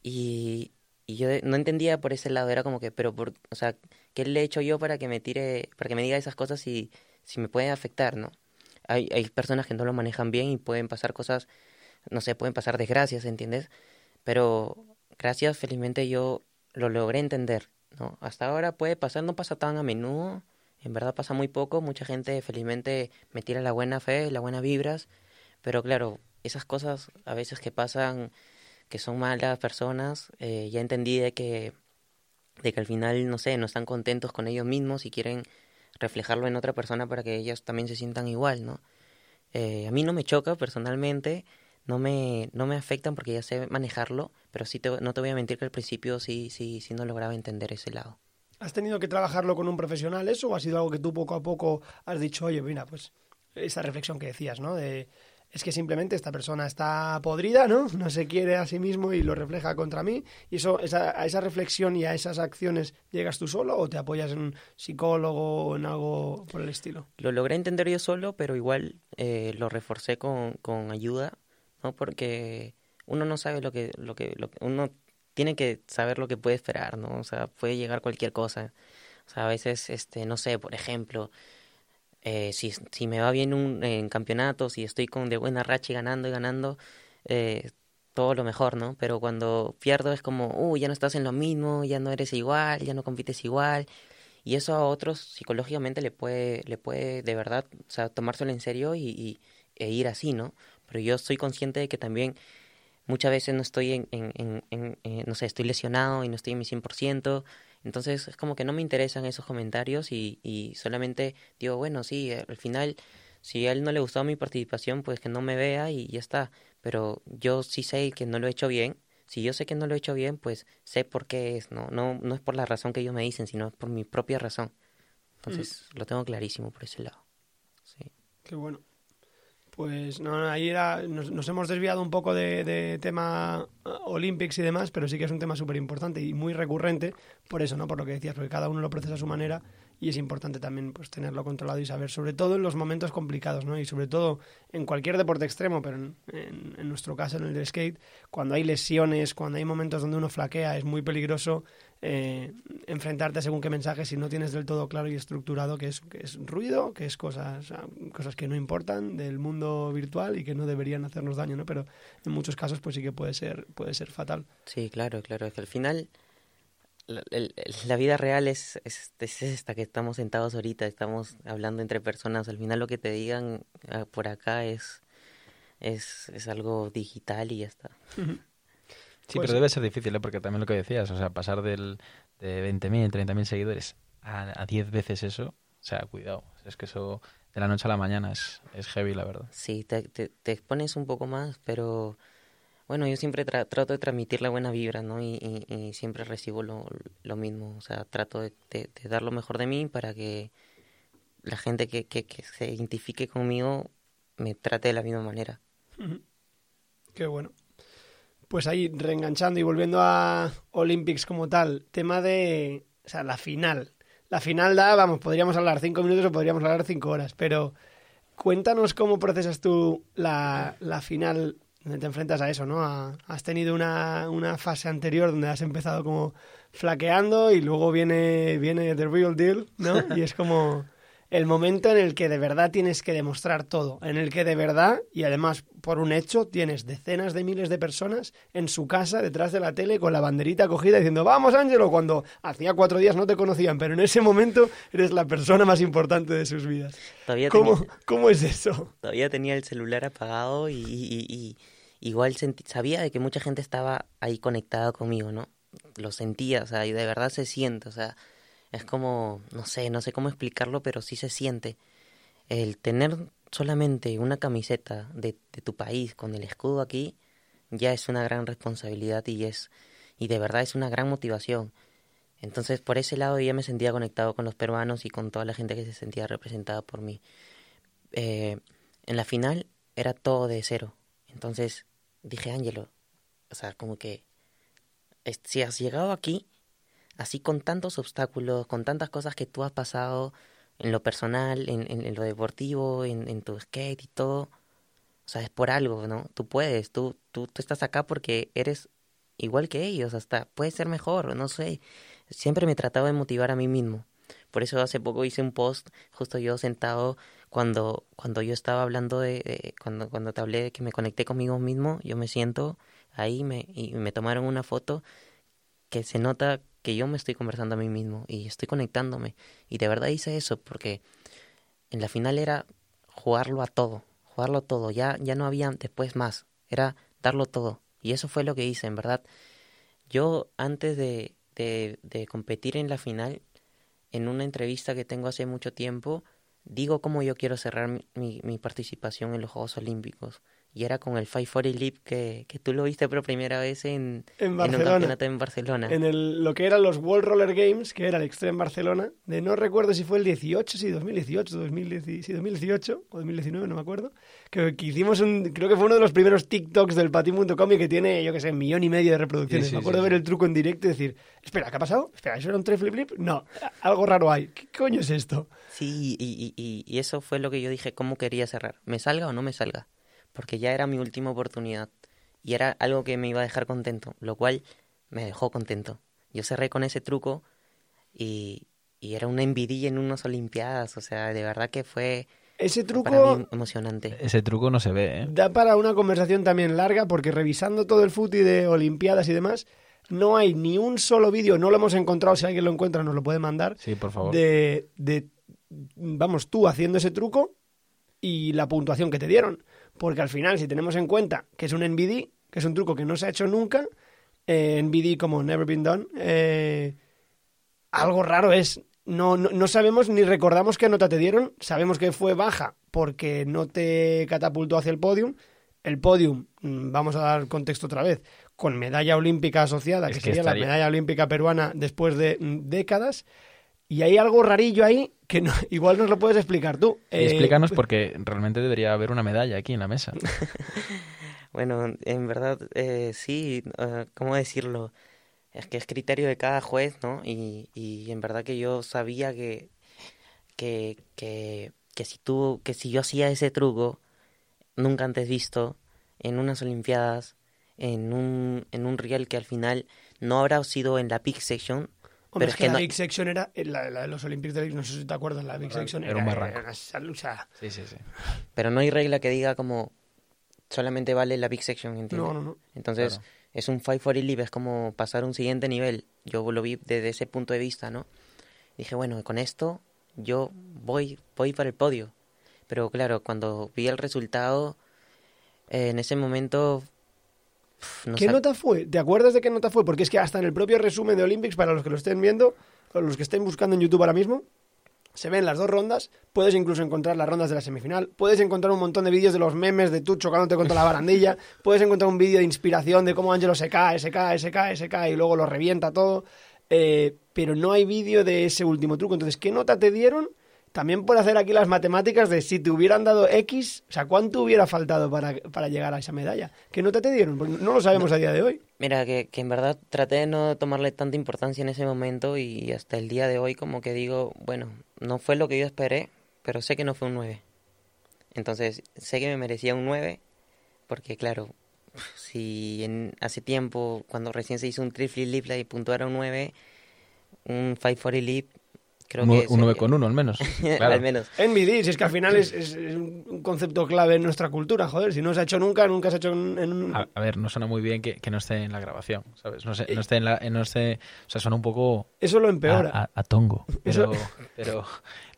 Y, y yo no entendía por ese lado, era como que, pero por, o sea, ¿qué le he hecho yo para que me tire, para que me diga esas cosas si, si me puede afectar, ¿no? Hay, hay personas que no lo manejan bien y pueden pasar cosas, no sé, pueden pasar desgracias, ¿entiendes? Pero gracias, felizmente yo lo logré entender, ¿no? Hasta ahora puede pasar, no pasa tan a menudo, en verdad pasa muy poco, mucha gente felizmente me tira la buena fe, las buenas vibras, pero claro, esas cosas a veces que pasan, que son malas personas, eh, ya entendí de que, de que al final, no sé, no están contentos con ellos mismos y quieren reflejarlo en otra persona para que ellos también se sientan igual, ¿no? Eh, a mí no me choca personalmente, no me, no me afectan porque ya sé manejarlo, pero sí te, no te voy a mentir que al principio sí, sí, sí no lograba entender ese lado. ¿Has tenido que trabajarlo con un profesional eso o ha sido algo que tú poco a poco has dicho, oye, mira, pues esa reflexión que decías, ¿no? De, es que simplemente esta persona está podrida, ¿no? No se quiere a sí mismo y lo refleja contra mí. ¿Y eso, esa, a esa reflexión y a esas acciones llegas tú solo o te apoyas en un psicólogo o en algo por el estilo? Lo logré entender yo solo, pero igual eh, lo reforcé con, con ayuda, ¿no? Porque uno no sabe lo que, lo que, lo que, uno tiene que saber lo que puede esperar, ¿no? O sea, puede llegar cualquier cosa. O sea, a veces, este, no sé, por ejemplo, eh, si, si me va bien un, en campeonatos, si estoy con de buena racha y ganando y ganando, eh, todo lo mejor, ¿no? Pero cuando pierdo es como, uh, ya no estás en lo mismo, ya no eres igual, ya no compites igual. Y eso a otros psicológicamente le puede, le puede de verdad, o sea, tomárselo en serio y, y- e ir así, ¿no? Pero yo soy consciente de que también muchas veces no estoy en, en, en, en- en- no sé, estoy lesionado y no estoy en mi 100%, entonces es como que no me interesan esos comentarios y, y solamente digo, bueno, sí, al final, si a él no le gustó mi participación, pues que no me vea y ya está, pero yo sí sé que no lo he hecho bien, si yo sé que no lo he hecho bien, pues sé por qué es, no, no, no es por la razón que ellos me dicen, sino por mi propia razón. Entonces, lo tengo clarísimo por ese lado. Sí. Qué bueno. Pues no, ahí era, nos, nos hemos desviado un poco de, de tema uh, Olympics y demás, pero sí que es un tema súper importante y muy recurrente, por eso, ¿no? Por lo que decías, porque cada uno lo procesa a su manera y es importante también pues tenerlo controlado y saber, sobre todo en los momentos complicados, ¿no? Y sobre todo en cualquier deporte extremo, pero en, en- en nuestro caso, en el del skate, cuando hay lesiones, cuando hay momentos donde uno flaquea, es muy peligroso eh, enfrentarte según qué mensajes si no tienes del todo claro y estructurado que es, que es ruido, que es cosas, ah, cosas que no importan del mundo virtual y que no deberían hacernos daño, ¿no? Pero en muchos casos pues sí que puede ser, puede ser fatal. Sí, claro, claro. Es que al final la, el- el- la vida real es, es, es esta, que estamos sentados ahorita, estamos hablando entre personas. Al final lo que te digan ah, por acá es, es, es algo digital y ya está. Sí, Pues- pero debe ser difícil, ¿eh? porque también lo que decías, o sea, pasar del, de 20.000, 30.000 seguidores a, a 10 veces eso, o sea, cuidado. Es que eso de la noche a la mañana es, es heavy, la verdad. Sí, te, te, te expones un poco más, pero bueno, yo siempre tra- trato de transmitir la buena vibra, ¿no? Y, y, y siempre recibo lo, lo mismo, o sea, trato de, de- de dar lo mejor de mí para que la gente que, que, que se identifique conmigo me trate de la misma manera. Qué bueno. Pues ahí, reenganchando y volviendo a Olympics como tal, tema de, o sea, la final. La final da, vamos, podríamos hablar cinco minutos o podríamos hablar cinco horas, pero cuéntanos cómo procesas tú la, la final, donde te enfrentas a eso, ¿no? A- has tenido una, una fase anterior donde has empezado como flaqueando y luego viene, viene The Real Deal, ¿no? Y es como el momento en el que de verdad tienes que demostrar todo, en el que de verdad, y además por un hecho, tienes decenas de miles de personas en su casa detrás de la tele con la banderita cogida diciendo, vamos Ángelo, cuando hacía cuatro días no te conocían, pero en ese momento eres la persona más importante de sus vidas. Todavía ¿Cómo, tenía, ¿cómo es eso? todavía tenía el celular apagado y, y- y- y igual sentí- sabía de que mucha gente estaba ahí conectada conmigo, ¿no? Lo sentía, o sea, y de verdad se siente, o sea, es como, no sé, no sé cómo explicarlo, pero sí se siente. El tener solamente una camiseta de, de tu país con el escudo aquí ya es una gran responsabilidad y es y de verdad es una gran motivación. Entonces, por ese lado ya me sentía conectado con los peruanos y con toda la gente que se sentía representada por mí. Eh, en la final era todo de cero. Entonces dije, Ángelo, o sea, como que si has llegado aquí, así con tantos obstáculos, con tantas cosas que tú has pasado en lo personal, en, en- en lo deportivo, en, tu skate y todo, o sea, es por algo, ¿no? Tú puedes, tú, tú, tú estás acá porque eres igual que ellos, hasta puedes ser mejor, no sé. Siempre me trataba de motivar a mí mismo. Por eso hace poco hice un post, justo yo sentado, cuando, cuando yo estaba hablando de, de- cuando, cuando te hablé de que me conecté conmigo mismo, yo me siento ahí me, y me tomaron una foto que se nota que yo me estoy conversando a mí mismo y estoy conectándome. Y de verdad hice eso porque en la final era jugarlo a todo, jugarlo a todo. Ya, ya no había después más, era darlo todo. Y eso fue lo que hice, en verdad. Yo antes de, de, de competir en la final, en una entrevista que tengo hace mucho tiempo, digo cómo yo quiero cerrar mi, mi, mi participación en los Juegos Olímpicos. Y era con el 540 Leap que, que tú lo viste por primera vez en, En en un Barcelona. campeonato en Barcelona. En el, lo que eran los World Roller Games, que era el Extreme Barcelona, de no recuerdo si fue el 18, si 2018, 2010, si 2018 o 2019, no me acuerdo, que, que hicimos un, creo que fue uno de los primeros TikToks del patín.com y que tiene, yo que sé, un millón y medio de reproducciones. Sí, sí, me acuerdo sí, de ver sí. el truco en directo y decir, espera, ¿qué ha pasado? Espera, ¿eso era un flip flip? No, algo raro hay. ¿Qué coño es esto? Sí, y, y, y, y eso fue lo que yo dije, cómo quería cerrar. ¿Me salga o no me salga? Porque ya era mi última oportunidad. Y era algo que me iba a dejar contento, lo cual me dejó contento. Yo cerré con ese truco y, y era una envidia en unas Olimpiadas. O sea, de verdad que fue Ese para truco mí emocionante. Ese truco no se ve, ¿eh? da para una conversación también larga porque revisando todo el footy de Olimpiadas y demás, no hay ni un solo vídeo, no lo hemos encontrado, si alguien lo encuentra nos lo puede mandar, Sí, por favor. de, de, vamos, tú haciendo ese truco y la puntuación que te dieron. Porque al final, si tenemos en cuenta que es un NVD, que es un truco que no se ha hecho nunca, eh, NVD como Never Been Done, eh, algo raro es. No, no, no sabemos ni recordamos qué nota te dieron. Sabemos que fue baja porque no te catapultó hacia el podium. El podium, mm, vamos a dar contexto otra vez, con medalla olímpica asociada, Es que, que sería estaría- la medalla olímpica peruana después de mm, décadas. Y hay algo rarillo ahí que no- igual nos lo puedes explicar tú. Y Eh, explícanos porque realmente debería haber una medalla aquí en la mesa. Bueno, en verdad, eh, sí, eh, ¿cómo decirlo? Es que es criterio de cada juez, ¿no? Y, y en verdad que yo sabía que, que, que, que si tú, que si yo hacía ese truco, nunca antes visto, en unas Olimpiadas, en un, en un riel que al final no habrá sido en la Big Section, Hombre, pero es que, que la no- Big Section era, eh, la, la de los Olympics de no sé si te acuerdas, la Big Section Era un barranco. era. Sí, sí, sí. pero no hay regla que diga como solamente vale la Big Section, ¿entiendes? No, no, no. Entonces, Claro. es un fight for live, es como pasar un siguiente nivel. Yo lo vi desde ese punto de vista, ¿no? Dije, bueno, con esto yo voy, voy para el podio. Pero claro, cuando vi el resultado, eh, en ese momento... no ¿Qué nota fue? ¿Te acuerdas de qué nota fue? Porque es que hasta en el propio resumen de Olympics, para los que lo estén viendo, o los que estén buscando en YouTube ahora mismo, se ven las dos rondas. Puedes incluso encontrar las rondas de la semifinal. Puedes encontrar un montón de vídeos de los memes de tú chocándote contra la barandilla. Puedes encontrar un vídeo de inspiración de cómo Angelo se cae, se cae, se cae, se cae y luego lo revienta todo. Eh, pero no hay vídeo de ese último truco. Entonces, ¿qué nota te dieron? También por hacer aquí las matemáticas de si te hubieran dado X, o sea, ¿cuánto hubiera faltado para, para llegar a esa medalla? ¿Qué nota te dieron? Porque no lo sabemos a día de hoy. Mira, que, que en verdad traté de no tomarle tanta importancia en ese momento y hasta el día de hoy como que digo, bueno, no fue lo que yo esperé, pero sé que no fue un 9. Entonces, sé que me merecía un 9, porque claro, si en, hace tiempo, cuando recién se hizo un triple lip y puntuara un 9, un 540 lip, creo Un, que... un 9 con 1 al menos. Claro. al menos. NBD, si es que al final es, es- es un concepto clave en nuestra cultura, joder. Si no se ha hecho nunca, nunca se ha hecho en, un... A, a ver, no suena muy bien que, que no esté en la grabación, ¿sabes? No, sé, no esté en la... No esté, o sea, suena un poco Eso lo empeora. a- a tongo. Eso- Pero, pero,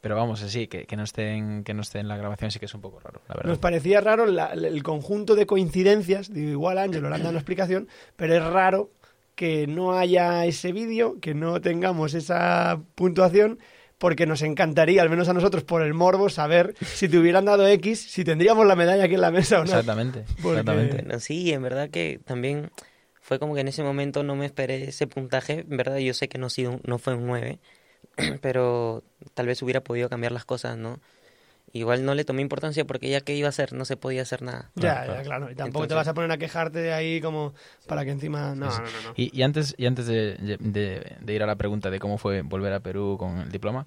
pero vamos, sí, que, que, no esté en, que no esté en la grabación sí que es un poco raro, la verdad. Nos parecía raro la- el conjunto de coincidencias, digo, igual Ángelo le han dado una explicación, pero es raro que no haya ese vídeo, que no tengamos esa puntuación, porque nos encantaría, al menos a nosotros por el morbo, saber si te hubieran dado X, si tendríamos la medalla aquí en la mesa o no. Exactamente, Porque- exactamente. Bueno, sí, en verdad que también fue como que en ese momento no me esperé ese puntaje. En verdad yo sé que no, ha sido, un- no fue un 9, pero tal vez hubiera podido cambiar las cosas, ¿no? Igual no le tomé importancia porque ya que iba a hacer, no se podía hacer nada. Ya, Claro, ya, claro. Y tampoco te vas a poner a quejarte de ahí como para que encima... No, no, no. no. Y, y antes, y antes de, de- de ir a la pregunta de cómo fue volver a Perú con el diploma,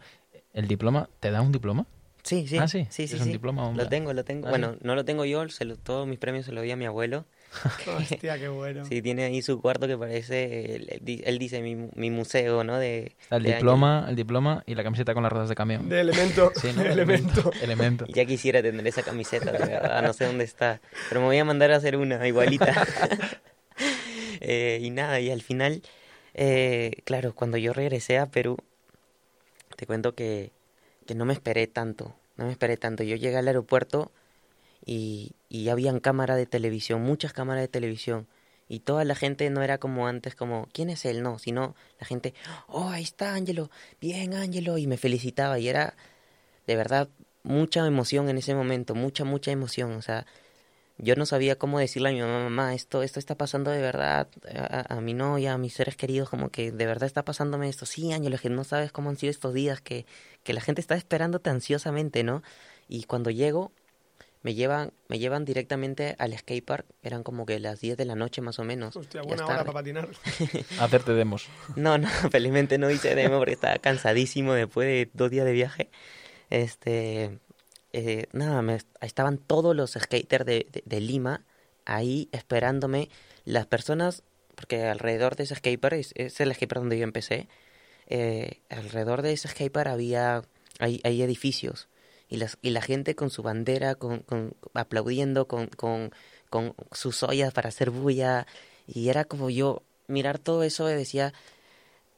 ¿el diploma te da un diploma? Sí, sí. Ah, sí, sí, sí. ¿es un sí. diploma o un- Lo tengo, lo tengo. Ah, bueno, sí. no lo tengo yo, se lo- todos mis premios se los di a mi abuelo. Hostia, qué bueno. Sí, tiene ahí su cuarto que parece, él, él di- él dice mi, mi museo, ¿no? De, el de diploma, el diploma y la camiseta con las ruedas de camión. De elemento. Sí, ¿no? de elemento. Elemento. Ya quisiera tener esa camiseta, de verdad, no sé dónde está. Pero me voy a mandar a hacer una igualita. Eh, y nada, y al final, eh, claro, cuando yo regresé a Perú, te cuento que, que no me esperé tanto, no me esperé tanto. Yo llegué al aeropuerto y, y habían cámaras de televisión, muchas cámaras de televisión. Y toda la gente no era como antes, como, ¿quién es él? No, sino la gente, oh, ahí está Ángelo, bien Ángelo, y me felicitaba. Y era, de verdad, mucha emoción en ese momento, mucha, mucha emoción. O sea, yo no sabía cómo decirle a mi mamá, esto, esto está pasando de verdad, a, a mi novia, a mis seres queridos, como que de verdad está pasándome esto. Sí, Ángelo, que no sabes cómo han sido estos días, que, que la gente está esperándote ansiosamente, ¿no? Y cuando llego, me llevan, me llevan directamente al skatepark, eran como que las 10 de la noche más o menos. Hostia, ya buena hora para patinar. Hacerte demos. No, no, felizmente no hice demo porque estaba cansadísimo después de dos días de viaje. Este, eh, nada, me, estaban todos los skaters de, de, de Lima ahí esperándome. Las personas, porque alrededor de ese skatepark, es, es el skatepark donde yo empecé, eh, alrededor de ese skatepark había, hay, hay edificios. Y, la gente con su bandera, con, aplaudiendo, con, con, con sus ollas para hacer bulla. Y era como yo mirar todo eso y decía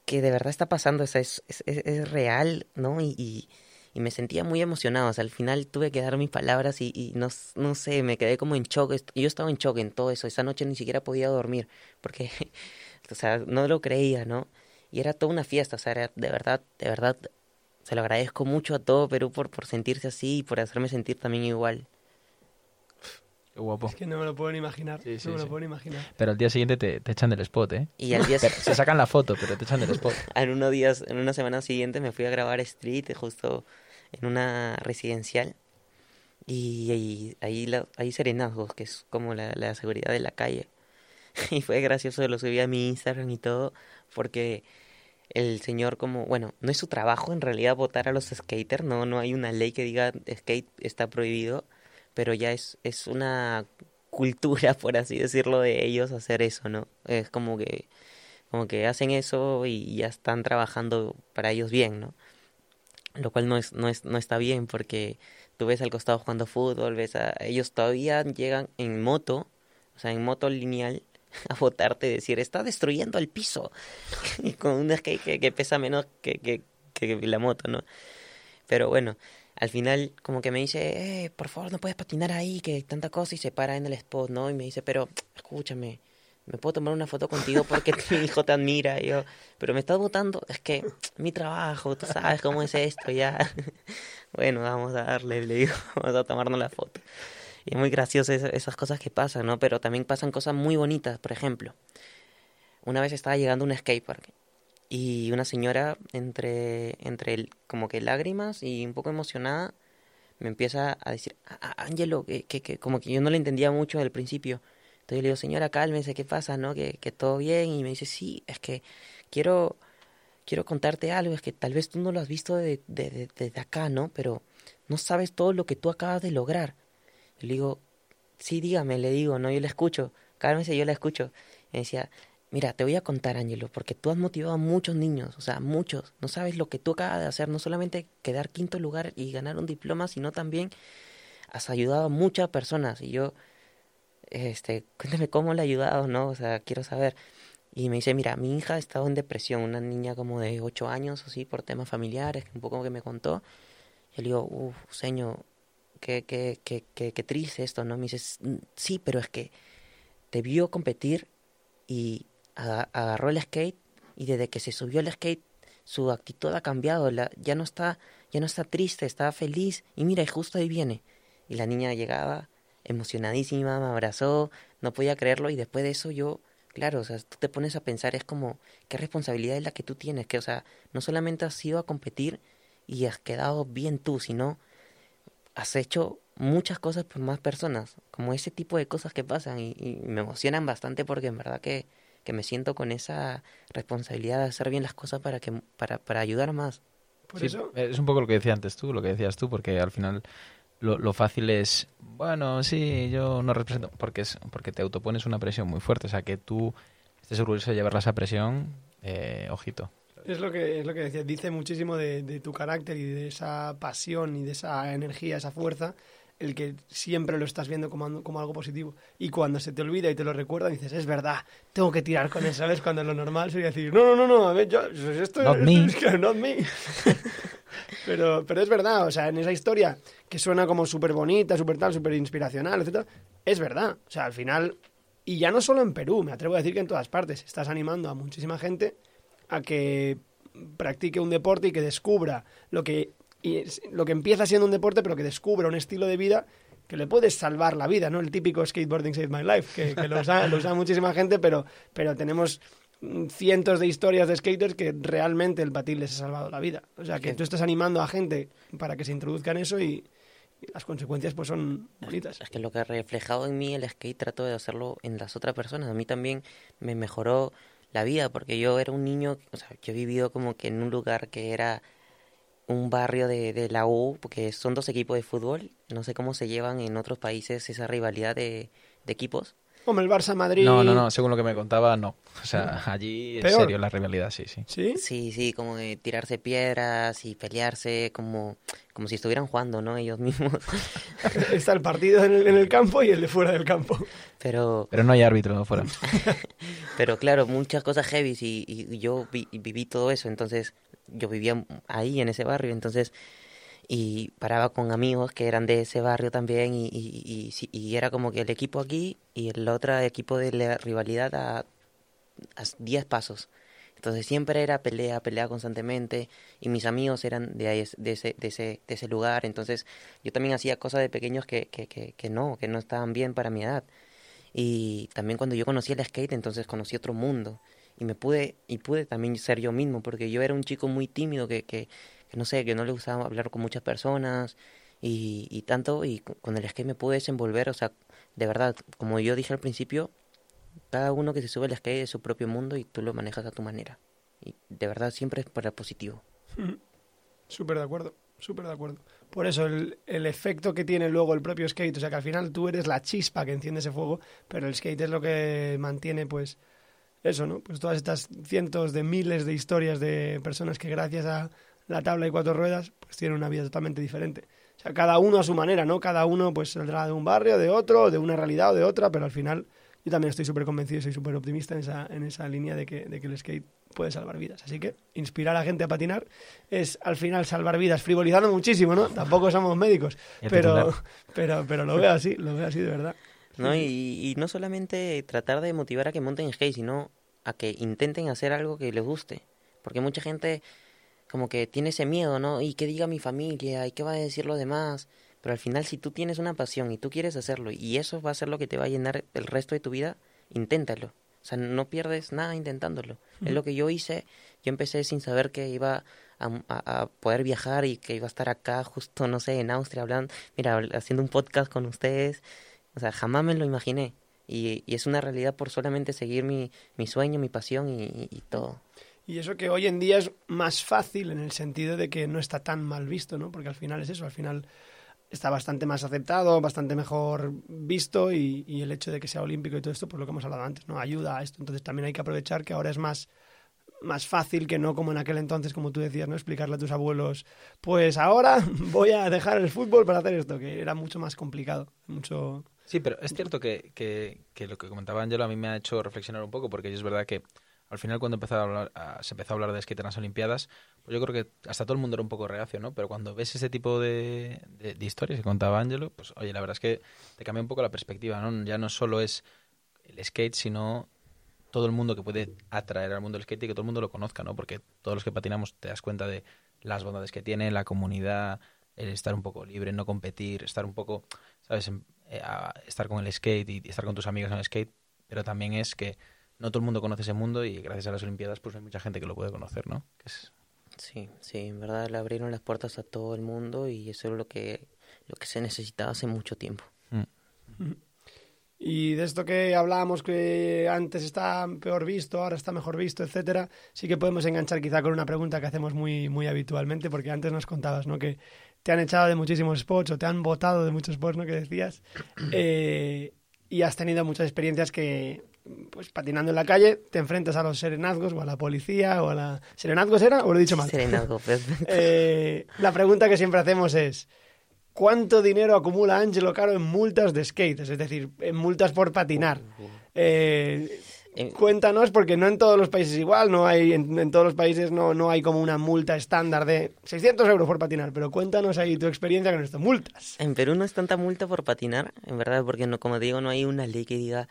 que de verdad está pasando, o sea, es, es, real, ¿no? Y, y, y, me sentía muy emocionado, o sea, al final tuve que dar mis palabras y, y no, no sé, me quedé como en shock, yo estaba en shock en todo eso, esa noche ni siquiera podía dormir, porque, o sea, no lo creía, ¿no? Y era toda una fiesta, o sea, era de verdad, de verdad, se lo agradezco mucho a todo Perú por, por sentirse así y por hacerme sentir también igual. Qué guapo. Es que no me lo puedo ni imaginar. Sí, sí, no me sí. lo puedo ni imaginar. Pero al día siguiente te, te echan del spot, ¿eh? Y al día Pero se sacan la foto, pero te echan del spot. en unos días, en una semana siguiente me fui a grabar Street justo en una residencial y, y ahí la, hay serenazgos que es como la, la, seguridad de la calle y fue gracioso lo subí a mi Instagram y todo porque el señor como bueno no es su trabajo en realidad votar a los skaters no no hay una ley que diga skate está prohibido pero ya es es una cultura por así decirlo de ellos hacer eso no es como que como que hacen eso y ya están trabajando para ellos bien, ¿no? Lo cual no es, no es, no está bien porque tú ves al costado jugando fútbol, ves a ellos todavía llegan en moto, o sea, en moto lineal a botarte y decir, está destruyendo el piso. y con un skate que, que pesa menos que, que, la moto, ¿no? Pero bueno, al final como que me dice, eh, por favor, no puedes patinar ahí, que tanta cosa, y se para en el spot, ¿no? Y me dice, pero escúchame, ¿me puedo tomar una foto contigo porque mi hijo te admira? Y yo, pero me estás votando, es que mi trabajo, tú sabes cómo es esto, ya. bueno, vamos a darle, le digo, vamos a tomarnos la foto. Y es muy gracioso esas, cosas que pasan, ¿no? Pero también pasan cosas muy bonitas, por ejemplo. Una vez estaba llegando a un skatepark y una señora entre, entre como que lágrimas y un poco emocionada me empieza a decir, "Ah, Ángelo, que, que, que como que yo no le entendía mucho al principio. Entonces yo le digo, señora, cálmese, ¿qué pasa? ¿No? Que, que todo bien. Y me dice, sí, es que quiero, quiero contarte algo, es que tal vez tú no lo has visto de, de, de- desde acá, ¿no? Pero no sabes todo lo que tú acabas de lograr. Le digo, sí, dígame, le digo, no, yo le escucho, cálmese, yo le escucho. Y me decía, mira, te voy a contar, Ángelo, porque tú has motivado a muchos niños, o sea, muchos. No sabes lo que tú acabas de hacer, no solamente quedar quinto lugar y ganar un diploma, sino también has ayudado a muchas personas. Y yo, este, cuéntame cómo le he ayudado, ¿no? O sea, quiero saber. Y me dice, mira, mi hija ha estado en depresión, una niña como de ocho años, así, por temas familiares, un poco que me contó. Y le digo, uff, señor, qué, qué, qué, qué, triste esto, ¿no? Me dice, "S- sí, pero es que te vio competir y aga- agarró el skate y desde que se subió al skate su actitud ha cambiado, ya no está, ya no está triste, está feliz y mira, y justo ahí viene. Y la niña llegaba emocionadísima, me abrazó, no podía creerlo y después de eso yo, claro, o sea, tú te pones a pensar, es como, qué responsabilidad es la que tú tienes, que, o sea, no solamente has ido a competir y has quedado bien tú, sino has hecho muchas cosas por más personas, como ese tipo de cosas que pasan y, y me emocionan bastante porque en verdad que, que me siento con esa responsabilidad de hacer bien las cosas para que para, para ayudar más. Por Sí, eso, Es un poco lo que decía antes tú, lo que decías tú, porque al final lo, lo fácil es, bueno, sí, yo no represento, porque es porque te autopones una presión muy fuerte, o sea, que tú estés orgulloso de llevar esa presión, eh, ojito. Es lo que es lo que decía, dice muchísimo de, de tu carácter y de esa pasión y de esa energía, esa fuerza, el que siempre lo estás viendo como, como algo positivo. Y cuando se te olvida y te lo recuerda, dices, es verdad, tengo que tirar con eso, ¿sabes? Cuando lo normal sería decir, no, no, no, no, a ver, yo, esto, Not esto me. es que not me. pero, pero es verdad, o sea, en esa historia que suena como súper bonita, súper tal, súper inspiracional, etcétera, es verdad. O sea, al final, y ya no solo en Perú, me atrevo a decir que en todas partes, estás animando a muchísima gente a que practique un deporte y que descubra lo que, y lo que empieza siendo un deporte, pero que descubra un estilo de vida que le puede salvar la vida, ¿no? El típico skateboarding save my life, que, que lo, usa, lo usa muchísima gente, pero, pero tenemos cientos de historias de skaters que realmente el patín les ha salvado la vida. O sea, que tú estás animando a gente para que se introduzcan eso y, y las consecuencias pues son bonitas. Es que lo que ha reflejado en mí el skate trato de hacerlo en las otras personas. A mí también me mejoró la vida porque yo era un niño, o sea, yo he vivido como que en un lugar que era un barrio de, de la U, porque son dos equipos de fútbol. No sé cómo se llevan en otros países esa rivalidad de, de equipos. Como el Barça Madrid. No, no, no, según lo que me contaba, no. O sea, allí en Peor. serio la rivalidad, sí, sí. ¿Sí? Sí, sí, como de tirarse piedras y pelearse como, como si estuvieran jugando, ¿no? Ellos mismos. Está el partido en el, en el campo y el de fuera del campo. Pero, Pero no hay árbitro afuera. pero claro, muchas cosas heavy y, y yo vi- viví todo eso, entonces yo vivía ahí en ese barrio, entonces y paraba con amigos que eran de ese barrio también y, y, y, era como que el equipo aquí y el otro equipo de la rivalidad a, a 10 pasos. Entonces siempre era pelea, pelea constantemente y mis amigos eran de, ahí, de, ese, de, ese, de ese lugar, entonces yo también hacía cosas de pequeños que, que, que, que no, que no estaban bien para mi edad. Y también cuando yo conocí el skate, entonces conocí otro mundo. Y me pude, y pude también ser yo mismo, porque yo era un chico muy tímido que, que, que no sé, que no le gustaba hablar con muchas personas y, tanto, y co- con el skate me pude desenvolver, o sea, de verdad, como yo dije al principio, cada uno que se sube al skate es su propio mundo y tú lo manejas a tu manera. Y de verdad siempre es para positivo. Súper de acuerdo, súper de acuerdo. Por eso el, el efecto que tiene luego el propio skate, o sea que al final tú eres la chispa que enciende ese fuego, pero el skate es lo que mantiene pues eso, ¿no? Pues todas estas cientos de miles de historias de personas que gracias a la tabla y cuatro ruedas, pues tienen una vida totalmente diferente. O sea, cada uno a su manera, ¿no? Cada uno pues saldrá de un barrio, de otro, de una realidad o de otra, pero al final yo también estoy súper convencido y soy súper optimista en esa, en esa línea de que, de que el skate puede salvar vidas. Así que inspirar a la gente a patinar es al final salvar vidas, frivolizando muchísimo, ¿no? Tampoco somos médicos, pero, pero, pero lo veo así, lo veo así de verdad. ¿no? Y, y no solamente tratar de motivar a que monten skate, sino a que intenten hacer algo que les guste. Porque mucha gente como que tiene ese miedo, ¿no? ¿Y qué diga mi familia? ¿Y qué va a decir los demás? Pero al final, si tú tienes una pasión y tú quieres hacerlo y eso va a ser lo que te va a llenar el resto de tu vida, inténtalo. O sea, no pierdes nada intentándolo. Es lo que yo hice. Yo empecé sin saber que iba a, a- a poder viajar y que iba a estar acá justo, no sé, en Austria, hablando, mira, haciendo un podcast con ustedes. O sea, jamás me lo imaginé. Y, y es una realidad por solamente seguir mi, mi sueño, mi pasión y, y- y todo. Y eso que hoy en día es más fácil en el sentido de que no está tan mal visto, ¿no? Porque al final es eso, al final está bastante más aceptado, bastante mejor visto y, el hecho de que sea olímpico y todo esto, pues lo que hemos hablado antes, ¿no? Ayuda a esto. Entonces también hay que aprovechar que ahora es más más fácil que no como en aquel entonces, como tú decías, ¿no? Explicarle a tus abuelos, pues ahora voy a dejar el fútbol para hacer esto, que era mucho más complicado, mucho... Sí, pero es cierto que, que, que lo que comentaba Angelo a mí me ha hecho reflexionar un poco, porque es verdad que al final cuando empezó a hablar, se empezó a hablar de skate en las Olimpiadas, pues yo creo que hasta todo el mundo era un poco reacio, ¿no? Pero cuando ves ese tipo de, historias que contaba Angelo, pues oye, la verdad es que te cambia un poco la perspectiva, ¿no? Ya no solo es el skate, sino todo el mundo que puede atraer al mundo del skate y que todo el mundo lo conozca, ¿no? Porque todos los que patinamos te das cuenta de las bondades que tiene, la comunidad, el estar un poco libre, no competir, estar un poco, ¿sabes? Eh, estar con el skate y estar con tus amigos en el skate, pero también es que no todo el mundo conoce ese mundo y gracias a las Olimpiadas pues hay mucha gente que lo puede conocer, ¿no? Que es- Sí, sí, en verdad le abrieron las puertas a todo el mundo y eso es lo que, lo que se necesitaba hace mucho tiempo. mm. Y de esto que hablábamos que antes está peor visto, ahora está mejor visto, etcétera, sí que podemos enganchar quizá con una pregunta que hacemos muy, muy habitualmente, porque antes nos contabas, ¿no? Que te han echado de muchísimos spots o te han votado de muchos spots, ¿no? Que decías. Eh, y has tenido muchas experiencias que, pues patinando en la calle, te enfrentas a los serenazgos o a la policía o a la... ¿Serenazgos era o lo he dicho mal? Serenazgo, perfecto. Eh, la pregunta que siempre hacemos es ¿cuánto dinero acumula Angelo Caro en multas de skate? Es decir, en multas por patinar. Eh, cuéntanos, porque no en todos los países igual, no hay en, en todos los países no, no hay como una multa estándar de 600 euros por patinar, pero cuéntanos ahí tu experiencia con estas multas. En Perú no es tanta multa por patinar, en verdad, porque no, como digo, no hay una ley que diga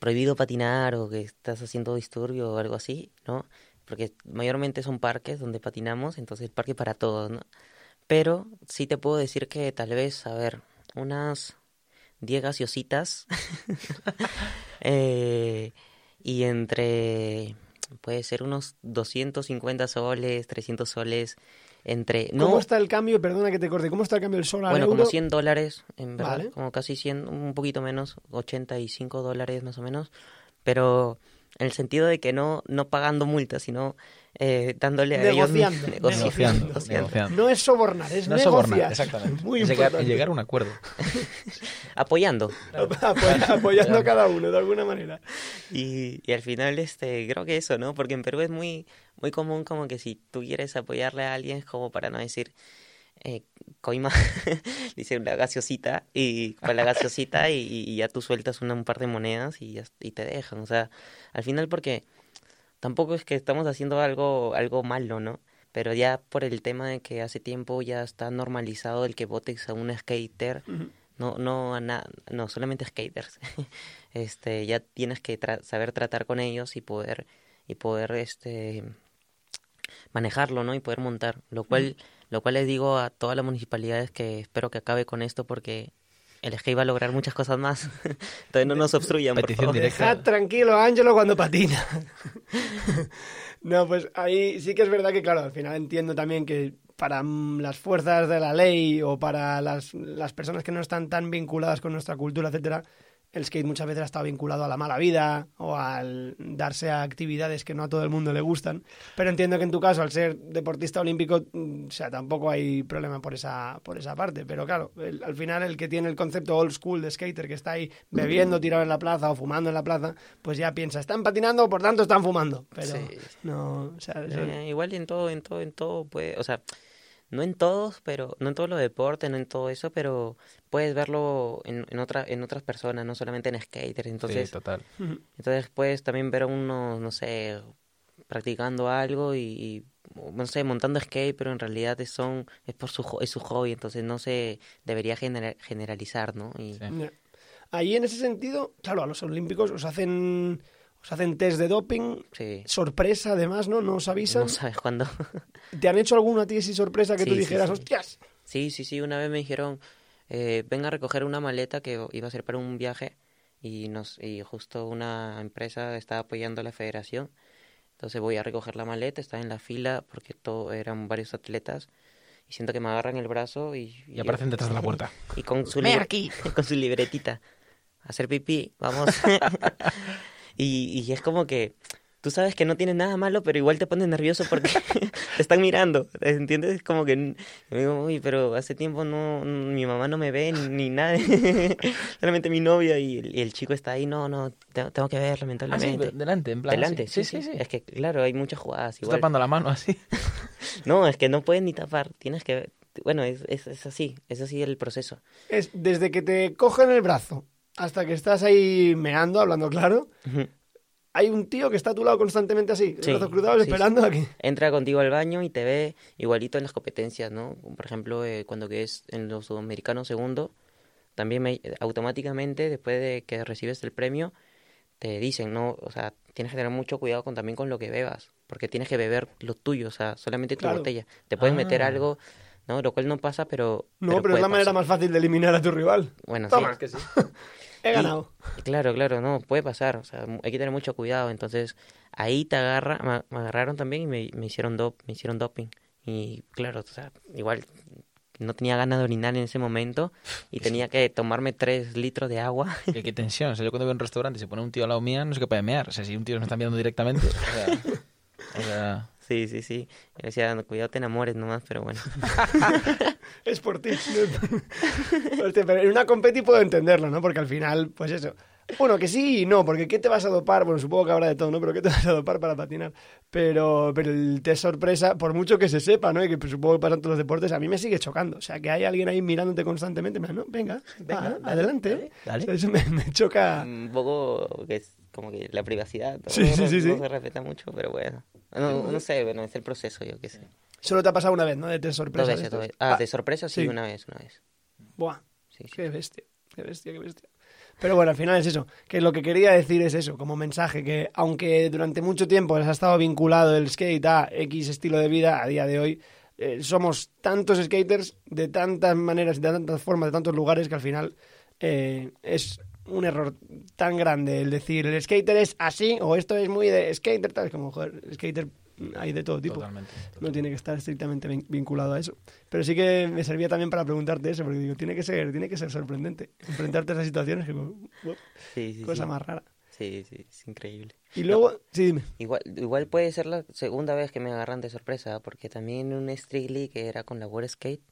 prohibido patinar o que estás haciendo disturbio o algo así, ¿no? Porque mayormente son parques donde patinamos, entonces parque para todos, ¿no? Pero sí te puedo decir que tal vez, a ver, unas 10 gaseositas eh, y entre, puede ser unos 250 soles, 300 soles, entre... ¿Cómo No, está el cambio? Perdona que te corte. ¿Cómo está el cambio del sol al bueno, euro? como 100 dólares, en verdad, Vale. como casi 100, un poquito menos, 85 dólares más o menos, pero en el sentido de que no, no pagando multas, sino eh, dándole a ellos... Negociando, negociando, negociando, negociando. negociando. No es sobornar, es No es negociar. sobornar, exactamente. Muy Es llegar, importante. es llegar a un acuerdo. Apoyando. Apoy- apoyando a cada uno de alguna manera. Y, y al final, este, creo que eso, ¿no? Porque en Perú es muy, muy común como que si tú quieres apoyarle a alguien, es como para no decir, eh, coima, dice una gaseosita, y para la gaseosita, y, y ya tú sueltas una, un par de monedas y, ya, y te dejan. O sea, al final porque tampoco es que estamos haciendo algo, algo malo, ¿no? Pero ya por el tema de que hace tiempo ya está normalizado el que votes a un skater, no, no, a na- no, solamente skaters. este, ya tienes que tra- saber tratar con ellos y poder, y poder, este, manejarlo, ¿no? Y poder montar. Lo cual, lo cual les digo a todas las municipalidades que espero que acabe con esto porque el skate va a lograr muchas cosas más. Entonces no nos obstruyan, por Petición favor. directa. Dejad tranquilo a Ángelo cuando patina. no, pues ahí sí que es verdad que, claro, al final entiendo también que para las fuerzas de la ley o para las, las personas que no están tan vinculadas con nuestra cultura, etcétera, el skate muchas veces ha estado vinculado a la mala vida o al darse a actividades que no a todo el mundo le gustan. Pero entiendo que en tu caso, al ser deportista olímpico, mm, o sea, tampoco hay problema por esa, por esa parte. Pero claro, el- al final el que tiene el concepto old school de skater, que está ahí bebiendo tirado en la plaza o fumando en la plaza, pues ya piensa, están patinando, por tanto están fumando. Pero Sí. no, o sea, eso- Eh, igual en todo, en todo, en todo puede, o sea, no en todos, pero no en todos los deportes, no en todo eso, pero puedes verlo en, en otra, en otras personas, no solamente en skaters. Entonces, sí, total. entonces puedes también ver a uno, no sé, practicando algo y, y, no sé, montando skate, pero en realidad es, son, es por su, es su hobby, entonces no se debería genera- generalizar, ¿no? Y, Sí. Ahí en ese sentido, claro, a los olímpicos os hacen os hacen test de doping, sí, sorpresa además, ¿no? ¿No os avisan? no sabes cuándo. ¿Te han hecho alguno a ti así sorpresa que tú Sí, sí, dijeras, sí. hostias? Sí, sí, sí, una vez me dijeron, eh, venga a recoger una maleta que iba a ser para un viaje y nos y justo una empresa estaba apoyando a la federación. Entonces voy a recoger la maleta, estaba en la fila porque todo eran varios atletas y siento que me agarran el brazo y Y aparecen detrás de la puerta. y con su Ven libre- aquí. con su libretita a hacer pipí, vamos. Y, y es como que tú sabes que no tienes nada malo, pero igual te pones nervioso porque te están mirando, ¿entiendes? Es como que yo digo, uy, pero hace tiempo no mi mamá no me ve ni, ni nada, solamente mi novia y el, y el chico está ahí, no, no, te- tengo que ver Ah, sí, lamentablemente. delante, en plan. Delante, así. sí, sí, Es que, claro, hay muchas jugadas Estás igual. tapando la mano así. No, es que no puedes ni tapar, tienes que... Bueno, es, es, es así, es así el proceso. Es desde que te cogen el brazo hasta que estás ahí meando, hablando claro, hay un tío que está a tu lado constantemente así, Sí, brazos cruzados, sí, esperando a que... entra contigo al baño y te ve igualito en las competencias, ¿no? Por ejemplo, eh, cuando que es en los sudamericanos segundo, también me- automáticamente después de que recibes el premio te dicen, no, o sea, tienes que tener mucho cuidado con también con lo que bebas, porque tienes que beber lo tuyo, o sea, solamente tu Claro. botella. Te pueden meter Ah. algo, ¿no? Lo cual no pasa, pero No, pero, es puede la manera pasar. más fácil de eliminar a tu rival. Bueno, Toma, sí. he Y- ganado. Claro, claro, no, puede pasar, o sea, hay que tener mucho cuidado, entonces ahí te agarra, me, me agarraron también y me, me hicieron dop, me hicieron doping y claro, o sea, igual no tenía ganas de orinar en ese momento y tenía que tomarme tres litros de agua. Qué, qué tensión. O sea, yo cuando voy a un restaurante y se pone un tío al lado mía, no sé qué puede mear. O sea, si un tío me está mirando directamente. O sea. o sea, Sí, sí, sí. Y decía, "No, cuidado, te enamores nomás, pero bueno. Es por ti. Pero en una competi puedo entenderlo, ¿no? Porque al final, pues eso. Bueno, que sí y no, porque ¿qué te vas a dopar? Bueno, supongo que habrá de todo, ¿no? Pero ¿qué te vas a dopar para patinar? Pero, pero el test sorpresa, por mucho que se sepa, ¿no? Y que pues, supongo que pasa en todos los deportes, a mí me sigue chocando. O sea, que hay alguien ahí mirándote constantemente, no, venga, Venga, va, dale, adelante. dale, ¿eh? dale. O sea, eso me, me choca. Un poco que es como que la privacidad. Sí, sí, no, sí, no sí. se respeta mucho, pero bueno. No, no sé, bueno, es el proceso, yo qué sé. Solo te ha pasado una vez, ¿no? De sorpresa. Dos veces, dos veces. Ah, Ah, de sorpresa sí, sí. una vez, una vez. Buah, Sí, sí. Qué bestia, qué bestia, qué bestia. Pero bueno, al final es eso, que lo que quería decir es eso, como mensaje, que aunque durante mucho tiempo les ha estado vinculado el skate a X estilo de vida, a día de hoy eh, somos tantos skaters de tantas maneras, de tantas formas, de tantos lugares, que al final eh, es un error tan grande el decir el skater es así o esto es muy de skater, tal, es como, joder, el skater hay de todo tipo totalmente. no tiene que estar estrictamente vin- vinculado a eso. Pero sí que me servía también para preguntarte eso, porque digo, tiene que ser, tiene que ser sorprendente enfrentarte a esas situaciones que como, "Wow, Sí, sí, cosa sí. más rara. Sí, sí, es increíble. Y luego, sí, dime. Igual, igual puede ser la segunda vez que me agarran de sorpresa, porque también en un Street que era con la World Skate,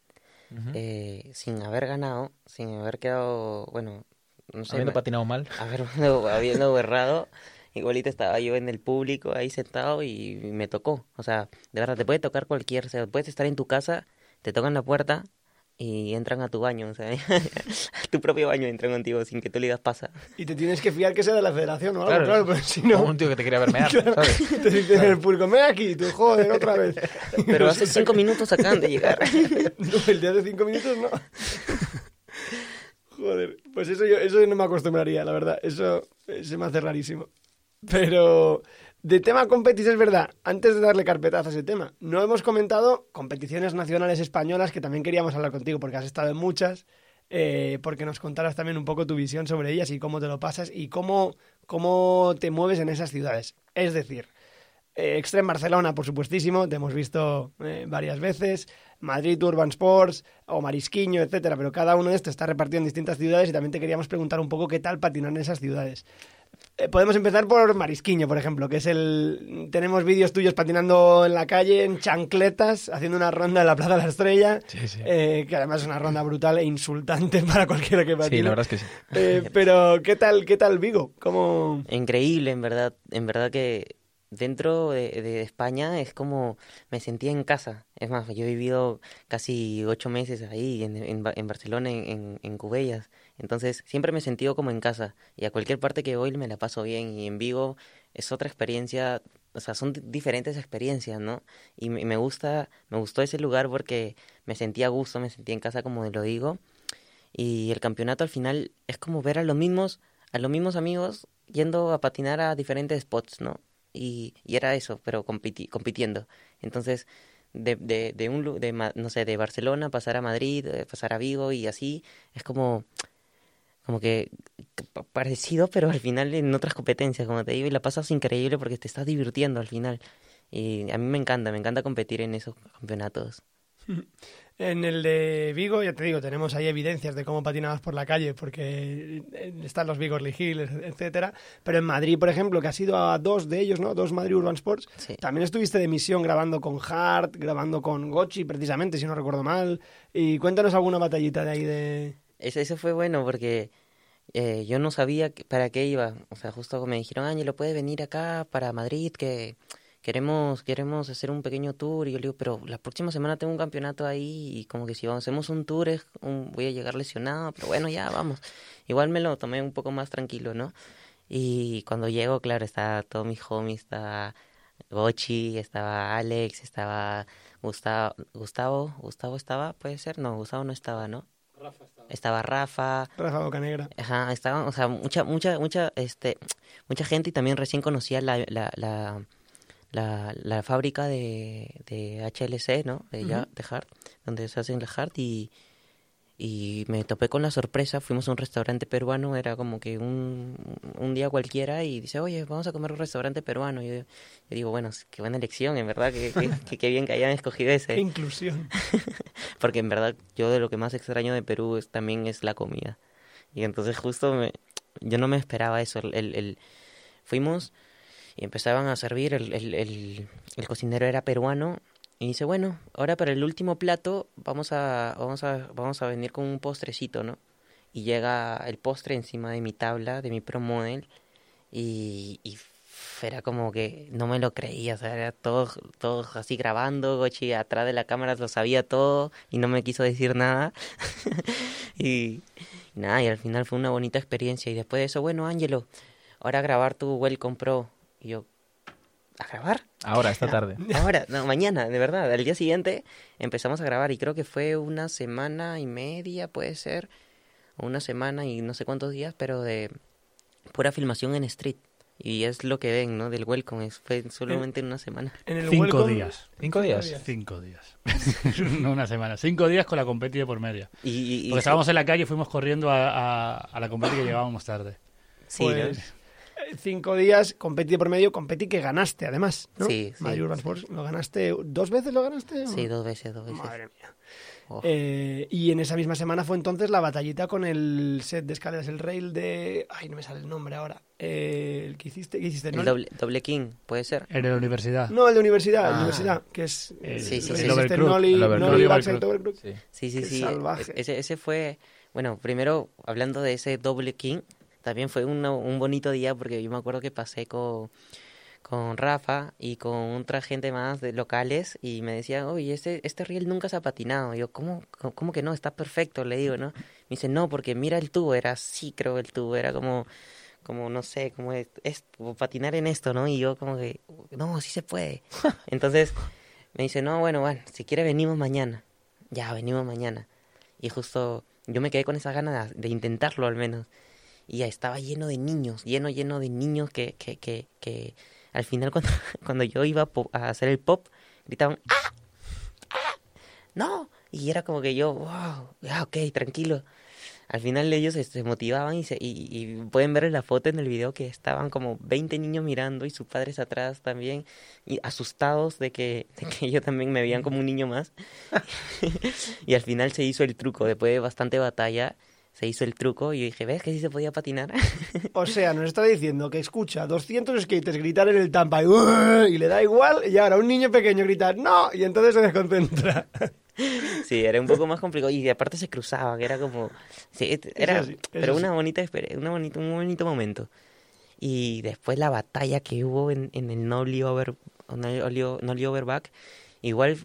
eh, sin haber ganado, sin haber quedado, bueno, no sé, Habiendo me- patinado mal. habiendo, habiendo errado, igualito estaba yo en el público ahí sentado y me tocó. O sea, de verdad, te puede tocar cualquier, o sea, puedes estar en tu casa, te tocan la puerta y entran a tu baño, o sea, a tu propio baño entran contigo sin que tú le digas pasa. Y te tienes que fiar que sea de la federación o algo, Claro. claro, pero si Como no, un tío que te quería ver mear, Claro. ¿sabes? te dicen en el público, ven aquí, tú joder, otra vez. Pero hace cinco minutos acaban de llegar. No, el día de cinco minutos no. Joder, pues eso yo, eso yo no me acostumbraría, la verdad. Eso eh, se me hace rarísimo. Pero de tema competis es verdad, antes de darle carpetazo a ese tema, no hemos comentado competiciones nacionales españolas que también queríamos hablar contigo porque has estado en muchas, eh, porque nos contaras también un poco tu visión sobre ellas y cómo te lo pasas y cómo, cómo te mueves en esas ciudades. Es decir, Eh, Extreme Barcelona, por supuestísimo, te hemos visto eh, varias veces. Madrid Urban Sports o Marisquiño, etcétera, pero cada uno de estos está repartido en distintas ciudades y también te queríamos preguntar un poco qué tal patinar en esas ciudades. Eh, podemos empezar por Marisquiño, por ejemplo, que es el... Tenemos vídeos tuyos patinando en la calle, en chancletas, haciendo una ronda en la Plaza de la Estrella, Sí, sí. eh, que además es una ronda brutal e insultante para cualquiera que patina. Sí, la verdad es que sí. Eh, pero, ¿qué tal, qué tal Vigo? ¿Cómo...? Increíble, en verdad. En verdad que dentro de, España es como me sentía en casa. Es más, yo he vivido casi ocho meses ahí en, en, Ba- en Barcelona, en, en, Cubellas. Entonces siempre me he sentido como en casa. Y a cualquier parte que voy me la paso bien. Y en Vigo es otra experiencia. O sea, son di- diferentes experiencias, ¿no? Y me, me gusta, me gustó ese lugar porque me sentía a gusto, me sentía en casa, como lo digo. Y el campeonato al final es como ver a los mismos, a los mismos amigos yendo a patinar a diferentes spots, ¿no? Y, y era eso, pero compiti- compitiendo. Entonces, de, de, de un de, no sé, de Barcelona pasar a Madrid, eh, pasar a Vigo y así, es como, como que que pa- parecido, pero al final en otras competencias, como te digo, y la pasas increíble porque te estás divirtiendo al final. Y a mí me encanta, me encanta competir en esos campeonatos. En el de Vigo, ya te digo, tenemos ahí evidencias de cómo patinabas por la calle, porque eh, están los Vigorly Hills, etcétera. Pero en Madrid, por ejemplo, que has ido a dos de ellos, ¿no? Dos Madrid Urban Sports, Sí. también estuviste de misión grabando con Hart, grabando con Gochi, precisamente, si no recuerdo mal. Y cuéntanos alguna batallita de ahí de... Ese, ese fue bueno porque eh, yo no sabía para qué iba. O sea, justo me dijeron, Ángelo, puedes venir acá para Madrid, que queremos, queremos hacer un pequeño tour. Y yo le digo, pero la próxima semana tengo un campeonato ahí y como que si vamos- hacemos un tour es un- voy a llegar lesionado, pero bueno, ya vamos. Igual me lo tomé un poco más tranquilo, ¿no? Y cuando llego, claro, estaba todo mi homies, estaba Gochi, estaba Alex, estaba Gustavo, Gustavo, Gustavo estaba, puede ser, no, Gustavo no estaba, ¿no? Estaba Rafa, Rafa Bocanegra. ajá, estaban, o sea, mucha, mucha, mucha, este, mucha gente y también recién conocía la, la, la, la, la fábrica de, de HLC, ¿no? De, ya, de Hart, donde se hacen la Hart y, y me topé con la sorpresa, fuimos a un restaurante peruano, era como que un, un día cualquiera y dice, oye, vamos a comer un restaurante peruano. Y yo, yo digo, bueno, qué buena elección, en verdad, que, que, que- que bien que hayan escogido ese. Qué inclusión. Porque en verdad yo de lo que más extraño de Perú es, también es la comida. Y entonces justo me, yo no me esperaba eso. El, el- el- fuimos y empezaban a servir, el, el, el, cocinero era peruano y dice, bueno, ahora para el último plato vamos a, vamos a, vamos a venir con un postrecito, ¿no? Y llega el postre encima de mi tabla, de mi Pro Model, y, y era como que no me lo creía, o sea, era todos todos así grabando, Gochi atrás de la cámara lo sabía todo y no me quiso decir nada. y, y nada, y al final fue una bonita experiencia. Y después de eso, bueno, Ángelo, ahora grabar tu Welcome Pro. Y yo, ¿a grabar? Ahora, esta tarde. Ahora, no, mañana, de verdad. Al día siguiente empezamos a grabar y creo que fue una semana y media, puede ser, o una semana y no sé cuántos días, pero de pura filmación en street. Y es lo que ven, ¿no? Del welcome, es, fue solamente en una semana. En el Cinco welcome- días. ¿Cinco días? Cinco días. no una semana. Cinco días con la competi de por medio. Y, y- y- Porque estábamos en la calle y fuimos corriendo a, a, a la competi que llegábamos tarde. sí. Pues, cinco días, competí de por medio, competí que ganaste además, ¿no? Sí, sí. Madrid Urban Sports, ¿lo ganaste? ¿Dos veces lo ganaste? o? Sí, dos veces, dos veces. Madre mía. Oh. Eh, y en esa misma semana fue entonces la batallita con el set de escaleras, el rail de... Ay, no me sale el nombre ahora. Eh, el que hiciste, ¿qué hiciste? ¿No? el doble, doble king, puede ser. En la universidad. No, el de universidad, el de Ah. universidad, que es... El- Sí, sí, sí. el overcrook, el El. Sí. Sí, sí, sí. salvaje. Ese, ese fue, bueno, primero hablando de ese doble king, también fue una- un bonito día porque yo me acuerdo que pasé con, con Rafa y con otra gente más de locales y me decían, oye, este, este riel nunca se ha patinado. Y yo, ¿cómo, cómo, que no? Está perfecto, le digo, ¿no? Me dice, no, porque mira el tubo, era así, creo, el tubo, era como, como no sé, como es, es- como patinar en esto, ¿no? Y yo como que, no, sí se puede. Entonces me dice, no, bueno, bueno, si quiere venimos mañana. Ya, venimos mañana. Y justo yo me quedé con esa ganas de, de intentarlo al menos. Y estaba lleno de niños, lleno, lleno de niños que, que, que, que al final cuando, cuando yo iba a, hacer el pop, gritaban, ¡ah! ¡ah! ¡No! Y era como que yo, wow, ya, ok, tranquilo. al final ellos se, se motivaban y, se, y, y pueden ver en la foto en el video que estaban como 20 niños mirando y sus padres atrás también y asustados de que, de que ellos también me veían como un niño más. y al final se hizo el truco, después de bastante batalla se hizo el truco y yo dije, ¿ves que sí se podía patinar? O sea, nos está diciendo que escucha 200 skaters gritar en el Tampa y, y le da igual, y ahora un niño pequeño grita ¡No! Y entonces se desconcentra. Sí, era un poco más complicado y aparte se cruzaban, era como... Sí, era, pero una bonita, una bonita, un bonito momento. Y después la batalla que hubo en, en el Nolly, Over, Nolly Overback, igual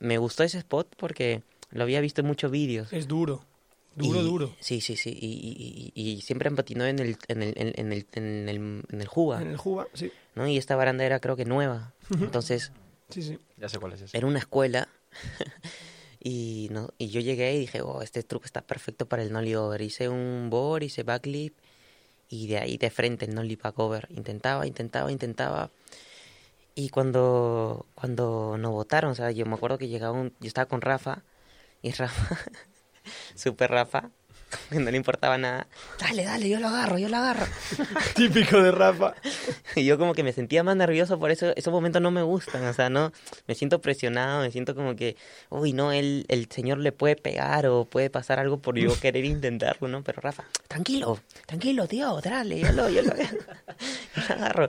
me gustó ese spot porque lo había visto en muchos vídeos. Es duro. Duro, Y- duro. Sí, sí, sí. Y, y, y- siempre patinó en el, en el, en, el, en el, en el Juba, En el Juba, sí. ¿no? Y esta baranda era creo que nueva. Entonces, Sí, sí. Ya sé cuál es ese. era una escuela y no y yo llegué y dije oh este truco está perfecto para el nollie over hice un board hice backlip y de ahí de frente el nollie back over intentaba intentaba intentaba y cuando cuando nos votaron o sea yo me acuerdo que llegaba un yo estaba con Rafa y Rafa super Rafa que no le importaba nada dale dale yo lo agarro yo lo agarro Típico de Rafa. y yo como que me sentía más nervioso, por eso esos momentos no me gustan, o sea, no, me siento presionado, me siento como que, uy, no, el, el señor le puede pegar o puede pasar algo por yo querer intentarlo, ¿no? Pero Rafa, tranquilo, tranquilo, tío, dale, yo lo, yo lo, yo lo agarro.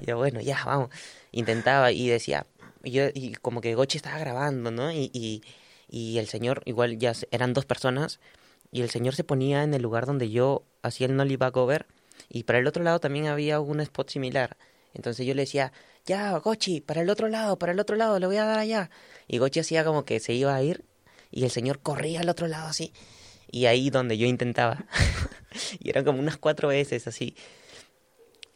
Y yo, bueno, ya, vamos. Intentaba y decía, y yo, y como que Gochi estaba grabando, ¿no? Y, y, y el señor, igual ya eran dos personas, y el señor se ponía en el lugar donde yo hacía el nollie back over, y para el otro lado también había un spot similar. Entonces yo le decía, ya, Gochi, para el otro lado, para el otro lado, le voy a dar allá. Y Gochi hacía como que se iba a ir y el señor corría al otro lado así. Y ahí donde yo intentaba. y eran como unas cuatro veces así.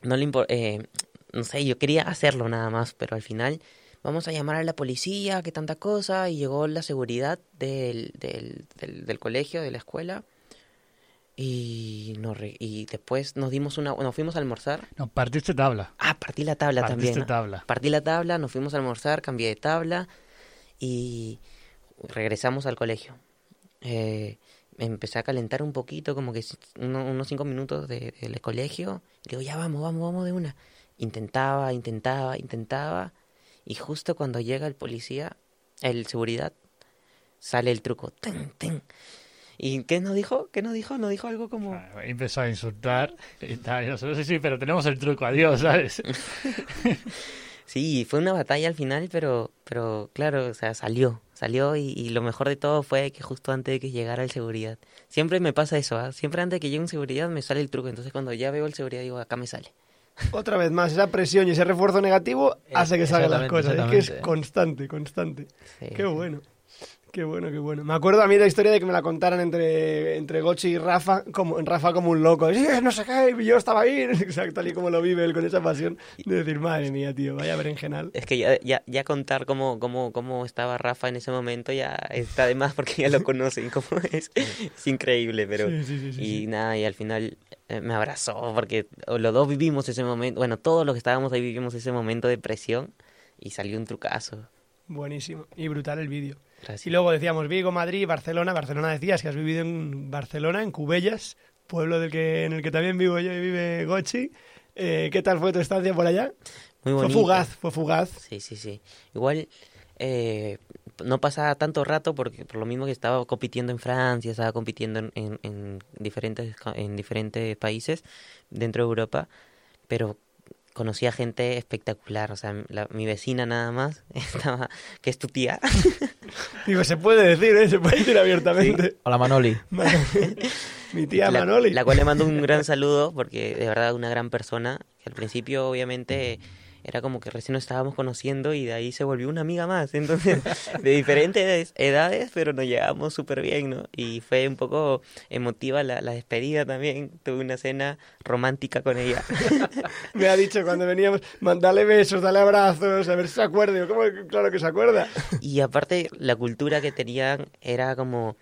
No le impor- eh, no sé, yo quería hacerlo nada más, pero al final vamos a llamar a la policía, que tanta cosa, y llegó la seguridad del, del, del, del colegio, de la escuela. Y, nos re- y después nos dimos una, nos fuimos a almorzar. No, partiste tabla. Ah, partí la tabla Partiste también. tabla. Partí la tabla, nos fuimos a almorzar, cambié de tabla y regresamos al colegio. Eh, me empecé a calentar un poquito, como que uno- unos cinco minutos de- del colegio. Y digo, ya vamos, vamos, vamos de una. Intentaba, intentaba, intentaba. Y justo cuando llega el policía, el seguridad, sale el truco. Ten, ten. ¿Y qué nos dijo? ¿Qué nos dijo? Nos dijo algo como... Ah, Empezó a insultar y tal. Y nosotros, sí, sí, pero tenemos el truco, adiós, ¿sabes? Sí, fue una batalla al final, pero, pero claro, o sea, salió, salió y, y lo mejor de todo fue que justo antes de que llegara el seguridad. Siempre me pasa eso, ¿ah? Siempre antes de que llegue un seguridad me sale el truco, entonces cuando ya veo el seguridad digo, acá me sale. Otra vez más, esa presión y ese refuerzo negativo hace que salgan las cosas. Es que es constante, constante. Sí. Qué bueno. Qué bueno, qué bueno. Me acuerdo a mí de la historia de que me la contaran entre, entre Gochi y Rafa, como Rafa como un loco. Sí, no sé qué, yo estaba ahí. Exacto, tal y como lo vive él con esa pasión de decir, madre mía, tío, vaya berenjenal. Es que ya, ya, ya contar cómo, cómo, cómo estaba Rafa en ese momento ya está de más porque ya lo conocen, cómo es. Es increíble, pero... Sí, sí, sí, sí, y nada, y al final eh, me abrazó porque los dos vivimos ese momento, bueno, todos los que estábamos ahí vivimos ese momento de presión y salió un trucazo. Buenísimo. Y brutal el vídeo. Gracias. Y luego decíamos Vigo, Madrid, Barcelona. Barcelona decías que has vivido en Barcelona, en Cubellas, pueblo del que, en el que también vivo yo y vive Gochi. Eh, ¿Qué tal fue tu estancia por allá? Muy Fue bonito. fugaz, fue fugaz. Sí, sí, sí. Igual eh, no pasaba tanto rato porque por lo mismo que estaba compitiendo en Francia, estaba compitiendo en, en, en diferentes en diferentes países dentro de Europa, pero conocía gente espectacular, o sea, la- mi vecina nada más estaba que es tu tía. Digo, se puede decir, ¿eh? Se puede decir abiertamente. Hola Manoli. Mi tía la, Manoli. la cual le mando un gran saludo porque de verdad una gran persona que al principio obviamente era como que recién nos estábamos conociendo y de ahí se volvió una amiga más entonces de diferentes edades pero nos llevamos súper bien no y fue un poco emotiva la, la despedida también tuve una cena romántica con ella Me ha dicho cuando veníamos, mandale besos, dale abrazos, a ver si se acuerda. Digo, ¿cómo? Claro que se acuerda. Y aparte, la cultura que tenían era como,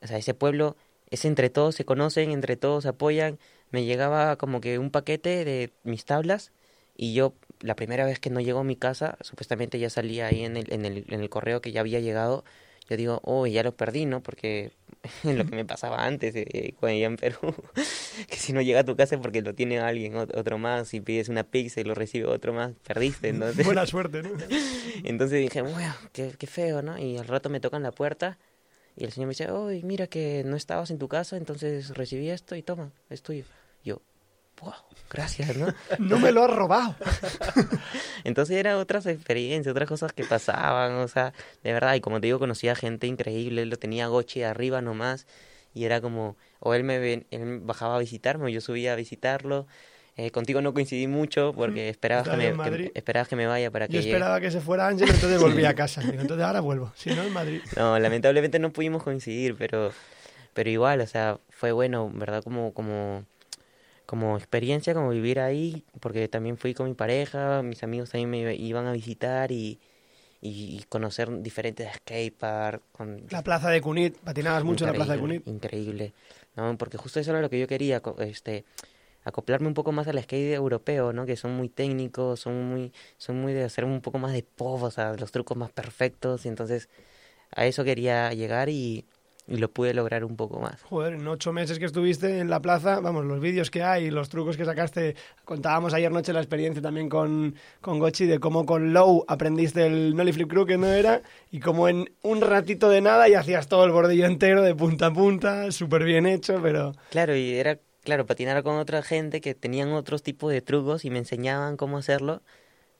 o sea, ese pueblo es entre todos, se conocen, entre todos se apoyan. Me llegaba como que un paquete de mis tablas y yo, la primera vez que no llegó a mi casa, supuestamente ya salía ahí en el, en el, en el correo que ya había llegado. yo digo, oh, ya lo perdí, ¿no? Porque lo que me pasaba antes, eh, cuando iba en Perú, que si no llega a tu casa es porque lo tiene alguien, ot- otro más, si pides una pizza y lo recibe otro más, perdiste, entonces... Buena suerte, ¿no? Entonces dije, bueno, qué, qué feo, ¿no? Y al rato me tocan la puerta y el señor me dice, uy, mira que no estabas en tu casa, entonces recibí esto y toma, es tuyo. Wow, gracias, ¿no? No me lo has robado. Entonces eran otras experiencias, otras cosas que pasaban, o sea, de verdad, y como te digo, conocía gente increíble, lo tenía Gochi de arriba nomás, y era como, o él me ven- él bajaba a visitarme, o yo subía a visitarlo. Eh, contigo no coincidí mucho porque esperabas que, me, que- esperabas que me vaya para que Yo llegue. esperaba que se fuera Ángel, entonces volví a casa. Entonces ahora vuelvo. Si no, en Madrid. No, lamentablemente no pudimos coincidir, pero, pero igual, o sea, fue bueno, ¿verdad? Como, como, como experiencia, como vivir ahí, porque también fui con mi pareja, mis amigos también me iban a visitar y, y, conocer diferentes skateparks. Con, La plaza de Cunit, patinabas mucho en la plaza de Cunit. Increíble, ¿no? Porque justo eso era lo que yo quería, este, acoplarme un poco más al skate europeo, ¿no? Que son muy técnicos, son muy, son muy de hacer un poco más de pop, o sea, los trucos más perfectos, y entonces a eso quería llegar y, y lo pude lograr un poco más. Joder, en ocho meses que estuviste en la plaza, vamos, los vídeos que hay, los trucos que sacaste. Contábamos ayer noche la experiencia también con, con Gochi de cómo con Low aprendiste el Nollie Flip Crew que no era y cómo en un ratito de nada y hacías todo el bordillo entero de punta a punta, súper bien hecho, pero Claro, y era, claro, patinar con otra gente que tenían otros tipos de trucos y me enseñaban cómo hacerlo.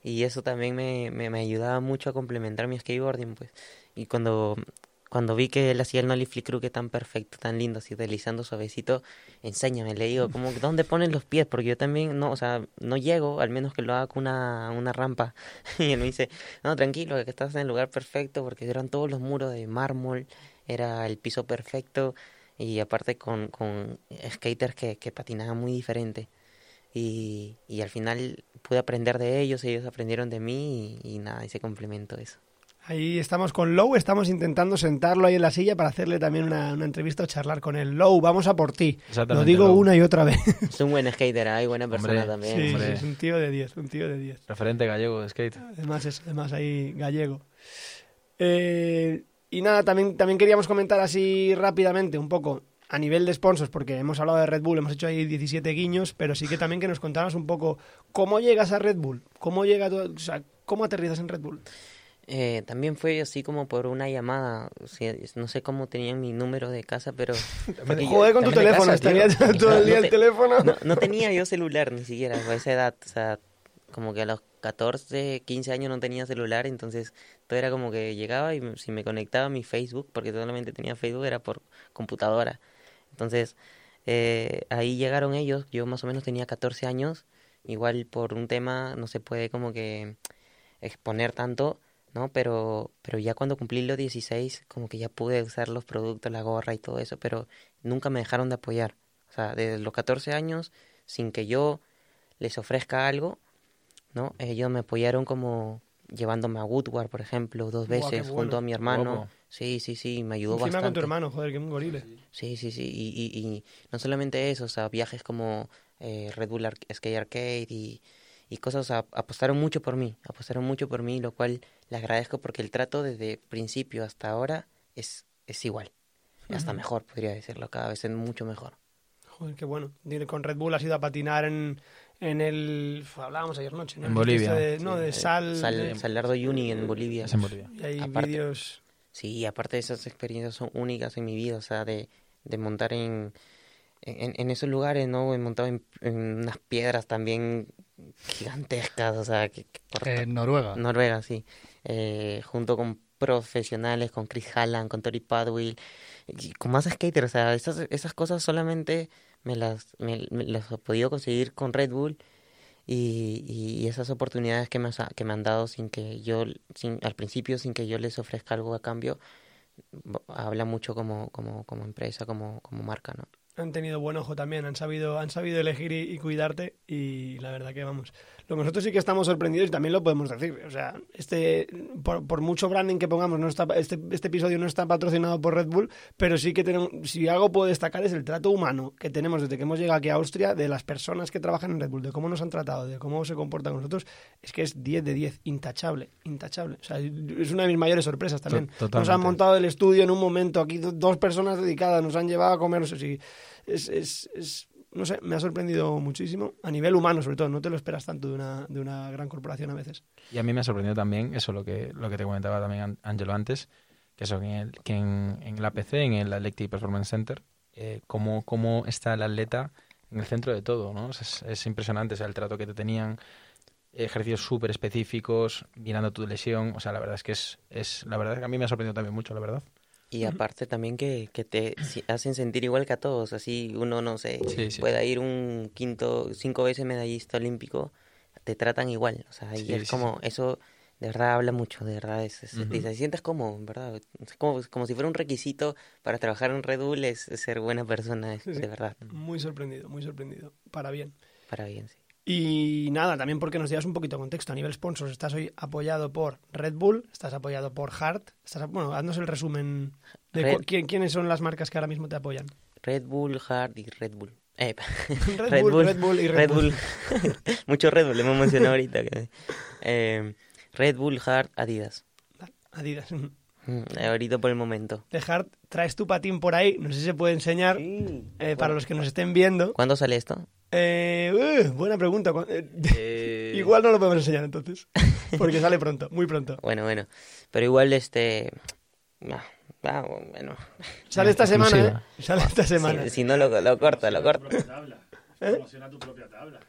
Y eso también me, me, me ayudaba mucho a complementar mi skateboarding, pues. Y cuando, cuando vi que él hacía el flip crew que tan perfecto, tan lindo, así deslizando suavecito, enséñame, le digo, como, ¿dónde ponen los pies? Porque yo también, no, o sea, no llego, al menos que lo haga con una, una rampa. Y él me dice, no, tranquilo, que estás en el lugar perfecto, porque eran todos los muros de mármol, era el piso perfecto, y aparte con, con skaters que, que patinaban muy diferente. Y, y al final pude aprender de ellos, ellos aprendieron de mí y, y nada, y se complementó eso. Ahí estamos con Low, estamos intentando sentarlo ahí en la silla para hacerle también una, una entrevista o charlar con él. Low, vamos a por ti. Lo digo Low. una y otra vez. Es un buen skater, hay buena persona Hombre, también. Sí, sí, hombre. es un tío de 10, un tío de 10. Referente gallego de skate. Además es además ahí gallego. Eh, y nada, también, también queríamos comentar así rápidamente un poco a nivel de sponsors, porque hemos hablado de Red Bull, hemos hecho ahí 17 guiños, pero sí que también que nos contaras un poco cómo llegas a Red Bull, cómo llega tu- o sea, cómo aterrizas en Red Bull. Eh, también fue así como por una llamada, o sea, no sé cómo tenían mi número de casa, pero... Joder con tu teléfono, casa, tío. todo el día No el te- teléfono. No, no tenía yo celular ni siquiera a esa edad, o sea, como que a los 14, 15 años no tenía celular, entonces todo era como que llegaba y si me conectaba a mi Facebook, porque solamente tenía Facebook, era por computadora. Entonces, eh, ahí llegaron ellos, yo más o menos tenía 14 años, igual por un tema no se puede como que exponer tanto, ¿no? Pero, pero ya cuando cumplí los 16, como que ya pude usar los productos, la gorra y todo eso, pero nunca me dejaron de apoyar. O sea, desde los 14 años, sin que yo les ofrezca algo, ¿no? Ellos me apoyaron como llevándome a Woodward, por ejemplo, dos veces bueno. junto a mi hermano. Guapo. Sí, sí, sí, me ayudó Encima bastante. con tu hermano, joder, que un gorile. Sí, sí, sí. Y, y, y no solamente eso, o sea, viajes como eh, Red Bull Ar- Skate Arcade y, y cosas, o sea, apostaron mucho por mí, apostaron mucho por mí, lo cual les agradezco porque el trato desde principio hasta ahora es, es igual. Hasta mejor, podría decirlo, cada vez es mucho mejor. Joder, qué bueno. Con Red Bull has ido a patinar en, en el... Hablábamos ayer noche, ¿no? En Bolivia. de- no, de Eh, Sal... Sal- de- Salardo Uni en Bolivia. Es en Bolivia. y hay aparte- vídeos... Sí, aparte de esas experiencias son únicas en mi vida, o sea, de, de montar en, en, en esos lugares, ¿no? He montado en, en unas piedras también gigantescas, o sea, que, que por- En Noruega. Noruega, sí, eh, junto con profesionales, con Chris Hallam, con Tori Padwill, con más skaters, o sea, esas, esas cosas solamente me las, me, me las he podido conseguir con Red Bull y, y, y esas oportunidades que me, que me han dado sin que yo, sin, al principio, sin que yo les ofrezca algo a cambio, habla mucho como, como, como empresa, como, como marca, ¿no? Han tenido buen ojo también, han sabido, han sabido elegir y, y cuidarte y la verdad que vamos. Lo que nosotros sí que estamos sorprendidos y también lo podemos decir. O sea, este por, por mucho branding que pongamos, no está, este, este episodio no está patrocinado por Red Bull, pero sí que tenemos, si algo puedo destacar es el trato humano que tenemos desde que hemos llegado aquí a Austria, de las personas que trabajan en Red Bull, de cómo nos han tratado, de cómo se comportan con nosotros, es que es 10 de 10, intachable, intachable. O sea, es una de mis mayores sorpresas también. Nos han montado el estudio en un momento, aquí do- dos personas dedicadas, nos han llevado a comer, no sé si... Es, es, es- no sé, me ha sorprendido muchísimo, a nivel humano sobre todo, no te lo esperas tanto de una, de una gran corporación a veces. Y a mí me ha sorprendido también eso, lo que, lo que te comentaba también Angelo antes, que eso, que en, el- que en, en el APC, en el Athletic Performance Center, eh, cómo, cómo está el atleta en el centro de todo, ¿no? Es, es impresionante, o sea, el trato que te tenían, ejercicios súper específicos, mirando tu lesión, o sea, la verdad es que es, es, la verdad es que a mí me ha sorprendido también mucho, la verdad. Y aparte también que, que te hacen sentir igual que a todos, así uno, no sé, Sí, sí. pueda ir un quinto, cinco veces medallista olímpico, te tratan igual, o sea, y Sí, es como, eso de verdad habla mucho, de verdad, es, es- Ujú. te, te sientes como, ¿verdad? Es como, como si fuera un requisito para trabajar en Red Bull, es, es ser buena persona, es- de verdad, Muy sorprendido, muy sorprendido, para bien. para bien, sí. Y nada, también porque nos digas un poquito de contexto. A nivel sponsors, estás hoy apoyado por Red Bull, estás apoyado por Hart. Estás, bueno, haznos el resumen de Red- quién- quiénes son las marcas que ahora mismo te apoyan. Red Bull, Hard y Red Bull. Eh, Red Bull, Red Bull y Red Bull. Mucho Red Bull, hemos mencionado ahorita. que- eh, Red Bull, Hard, Adidas. Adidas. Mm, ahorita por el momento. De Hart, traes tu patín por ahí, no sé si se puede enseñar eh, para los que nos estén viendo. ¿Cuándo sale esto? Eh, uh, buena pregunta. Cu- eh, Igual no lo podemos enseñar entonces, porque sale pronto, muy pronto. Bueno, bueno. Pero igual este... ah, ah, bueno. Sale esta semana. ¿eh? Sale esta semana. Si, si no lo, lo corto, lo corto. ¿Eh? Promociona tu propia tabla.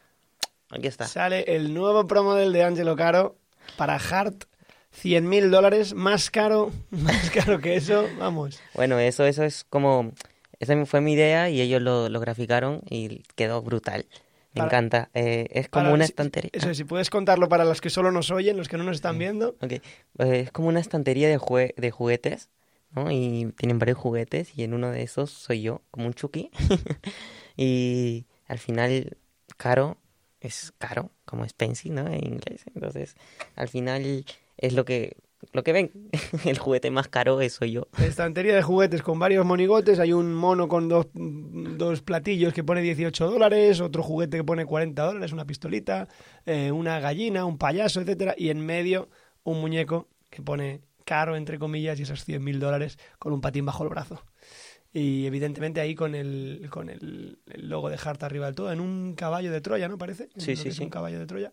Aquí está. Sale el nuevo promodel de Angelo Caro para Hart. 100 mil dólares, más caro, más caro que eso, vamos. Bueno, eso, eso es como... Esa fue mi idea y ellos lo, lo graficaron y quedó brutal. Me Para- encanta. Eh, es como una si- estantería. Eso, si puedes contarlo para los que solo nos oyen, los que no nos están viendo. Eh, es como una estantería de, jue- de juguetes, ¿no? Y tienen varios juguetes y en uno de esos soy yo, como un Chucky. y al final, caro es caro, como expensive, ¿no? En inglés. Entonces, al final es lo que, lo que ven. El juguete más caro es soy yo. Estantería de juguetes con varios monigotes. Hay un mono con dos, dos platillos que pone 18 dólares, otro juguete que pone 40 dólares, una pistolita, eh, una gallina, un payaso, etcétera, y en medio un muñeco que pone caro, entre comillas, y esos 100 mil dólares con un patín bajo el brazo. Y evidentemente ahí con el, con el, el logo de Hart arriba del todo, en un caballo de Troya, ¿no parece? Sí, sí, sí. un caballo de Troya.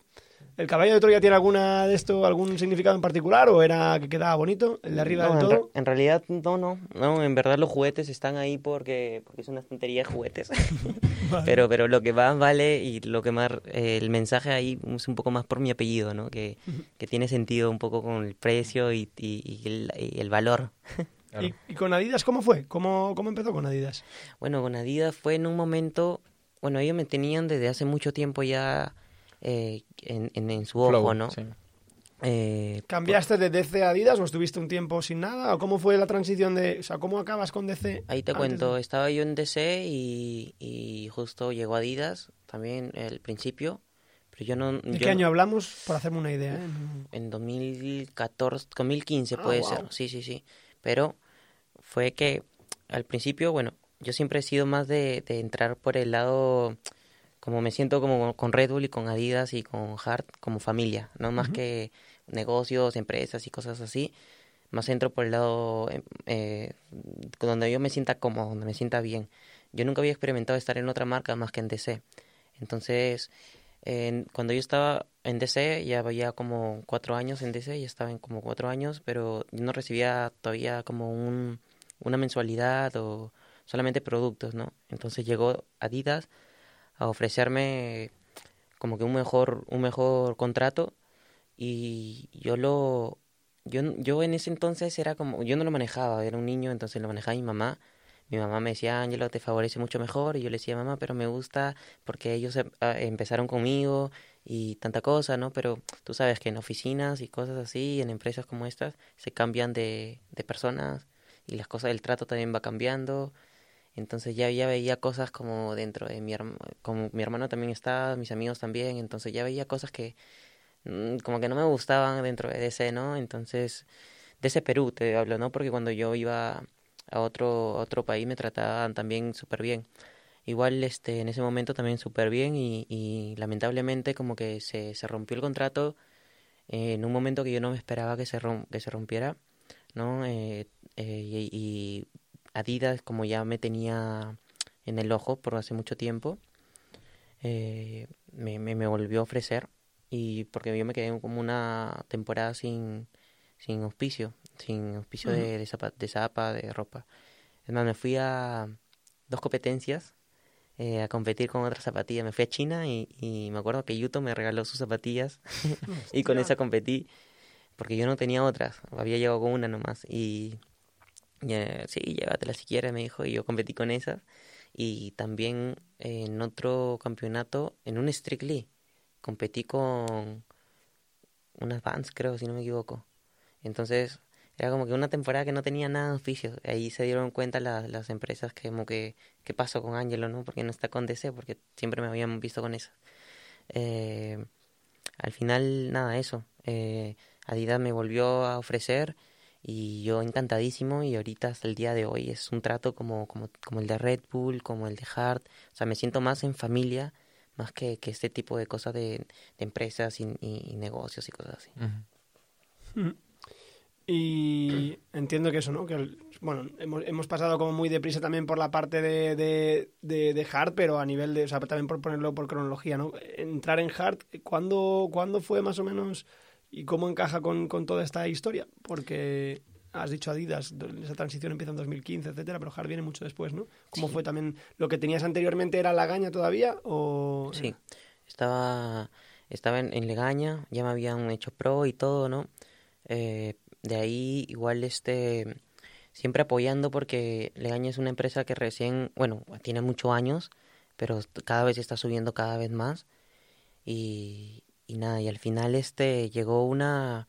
¿El caballo de Troya tiene alguna de esto, algún significado en particular o era que quedaba bonito, el de arriba No, del en, re- todo? en realidad, no, no, no, en verdad los juguetes están ahí porque, porque es una estantería de juguetes. pero, pero lo que más vale y lo que más, eh, el mensaje ahí es un poco más por mi apellido, ¿no? Que, que tiene sentido un poco con el precio y, y- y el, y el valor. Claro. ¿Y, y con Adidas cómo fue? ¿Cómo, ¿Cómo empezó con Adidas? Bueno, con Adidas fue en un momento, bueno, ellos me tenían desde hace mucho tiempo ya eh, en, en, en su ojo, Flow, ¿no? sí. Eh, ¿Cambiaste de DC a Adidas o estuviste un tiempo sin nada? ¿O cómo fue la transición de... O sea, ¿cómo acabas con DC? Ahí te cuento, de- estaba yo en DC y, y justo llegó Adidas también al principio, pero yo no... ¿De yo qué no- año hablamos? Por hacerme una idea. ¿eh? En 2014, 2015 Ah, puede wow. ser, sí, sí, sí. Pero fue que al principio, bueno, yo siempre he sido más de, de entrar por el lado, como me siento como con Red Bull y con Adidas y con Hart, como familia, no más que negocios, empresas y cosas así. Más entro por el lado em, eh, donde yo me sienta cómodo, donde me sienta bien. Yo nunca había experimentado estar en otra marca más que en DC. Entonces, en- cuando yo estaba en DC, ya había como cuatro años en DC, ya estaba en como cuatro años, pero yo no recibía todavía como un, una mensualidad o solamente productos, ¿no? Entonces llegó Adidas a ofrecerme como que un mejor, un mejor contrato y yo lo, yo, yo en ese entonces era como, yo no lo manejaba, era un niño, entonces lo manejaba mi mamá. Mi mamá me decía, Ángelo, te favorece mucho mejor. Y yo le decía, mamá, pero me gusta porque ellos em- ah, empezaron conmigo y tanta cosa, ¿no? Pero tú sabes que en oficinas y cosas así, en empresas como estas, se cambian de, de personas y las cosas, el trato también va cambiando. Entonces ya, ya veía cosas como dentro de mi como mi hermano también está, mis amigos también, entonces ya veía cosas que mm, como que no me gustaban dentro de DC, ¿no? Entonces, de ese Perú te hablo, ¿no? Porque cuando yo iba a otro, otro país me trataban también súper bien. Igual este, en ese momento también súper bien y, lamentablemente como que se, se rompió el contrato en un momento que yo no me esperaba que se, rom- que se rompiera, ¿no? Eh, eh, y Adidas, como ya me tenía en el ojo por hace mucho tiempo, eh, me, me, me volvió a ofrecer y porque yo me quedé como una temporada sin, sin auspicio, sin auspicio de, de, zapa, de zapa, de ropa. Es más, me fui a dos competencias eh, a competir con otras zapatillas. Me fui a China y, y me acuerdo que Yuto me regaló sus zapatillas y con esa competí porque yo no tenía otras, había llegado con una nomás y eh, sí, llévatela si quieres, me dijo, y yo competí con esas y también en otro campeonato, en un Strictly, competí con unas Vans, creo, si no me equivoco. Entonces, era como que una temporada que no tenía nada de auspicios. Ahí se dieron cuenta la- las empresas que como que, ¿qué pasó con Angelo, no? Porque no está con DC, porque siempre me habían visto con eso. Eh, al final, nada, eso. Eh, Adidas me volvió a ofrecer y yo encantadísimo y ahorita hasta el día de hoy es un trato como, como, como el de Red Bull, como el de Hart. O sea, me siento más en familia, más que, que este tipo de cosas de, de empresas y, negocios y cosas así. Y entiendo que eso, ¿no? Que, bueno, hemos, hemos pasado como muy deprisa también por la parte de, de, de, de Hard, pero a nivel de, o sea, también por ponerlo por cronología, ¿no? Entrar en Hard, ¿cuándo, ¿cuándo fue más o menos y cómo encaja con, con toda esta historia? Porque has dicho Adidas, esa transición empieza en 2015, etcétera, pero Hard viene mucho después, ¿no? ¿Cómo Sí. fue también? ¿Lo que tenías anteriormente era la gaña todavía o...? Sí, estaba, estaba en, en Legaña, ya me habían hecho pro y todo, ¿no? Eh, de ahí igual este, siempre apoyando porque Legaña es una empresa que recién, bueno, tiene muchos años, pero cada vez está subiendo cada vez más. Y, y nada, y al final este llegó una,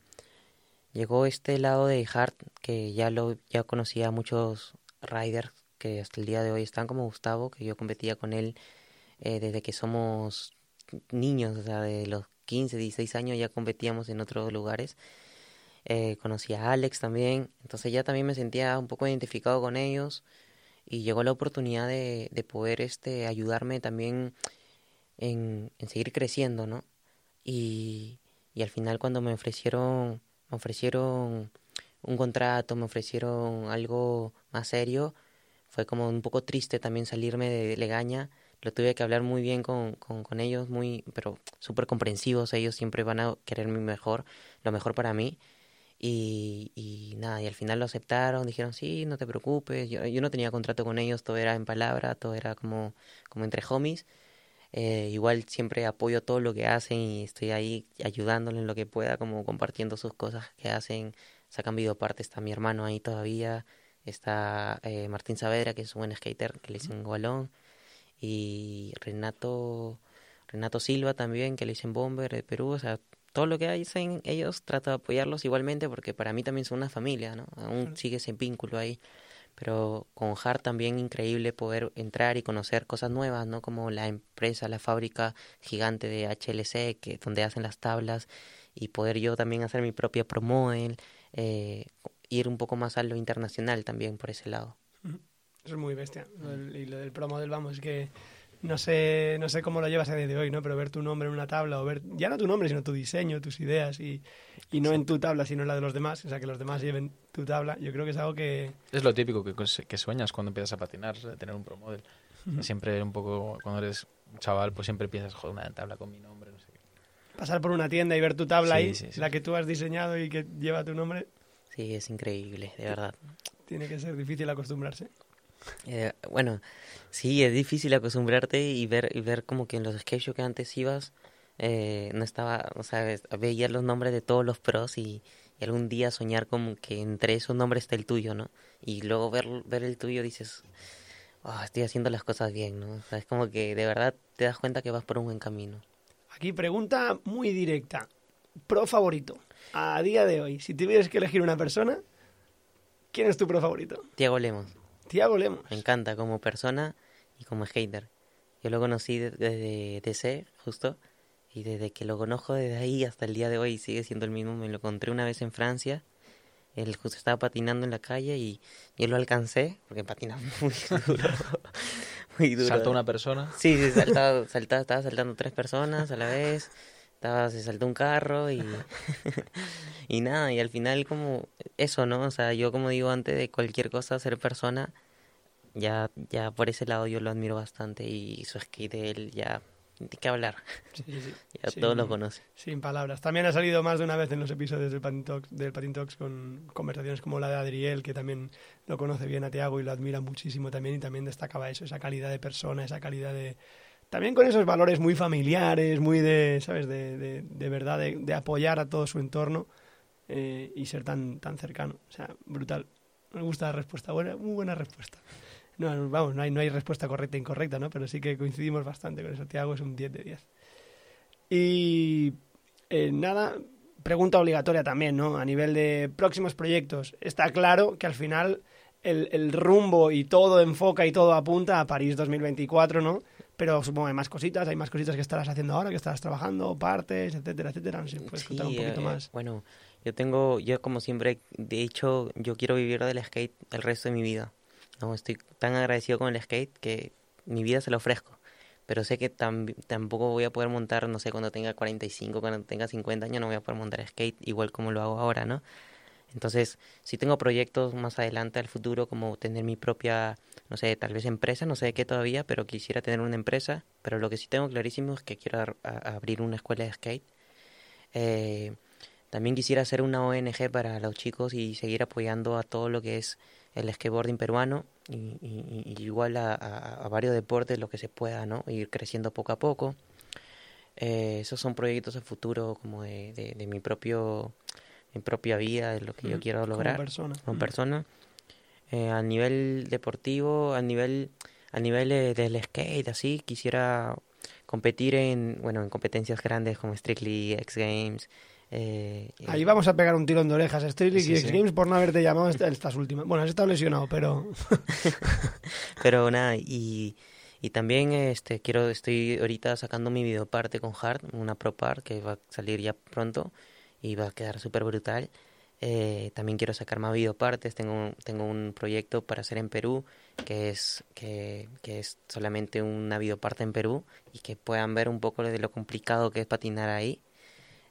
llegó este lado de Hart que ya lo, ya conocía a muchos riders que hasta el día de hoy están como Gustavo, que yo competía con él eh, desde que somos niños, o sea, de los 15, 16 años ya competíamos en otros lugares. Eh, conocí a Alex también, entonces ya también me sentía un poco identificado con ellos y llegó la oportunidad de, de poder este, ayudarme también en, en seguir creciendo, ¿no? Y, y al final cuando me ofrecieron, me ofrecieron un contrato, me ofrecieron algo más serio, fue como un poco triste también salirme de Legaña lo tuve que hablar muy bien con, con, ellos, muy, pero súper comprensivos, ellos siempre van a querer mi mejor, lo mejor para mí. Y, y nada, y al final lo aceptaron, dijeron, sí, no te preocupes, yo, yo no tenía contrato con ellos, todo era en palabra, todo era como, como entre homies. Eh, igual siempre apoyo todo lo que hacen y estoy ahí ayudándoles en lo que pueda, como compartiendo sus cosas que hacen, sacan videoparte, está mi hermano ahí todavía, está eh, Martín Saavedra, que es un buen skater, que le dicen Golón, y Renato Renato Silva también, que le dicen Bomber de Perú, o sea, todo lo que hacen ellos trato de apoyarlos igualmente porque para mí también son una familia, ¿no? Aún sigue ese vínculo ahí. Pero con Hart también increíble poder entrar y conocer cosas nuevas, ¿no? Como la empresa, la fábrica gigante de HLC, que donde hacen las tablas, y poder yo también hacer mi propia promodel, eh, ir un poco más a lo internacional también por ese lado. Eso es muy bestia. Lo del- y lo del promo del vamos, es que no sé, no sé cómo lo llevas a día de hoy, ¿no? Pero ver tu nombre en una tabla o ver, ya no tu nombre, sino tu diseño, tus ideas y, y no en tu tabla, sino en la de los demás, o sea, que los demás lleven tu tabla, yo creo que es algo que... Es lo típico que, que sueñas cuando empiezas a patinar, tener un pro model. Siempre un poco, cuando eres un chaval, pues siempre piensas, joder, una tabla con mi nombre, no sé qué. Pasar por una tienda y ver tu tabla Sí, ahí, sí, sí. la que tú has diseñado y que lleva tu nombre, Sí, es increíble, de verdad. tiene que ser difícil acostumbrarse. Eh, bueno, sí, es difícil acostumbrarte y ver, y ver como que en los skate shows que antes ibas, eh, no estaba, o sea, veías los nombres de todos los pros y, y algún día soñar como que entre esos nombres está el tuyo, ¿no? Y luego ver, ver el tuyo dices, "Ah, estoy haciendo las cosas bien, ¿no? O sea, es como que de verdad te das cuenta que vas por un buen camino. Aquí pregunta muy directa. Pro favorito. A día de hoy, si tuvieras que elegir una persona, ¿quién es tu pro favorito? Tiago Lemos. Tiago Lemos. Me encanta como persona y como hater. Yo lo conocí de- desde DC, justo, y desde que lo conozco desde ahí hasta el día de hoy sigue siendo el mismo. Me lo encontré una vez en Francia. Él justo estaba patinando en la calle y yo lo alcancé, porque patina muy duro. muy duro. Saltó una persona. Sí, sí, saltaba, saltaba, estaba saltando tres personas a la vez. Estaba, se saltó un carro y, y nada, y al final como eso, ¿no? O sea, yo como digo antes de cualquier cosa, ser persona, ya, ya por ese lado yo lo admiro bastante y su skate de él ya, ni qué hablar, Sí, sí, sí. ya Sí, todos lo conocen. Sin palabras. También ha salido más de una vez en los episodios del Patin Talks, del Patin Talks con conversaciones como la de Adriel, que también lo conoce bien a Tiago y lo admira muchísimo también y también destacaba eso, esa calidad de persona, esa calidad de... También con esos valores muy familiares, muy de, ¿sabes? De, de, de verdad, de, de apoyar a todo su entorno eh, y ser tan, tan cercano. O sea, brutal. Me gusta la respuesta, buena, muy buena respuesta. No, vamos, no hay, no hay respuesta correcta e incorrecta, ¿no? Pero sí que coincidimos bastante con eso. Tiago es un 10 de 10. Y eh, nada, pregunta obligatoria también, ¿no? A nivel de próximos proyectos. Está claro que al final el, el rumbo y todo enfoca y todo apunta a París 2024, ¿no? Pero supongo que hay más cositas, hay más cositas que estarás haciendo ahora, que estarás trabajando, partes, etcétera, etcétera. No sé, puedes contar un poquito eh, más. Bueno, yo tengo, yo como siempre, de hecho, yo quiero vivir del skate el resto de mi vida. No, estoy tan agradecido con el skate que mi vida se lo ofrezco. Pero sé que tam- tampoco voy a poder montar, no sé, cuando tenga 45, cuando tenga 50 años, no voy a poder montar skate igual como lo hago ahora, ¿no? Entonces, si tengo proyectos más adelante al futuro, como tener mi propia, no sé, tal vez empresa, no sé de qué todavía, pero quisiera tener una empresa. Pero lo que sí tengo clarísimo es que quiero abrir una escuela de skate. Eh, también quisiera hacer una ONG para los chicos y seguir apoyando a todo lo que es el skateboarding peruano y, y- y igual a, a- a varios deportes lo que se pueda, ¿no? Ir creciendo poco a poco. Eh, esos son proyectos a futuro como de, de, de mi propio mi propia vida, de lo que yo quiero como lograr persona. como Mm. persona. Eh, a nivel deportivo, a nivel a nivel eh, del skate, así quisiera competir en bueno en competencias grandes como Strictly X Games. Eh, Ahí vamos a pegar un tirón de orejas. Street League Sí, y X sí. Games por no haberte llamado esta- estas últimas. Bueno, has estado lesionado, pero Pero nada, y, y también este quiero, estoy ahorita sacando mi videoparte con Hard, una Pro Part que va a salir ya pronto y va a quedar súper brutal. Eh, también quiero sacar más videopartes, tengo, tengo un proyecto para hacer en Perú que es, que, que es solamente una videoparte en Perú y que puedan ver un poco de lo complicado que es patinar ahí.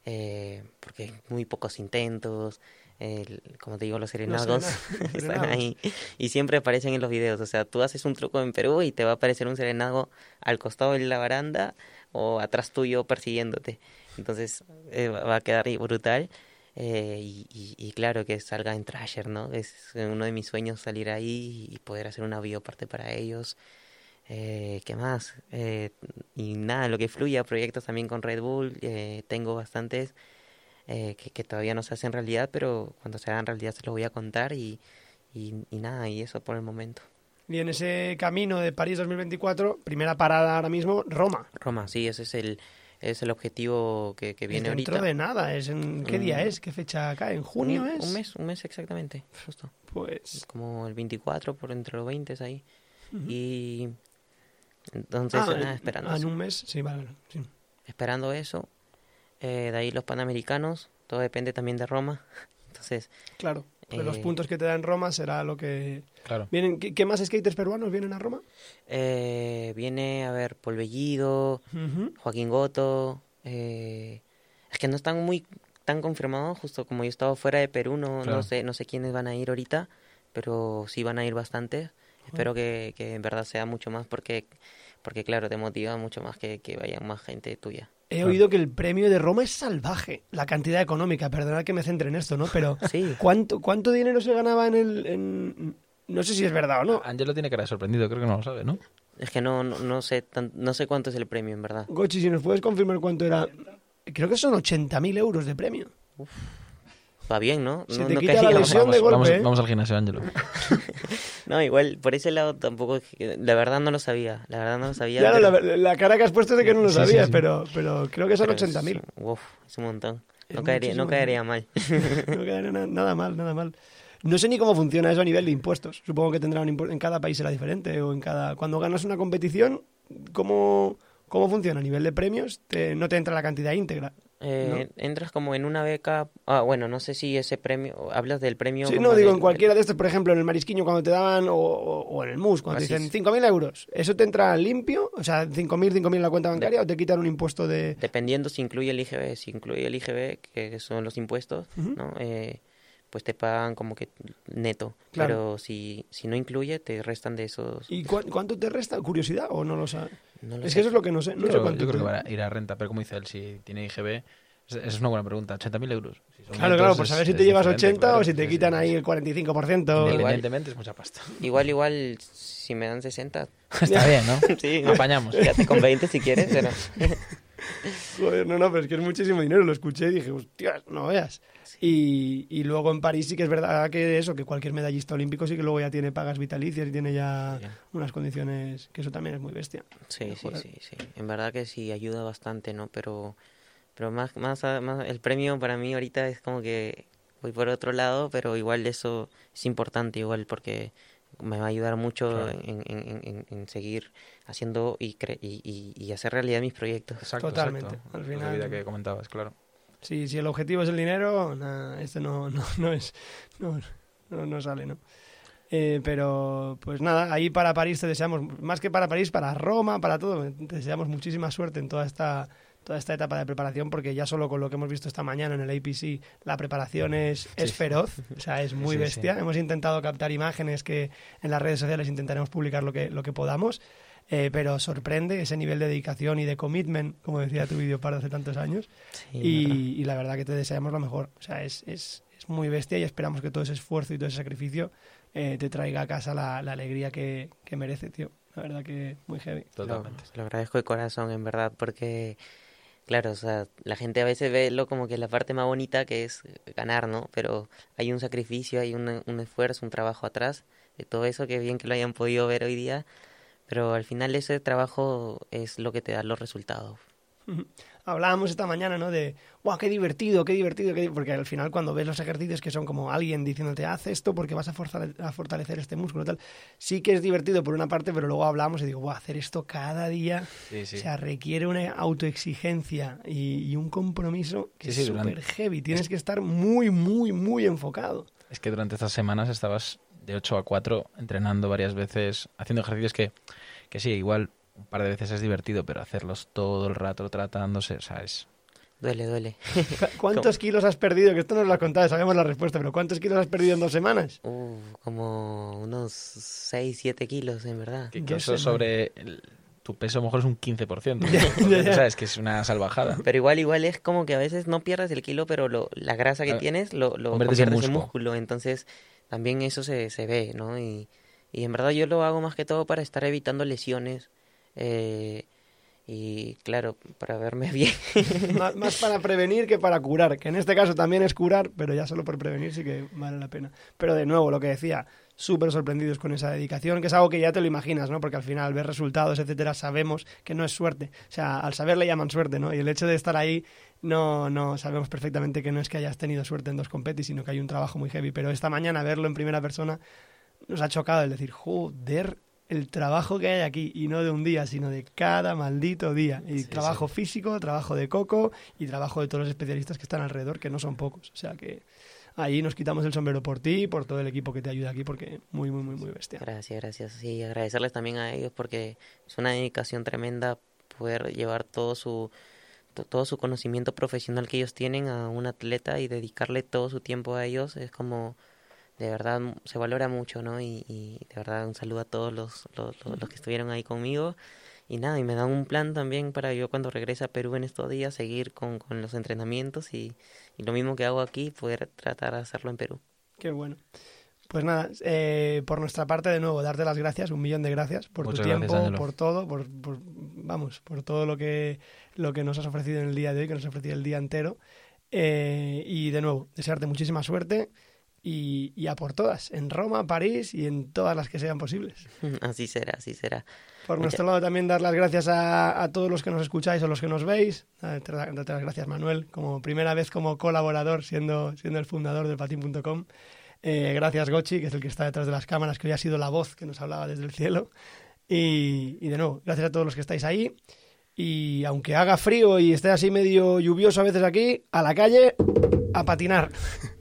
Eh, porque hay muy pocos intentos, el- como te digo, los serenagos serena- están ahí y siempre aparecen en los videos. O sea, tú haces un truco en Perú y te va a aparecer un serenago al costado de la baranda o atrás tuyo persiguiéndote. Entonces eh, va a quedar brutal. Eh, y, y- y claro que salga en Trasher, ¿no? Es uno de mis sueños salir ahí y poder hacer una videoparte para ellos. Eh, ¿Qué más? Eh, y nada, lo que fluya, proyectos también con Red Bull. eh, tengo bastantes eh, que, que todavía no se hacen realidad, pero cuando se hagan realidad se los voy a contar y, y, y nada, y eso por el momento. y en ese camino de París 2024, primera parada ahora mismo, Roma. Roma, sí, ese es el, es el objetivo que, que viene dentro ahorita. de nada. Es en, ¿Qué día Mm. es? ¿Qué fecha cae? ¿En junio un, es? un mes, un mes exactamente, justo. Pues... Como el 24, por entre los 20 es ahí. ujú. Y entonces, Ah, nada, esperando, ah, en eso. un mes, sí, vale. sí. esperando eso. Eh, de ahí los Panamericanos, todo depende también de Roma. Entonces, Claro. De los Eh, puntos que te da en Roma será lo que... Claro. ¿Vienen, ¿qué, qué más skaters peruanos vienen a Roma? eh, viene a ver Paul Bellido, Ujú. Joaquín Goto. eh, es que no están muy tan confirmados, justo como yo he estado fuera de Perú, no, Claro. no sé no sé quiénes van a ir ahorita, pero sí van a ir bastantes. Espero que, que en verdad sea mucho más porque, porque claro, te motiva mucho más que, que vayan más gente tuya. He Claro. oído que el premio de Roma es salvaje. La cantidad económica, perdonad que me centre en esto, ¿no? Pero Sí, ¿cuánto, cuánto dinero se ganaba en el... en- No sé si es verdad o no. Angelo tiene cara de sorprendido, creo que no lo sabe, ¿no? es que no, no, no sé tan- no sé cuánto es el premio en verdad. Gochi, si nos puedes confirmar cuánto era... Creo que son 80.000 euros de premio. Va bien, ¿no? Se no, te no quita la lesión más. de golpe, vamos, ¿eh? vamos al gimnasio, Angelo. No, igual, por ese lado tampoco, la verdad no lo sabía, la verdad no lo sabía. No, pero- la, la cara que has puesto es de que no lo Sí, sí, sabías, sí. Pero, pero creo que son pero es- 80.000. Uf, es un montón. No caería, no caería mal. no quedaría na- nada mal, nada mal. No sé ni cómo funciona eso a nivel de impuestos. Supongo que tendrá un impuesto, en cada país será diferente o en cada cuando ganas una competición, ¿cómo, cómo funciona a nivel de premios? Te- no te entra la cantidad íntegra. Eh, Entras como en una beca. Ah, bueno, no sé si ese premio. Hablas del premio. Sí, no, digo, del- en cualquiera de estos, por ejemplo, en el marisquiño cuando te daban, o, o- o en el MUS, cuando te dicen es. 5.000 euros, ¿eso te entra limpio? O sea, 5.000, 5.000 en la cuenta bancaria o te quitan un impuesto de... Dependiendo si incluye el IGB. Si incluye el IGB, que son los impuestos, Ujú. ¿no? Eh, pues te pagan como que neto. Claro. Pero si, si no incluye, te restan de esos. ¿Y cu- cuánto te resta? ¿Curiosidad o no lo sabes? No lo Es sé. que eso es lo que no sé. No Yo sé cuánto yo creo te- que va a ir a renta, pero como dice él, si tiene IGB, esa es una buena pregunta. ¿80.000 euros? Si son Claro, netos, claro, por saber si te llevas diferente, 80 claro. o si te quitan ahí el 45%. Igual. Independientemente es mucha pasta. Igual, igual, si me dan 60, Está bien, ¿no? sí, Apañamos. Quédate con 20 si quieres, pero... Joder, no, no, pero es que es muchísimo dinero. Lo escuché y dije, hostia, no veas. Y, y luego en París sí que es verdad que eso, que cualquier medallista olímpico sí que luego ya tiene pagas vitalicias y tiene ya unas condiciones que eso también es muy bestia. Sí, sí, sí, sí. En verdad que sí ayuda bastante, ¿no? Pero, pero más, más, el premio para mí ahorita es como que voy por otro lado, pero igual eso es importante, igual porque me va a ayudar mucho Claro. en, en, en, en- en seguir haciendo y, cre- y, y, y hacer realidad mis proyectos. Exacto, Totalmente. exacto. Al Es la final- vida que comentabas, claro. Si, si el objetivo es el dinero, nada, esto no, no, no es, no, no, no sale, ¿no? Eh, pero, pues nada, ahí para París te deseamos, más que para París, para Roma, para todo, te deseamos muchísima suerte en toda esta, toda esta etapa de preparación, porque ya solo con lo que hemos visto esta mañana en el APC, la preparación es, es Sí. feroz, o sea, es muy Sí, sí. bestia. Hemos intentado captar imágenes que en las redes sociales intentaremos publicar lo que, lo que podamos. eh, pero sorprende ese nivel de dedicación y de commitment, como decía tu vídeo para hace tantos años. Sí, Y, y la verdad que te deseamos lo mejor. O sea, es, es, es muy bestia y esperamos que todo ese esfuerzo y todo ese sacrificio eh, te traiga a casa la, la alegría que, que merece, tío. La verdad que muy heavy. Lo, Totalmente. lo agradezco de corazón, en verdad, porque, claro, o sea, la gente a veces ve lo como que la parte más bonita que es ganar, ¿no? Pero hay un sacrificio, hay un, un esfuerzo, un trabajo atrás de todo eso, que bien que lo hayan podido ver hoy día, pero al final ese trabajo es lo que te da los resultados. Hablábamos esta mañana, ¿no? De, ¡guau, qué divertido, qué divertido! qué di-". Porque al final cuando ves los ejercicios que son como alguien diciéndote, haz esto porque vas a, forzar- a fortalecer este músculo tal, sí que es divertido por una parte, pero luego hablamos y digo, ¡guau, hacer esto cada día! Sí, sí. O sea, requiere una autoexigencia y, y un compromiso que Sí, es durante- súper heavy. Tienes que estar muy, muy, muy enfocado. Es que durante estas semanas estabas de 8 a 4 entrenando varias veces, haciendo ejercicios que, que sí, igual un par de veces es divertido, pero hacerlos todo el rato tratándose, o sea, es... Duele, duele. Cu- ¿Cuántos kilos has perdido? Que esto no lo has contado, sabemos la respuesta, pero ¿cuántos kilos has perdido en dos semanas? Uh, como unos 6, 7 kilos, en verdad. Que, que eso semanas. sobre el- tu peso a lo mejor es un 15%. Ya, ya. O sea, es que es una salvajada. Pero igual, igual es como que a veces no pierdes el kilo, pero lo, la grasa que Ah, tienes lo, lo conviertes en conviertes en músculo. músculo. Entonces, también eso se, se ve, ¿no? Y, y en verdad yo lo hago más que todo para estar evitando lesiones. Eh, y claro, para verme bien. más, para prevenir que para curar, que en este caso también es curar, pero ya solo por prevenir sí que vale la pena. Pero de nuevo, lo que decía, súper sorprendidos con esa dedicación, que es algo que ya te lo imaginas, ¿no? Porque al final ver resultados, etcétera, sabemos que no es suerte. O sea, al saber le llaman suerte, ¿no? Y el hecho de estar ahí, no, no sabemos perfectamente que no es que hayas tenido suerte en dos competis, sino que hay un trabajo muy heavy. Pero esta mañana verlo en primera persona nos ha chocado el decir, joder, el trabajo que hay aquí, y no de un día, sino de cada maldito día. Y Sí, trabajo físico, trabajo de coco y trabajo de todos los especialistas que están alrededor, que no son pocos. O sea que ahí nos quitamos el sombrero por ti y por todo el equipo que te ayuda aquí, porque muy, muy, muy, muy bestia. Gracias, gracias. Sí, agradecerles también a ellos porque es una dedicación tremenda poder llevar todo su to- todo su conocimiento profesional que ellos tienen a un atleta y dedicarle todo su tiempo a ellos es como de verdad se valora mucho, ¿no? Y, y de verdad un saludo a todos los, los, los- los que estuvieron ahí conmigo. Y nada, y me dan un plan también para yo cuando regrese a Perú en estos días seguir con, con los entrenamientos y, y lo mismo que hago aquí, poder tratar de hacerlo en Perú. Qué bueno. Pues nada, eh, por nuestra parte, de nuevo, darte las gracias, un millón de gracias por Muchas tu gracias, tiempo, por todo, por, por- vamos, por todo lo que, lo que nos has ofrecido en el día de hoy, que nos has ofrecido el día entero. Eh, y de nuevo, desearte muchísima suerte y, y a por todas, en Roma, París y en todas las que sean posibles. Así será, así será. Por Muchas- nuestro lado también dar las gracias a, a todos los que nos escucháis o los que nos veis. Darte darte las gracias Manuel, como primera vez como colaborador, siendo, siendo el fundador del patín.com. Eh, gracias, Gochi, que es el que está detrás de las cámaras, que hoy ha sido la voz que nos hablaba desde el cielo. Y, y de nuevo, gracias a todos los que estáis ahí. Y aunque haga frío y esté así medio lluvioso a veces aquí, a la calle, a patinar.